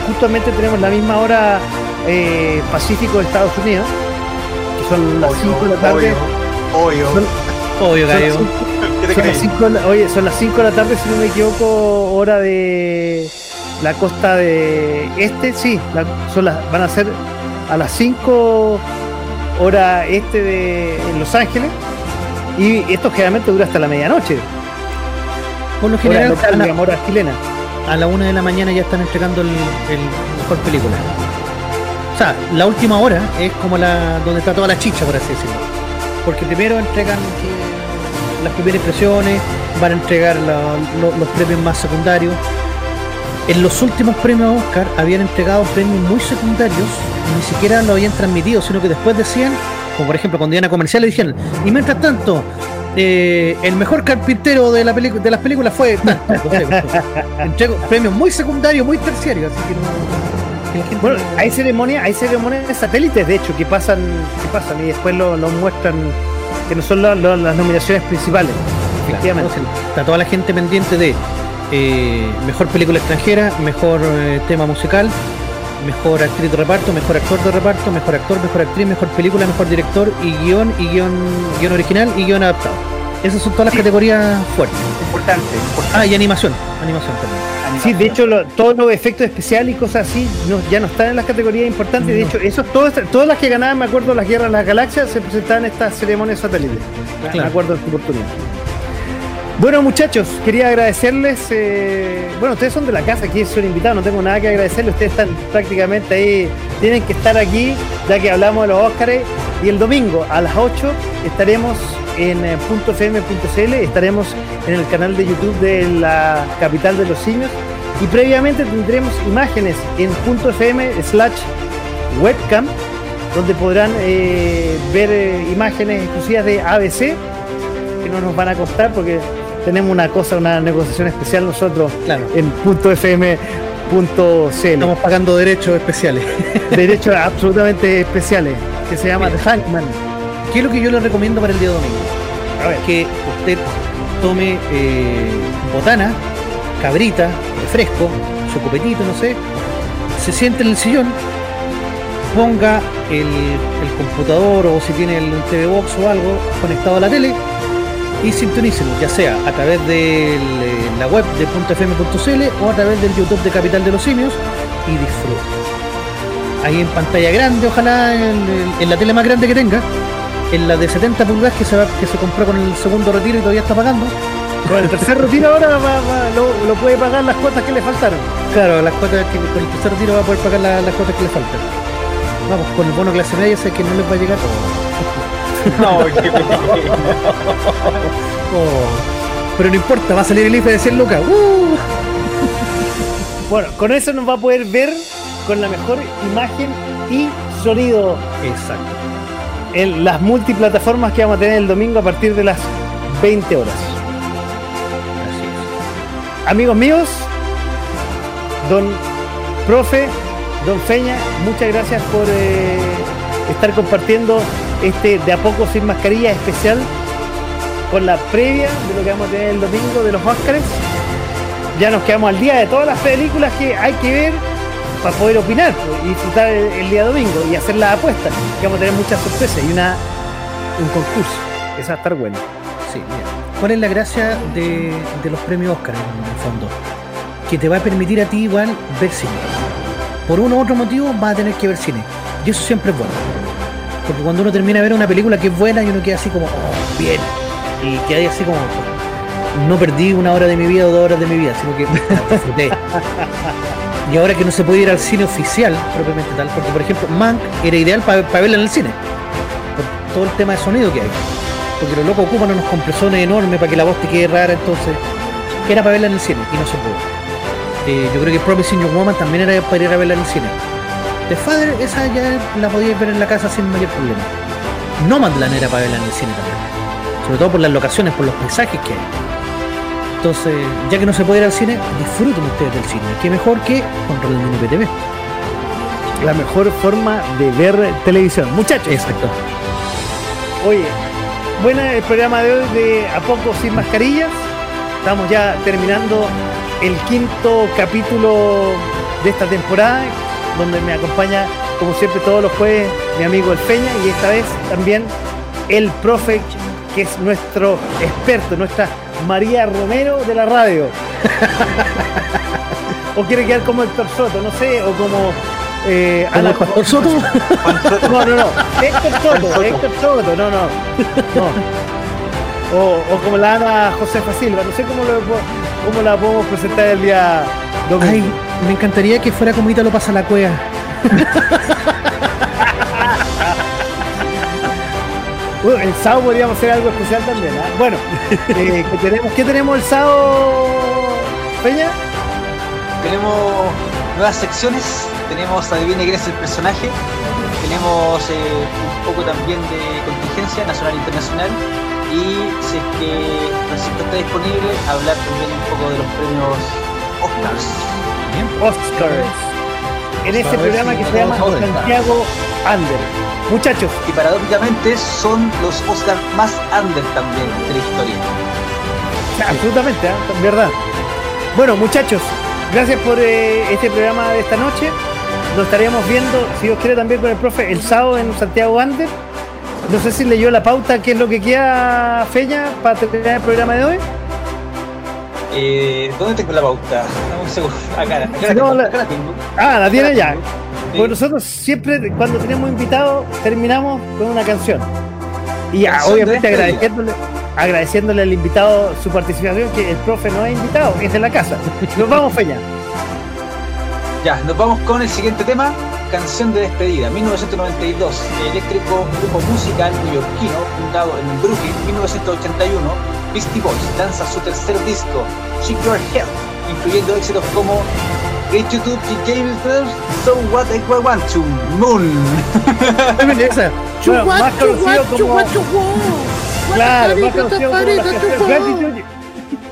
S2: justamente tenemos la misma hora eh, Pacífico de Estados Unidos, que son las 5 de la tarde.
S3: Obvio.
S2: Son-
S4: Obvio,
S2: son cinco-
S3: ¿Qué te
S2: son las
S3: crees?
S2: cinco de la- oye, son las 5 de la tarde, si no me equivoco, hora de la costa de este, sí, la- son las, van a ser a las 5 hora este de Los Ángeles. Y esto generalmente dura hasta la medianoche.
S4: Por lo
S2: Hora,
S4: general,
S2: local,
S4: a la,
S2: hora chilena.
S4: a la una de la mañana ya están entregando el, el mejor película. O sea, la última hora es como la donde está toda la chicha, por así decirlo. Porque primero entregan eh, las primeras impresiones, van a entregar la- lo- los premios más secundarios. En los últimos premios Oscar habían entregado premios muy secundarios, ni siquiera lo habían transmitido, sino que después decían, como por ejemplo cuando iban a comerciales dijeron, y mientras tanto, eh, el mejor carpintero de, la de las películas fue entregó premios muy secundarios, muy terciarios, así que no. que la gente
S2: Bueno,
S4: no-
S2: hay ceremonias, hay ceremonias de satélites, de hecho, que pasan, que pasan y después lo, lo muestran, que no son lo- las nominaciones principales.
S4: Claro,
S2: Efectivamente.
S4: entonces, está toda la gente pendiente de eh, mejor película extranjera, mejor eh, tema musical, mejor actriz de reparto, mejor actor de reparto, mejor actor, mejor actriz, mejor película, mejor director y guion y guion, guion original y guion adaptado. Esas son todas las categorías fuertes.
S3: Importante, importante.
S4: Ah, y animación. Animación también.
S2: Sí, de hecho, lo- todos los efectos especiales y cosas así no- ya no están en las categorías importantes. De hecho, eso, todas, todas las que ganaban, me acuerdo, las guerras de las galaxias, se presentaban en estas ceremonias satélites. Me acuerdo en su oportunidad. Bueno, muchachos, quería agradecerles. eh, bueno, ustedes son de la casa, aquí son invitados, no tengo nada que agradecerles. Ustedes están prácticamente ahí, tienen que estar aquí, ya que hablamos de los Óscares. Y el domingo a las 8 estaremos en eh, .fm.cl, estaremos en el canal de YouTube de la capital de los simios. Y previamente tendremos imágenes en .fm slash webcam, donde podrán eh, ver eh, imágenes exclusivas de ABC, que no nos van a costar porque tenemos una cosa, una negociación especial nosotros
S4: Claro.
S2: en .fm.cl.
S4: Estamos pagando derechos especiales.
S2: Derechos absolutamente especiales, que se llama The Hankman.
S4: ¿Qué es lo que yo les recomiendo para el día domingo?
S2: A ver,
S4: que usted tome eh, botana, cabrita, refresco, su copetito, no sé, se siente en el sillón, ponga el, el computador o si tiene el TV Box o algo conectado a la tele y sintonícelo, ya sea a través de la web de .fm.cl o a través del YouTube de Capital de los Simios y disfrute. Ahí en pantalla grande, ojalá en, en la tele más grande que tenga, en la de 70 pulgadas que se, va- que se compró con el segundo retiro y todavía está pagando.
S2: con el tercer retiro ahora va- va- lo, lo puede pagar las cuotas que le faltaron.
S4: Claro, las cuotas que con el tercer retiro va a poder pagar la- las cuotas que le faltan. Vamos, con el bono clase media sé que no les va a llegar.
S3: No,
S4: Oh, Pero no importa, va a salir el IFE de 100 lucas. ¡Uh!
S2: Bueno, con eso nos va a poder ver con la mejor imagen y sonido
S4: Exacto.
S2: en las multiplataformas que vamos a tener el domingo a partir de las 20 horas.
S4: Así
S2: Amigos míos, don profe, don Feña, muchas gracias por eh, estar compartiendo este de a poco sin mascarilla especial con la previa de lo que vamos a tener el domingo de los Oscars. Ya nos quedamos al día de todas las películas que hay que ver para poder opinar pues, y disfrutar el, día domingo y hacer las apuestas. Que vamos a tener muchas sorpresas y un concurso. Eso va a estar bueno.
S4: Sí. ¿Cuál es la gracia de, los premios Oscar en el fondo? Que te va a permitir a ti igual ver cine. Por uno u otro motivo vas a tener que ver cine. Y eso siempre es bueno. Porque cuando uno termina de ver una película que es buena y uno queda así como, oh, bien. Y queda así como, no perdí una hora de mi vida o dos horas de mi vida, sino que disfruté. y ahora que no se puede ir al cine oficial, propiamente tal, porque por ejemplo, Mank era ideal para verla en el cine. Por todo el tema de sonido que hay. Porque los locos ocupan unos compresores enormes para que la voz te quede rara, entonces era para verla en el cine y no se pudo. Eh, yo creo que Promising Young Woman también era para ir a verla en el cine. The Father, esa ya la podías ver en la casa sin mayor problema. Nomadland era para verla en el cine también. Sobre todo por las locaciones, por los paisajes que hay. Entonces, ya que no se puede ir al cine, disfruten ustedes del cine. Qué mejor que con el PTV.
S2: La mejor forma de ver televisión. Muchachos.
S4: Exacto.
S2: Oye, buena el programa de hoy de A Poco Sin Mascarillas. Estamos ya terminando el quinto capítulo de esta temporada, donde me acompaña, como siempre, todos los jueves mi amigo El Peña y esta vez también el profe, que es nuestro experto, nuestra María Romero de la radio. o quiere quedar como Héctor Soto, no sé, o como
S4: eh, Pastor Soto.
S2: No, no, no. Héctor Soto, Héctor Soto, no, no. no. O, o como la Ana Josefa Silva, no sé cómo, lo, cómo la podemos presentar el día
S4: domingo. Ay, me encantaría que fuera como Ítalo pasa la cueva.
S2: el sábado podríamos hacer algo especial también. ¿ah? Bueno, eh, ¿qué, tenemos, ¿qué tenemos el sábado, Peña?
S3: Tenemos nuevas secciones. Tenemos Adivine quién es el personaje. Tenemos eh, un poco también de contingencia nacional e internacional y si es que Francisco está disponible, hablar también un poco de los premios Oscars.
S2: Oscars. En este programa que se llama Santiago Under. Muchachos.
S3: Y paradójicamente son los Oscars más under también de la historia.
S2: absolutamente, ¿eh? verdad. Bueno, muchachos, gracias por eh, este programa de esta noche. Nos estaríamos viendo, si Dios quiere, también con el profe el sábado en Santiago Under no sé si leyó la pauta, qué es lo que queda, Feña, para terminar el programa de hoy.
S3: Eh, ¿Dónde tengo la pauta? Un segundo. Acá, acá,
S2: la, Ah, la tiene ya. Pues nosotros siempre, cuando tenemos invitados, terminamos con una canción. Y obviamente agradeciéndole, agradeciéndole al invitado su participación, que el profe no es invitado, es de la casa. Nos vamos, Feña.
S3: Ya, nos vamos con el siguiente tema. Canción de despedida, 1992, eléctrico grupo musical neoyorquino fundado en Brooklyn, 1981, Beastie Boys lanza su tercer disco, Shake Your Head, incluyendo éxitos como Great YouTube y James So What I Want to Moon.
S2: bueno, más conocido como... Claro, más conocido como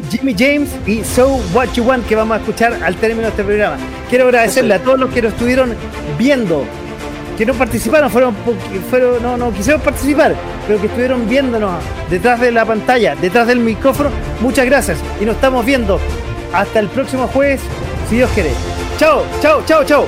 S2: Jimmy James y So What You Want que vamos a escuchar al término de este programa. Quiero agradecerle a todos los que nos estuvieron viendo, que no participaron, fueron, fueron no, no quisieron participar, pero que estuvieron viéndonos detrás de la pantalla, detrás del micrófono. Muchas gracias y nos estamos viendo hasta el próximo jueves, si Dios quiere. Chao, chao, chao, chao.